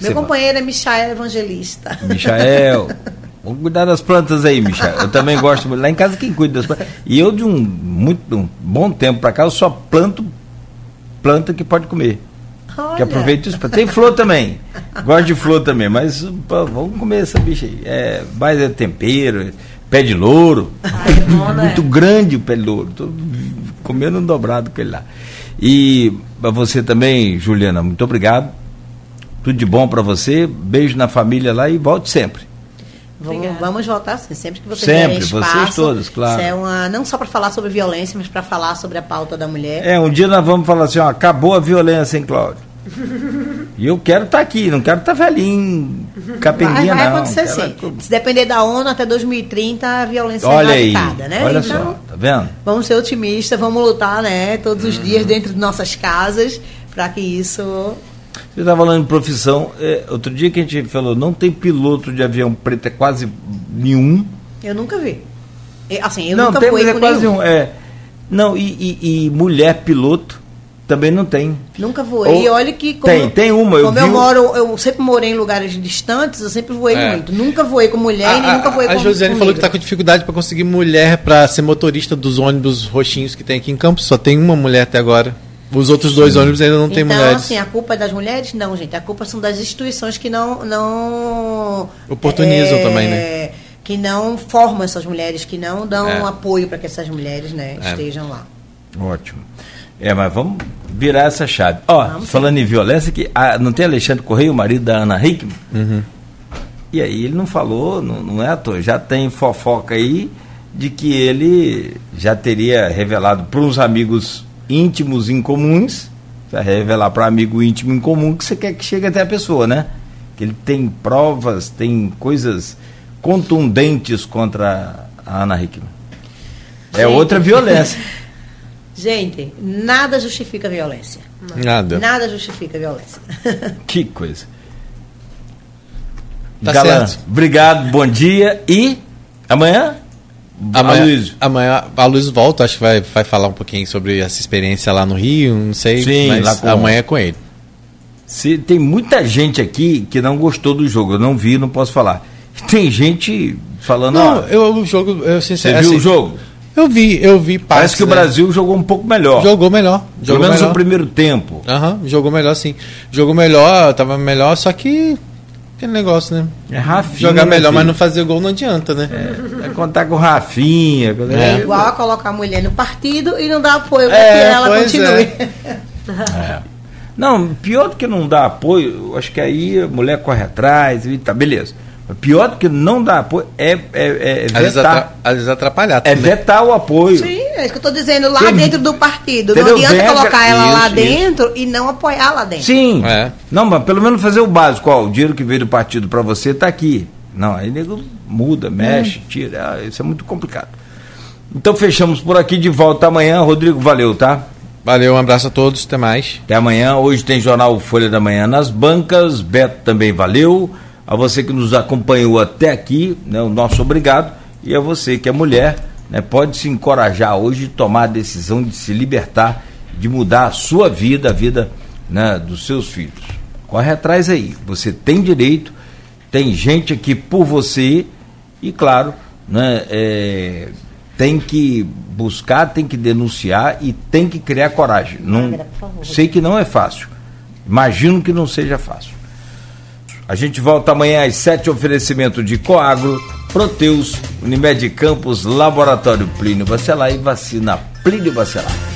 Speaker 3: Meu
Speaker 2: Você
Speaker 3: companheiro é Michael Evangelista.
Speaker 2: fala. Michael. [LAUGHS] Vamos cuidar das plantas aí, Michael. Eu também gosto muito. Lá em casa quem cuida das plantas. E eu de um muito um bom tempo para cá eu só planto planta que pode comer. Que
Speaker 3: Olha,
Speaker 2: aproveito isso. pra- Tem flor também. Gosto de flor também, mas pô, vamos comer essa bicha aí. É, mais é tempero, pé de louro.
Speaker 3: é bom, né?
Speaker 2: Muito grande o pé de louro. Tô comendo um dobrado com ele lá. E para você também, Juliana, muito obrigado. Tudo de bom para você. Beijo na família lá e volte sempre.
Speaker 3: Vamos, vamos voltar sim, sempre que vocês
Speaker 2: Sempre,
Speaker 3: derem
Speaker 2: vocês
Speaker 3: espaço.
Speaker 2: todos, claro.
Speaker 3: Isso é uma, não só para falar sobre violência, mas para falar sobre a pauta da mulher.
Speaker 2: É, um dia nós vamos falar assim, ó, acabou a violência, hein, Cláudio? [LAUGHS] E eu quero estar aqui, não quero estar velhinho,
Speaker 3: Vai,
Speaker 2: capenguinha,
Speaker 3: vai
Speaker 2: não.
Speaker 3: acontecer
Speaker 2: Quero-
Speaker 3: sim. Se depender da ONU, até 2030 a violência
Speaker 2: Olha
Speaker 3: é erradicada, né?
Speaker 2: olha
Speaker 3: então,
Speaker 2: só, tá vendo?
Speaker 3: vamos ser otimistas, vamos lutar, né? Todos os
Speaker 2: Uhum.
Speaker 3: dias dentro de nossas casas para que isso.
Speaker 2: Você estava falando de profissão, é, outro dia que a gente falou, não tem piloto de avião preto, é quase nenhum.
Speaker 3: Eu nunca vi. E, Assim, eu
Speaker 2: não,
Speaker 3: nunca
Speaker 2: tem,
Speaker 3: fui
Speaker 2: mas é
Speaker 3: com
Speaker 2: quase
Speaker 3: nenhum.
Speaker 2: um. É, não, e, e- e mulher piloto também não tem.
Speaker 3: Nunca voei.
Speaker 2: Ou-
Speaker 3: E olha que como,
Speaker 2: Tem, tem uma, eu
Speaker 3: como
Speaker 2: vi
Speaker 3: eu
Speaker 2: um-
Speaker 3: moro, eu sempre morei em lugares distantes, eu sempre voei
Speaker 5: É.
Speaker 3: muito. Nunca voei com mulher e
Speaker 5: a,
Speaker 3: nunca voei
Speaker 5: a,
Speaker 3: com
Speaker 5: a Josiane
Speaker 3: com
Speaker 5: falou que está com dificuldade para conseguir mulher para ser motorista dos ônibus roxinhos que tem aqui em Campos. Só tem uma mulher até agora. Os outros dois ônibus ainda não tem
Speaker 3: então,
Speaker 5: mulheres.
Speaker 3: assim, a culpa é das mulheres? Não, gente. A culpa são das instituições que não. não
Speaker 5: Oportunizam também, né?
Speaker 3: Que não formam essas mulheres, que não dão
Speaker 5: É.
Speaker 3: apoio para que essas mulheres né,
Speaker 5: É.
Speaker 3: estejam lá.
Speaker 2: Ótimo. É, mas vamos virar essa chave. Ó,
Speaker 3: Vamos
Speaker 2: falando em violência, que ah, não tem Alexandre Correia, o marido da Ana Hickman?
Speaker 5: Uhum.
Speaker 2: E aí ele não falou, não, não é à toa, já tem fofoca aí de que ele já teria revelado para uns amigos íntimos em comuns, vai revelar para amigo íntimo em comum que você quer que chegue até a pessoa, né? Que ele tem provas, tem coisas contundentes contra a Ana Hickman. É
Speaker 3: Gente.
Speaker 2: outra violência. [LAUGHS]
Speaker 3: Gente, nada justifica a violência.
Speaker 5: Nada.
Speaker 3: Nada justifica a violência. [LAUGHS]
Speaker 2: Que coisa.
Speaker 5: Tá
Speaker 2: Galã,
Speaker 5: certo.
Speaker 2: obrigado, bom dia e amanhã?
Speaker 5: Amanhã,
Speaker 2: Aloysio.
Speaker 5: amanhã a Luz volta, acho que vai, vai falar um pouquinho sobre essa experiência lá no Rio, não sei,
Speaker 2: Sim,
Speaker 5: mas
Speaker 2: com-
Speaker 5: amanhã é com ele.
Speaker 2: Se tem muita gente aqui que não gostou do jogo, eu não vi, não posso falar. Tem gente falando,
Speaker 5: Não,
Speaker 2: ó,
Speaker 5: eu o jogo, eu
Speaker 2: você
Speaker 5: sinceramente,
Speaker 2: viu o jogo?
Speaker 5: Eu vi, eu vi
Speaker 2: Parece
Speaker 5: partes,
Speaker 2: que o
Speaker 5: né?
Speaker 2: Brasil jogou um pouco melhor.
Speaker 5: jogou melhor,
Speaker 2: Pelo
Speaker 5: jogou
Speaker 2: menos
Speaker 5: melhor.
Speaker 2: no primeiro tempo.
Speaker 5: Aham, jogou melhor sim. Jogou melhor, tava melhor, só que aquele negócio, né?
Speaker 2: É Rafinha.
Speaker 5: Jogar
Speaker 2: né,
Speaker 5: melhor, mas não fazer gol não adianta, né?
Speaker 2: É contar com o Rafinha.
Speaker 3: É,
Speaker 2: é,
Speaker 3: igual a colocar a mulher no partido e não dar apoio para
Speaker 5: É,
Speaker 3: que ela
Speaker 5: pois
Speaker 3: continue. [LAUGHS]
Speaker 2: Não, pior do que não dar apoio, eu acho que aí a mulher corre atrás e tá, beleza. Mas pior do que não dar apoio é, é, é
Speaker 5: vezes,
Speaker 2: vetar.
Speaker 5: às vezes atrapalhar
Speaker 2: É
Speaker 5: também.
Speaker 2: vetar o apoio.
Speaker 3: Sim, é isso que eu estou dizendo, lá
Speaker 2: Tem-
Speaker 3: dentro do partido.
Speaker 2: Entendeu?
Speaker 3: Não adianta
Speaker 2: Vem
Speaker 3: colocar ela lá
Speaker 2: isso,
Speaker 3: dentro e não apoiar lá dentro.
Speaker 2: Sim.
Speaker 5: É.
Speaker 2: Não, mas pelo menos fazer o básico. Ó, o dinheiro que veio do partido para você está aqui. Não, aí nego muda, mexe, tira. Ah, isso é muito complicado. Então fechamos por aqui de volta amanhã. Rodrigo, valeu, tá?
Speaker 5: Valeu, um abraço a todos, até mais.
Speaker 2: Até amanhã. Hoje tem jornal Folha da Manhã nas bancas. Beto também valeu. A você que nos acompanhou até aqui, né, o nosso obrigado. E a você que é mulher, né, pode se encorajar hoje de tomar a decisão de se libertar, de mudar a sua vida, a vida né, dos seus filhos. Corre atrás aí. Você tem direito, tem gente aqui por você e, claro, né, é, tem que buscar, tem que denunciar e tem que criar coragem. Não, sei que não é fácil. Imagino que não seja fácil. A gente volta amanhã às sete oferecimento de Coagro Proteus, Unimed Campos, Laboratório Plínio Bacelar e Vacina Plínio Bacelar.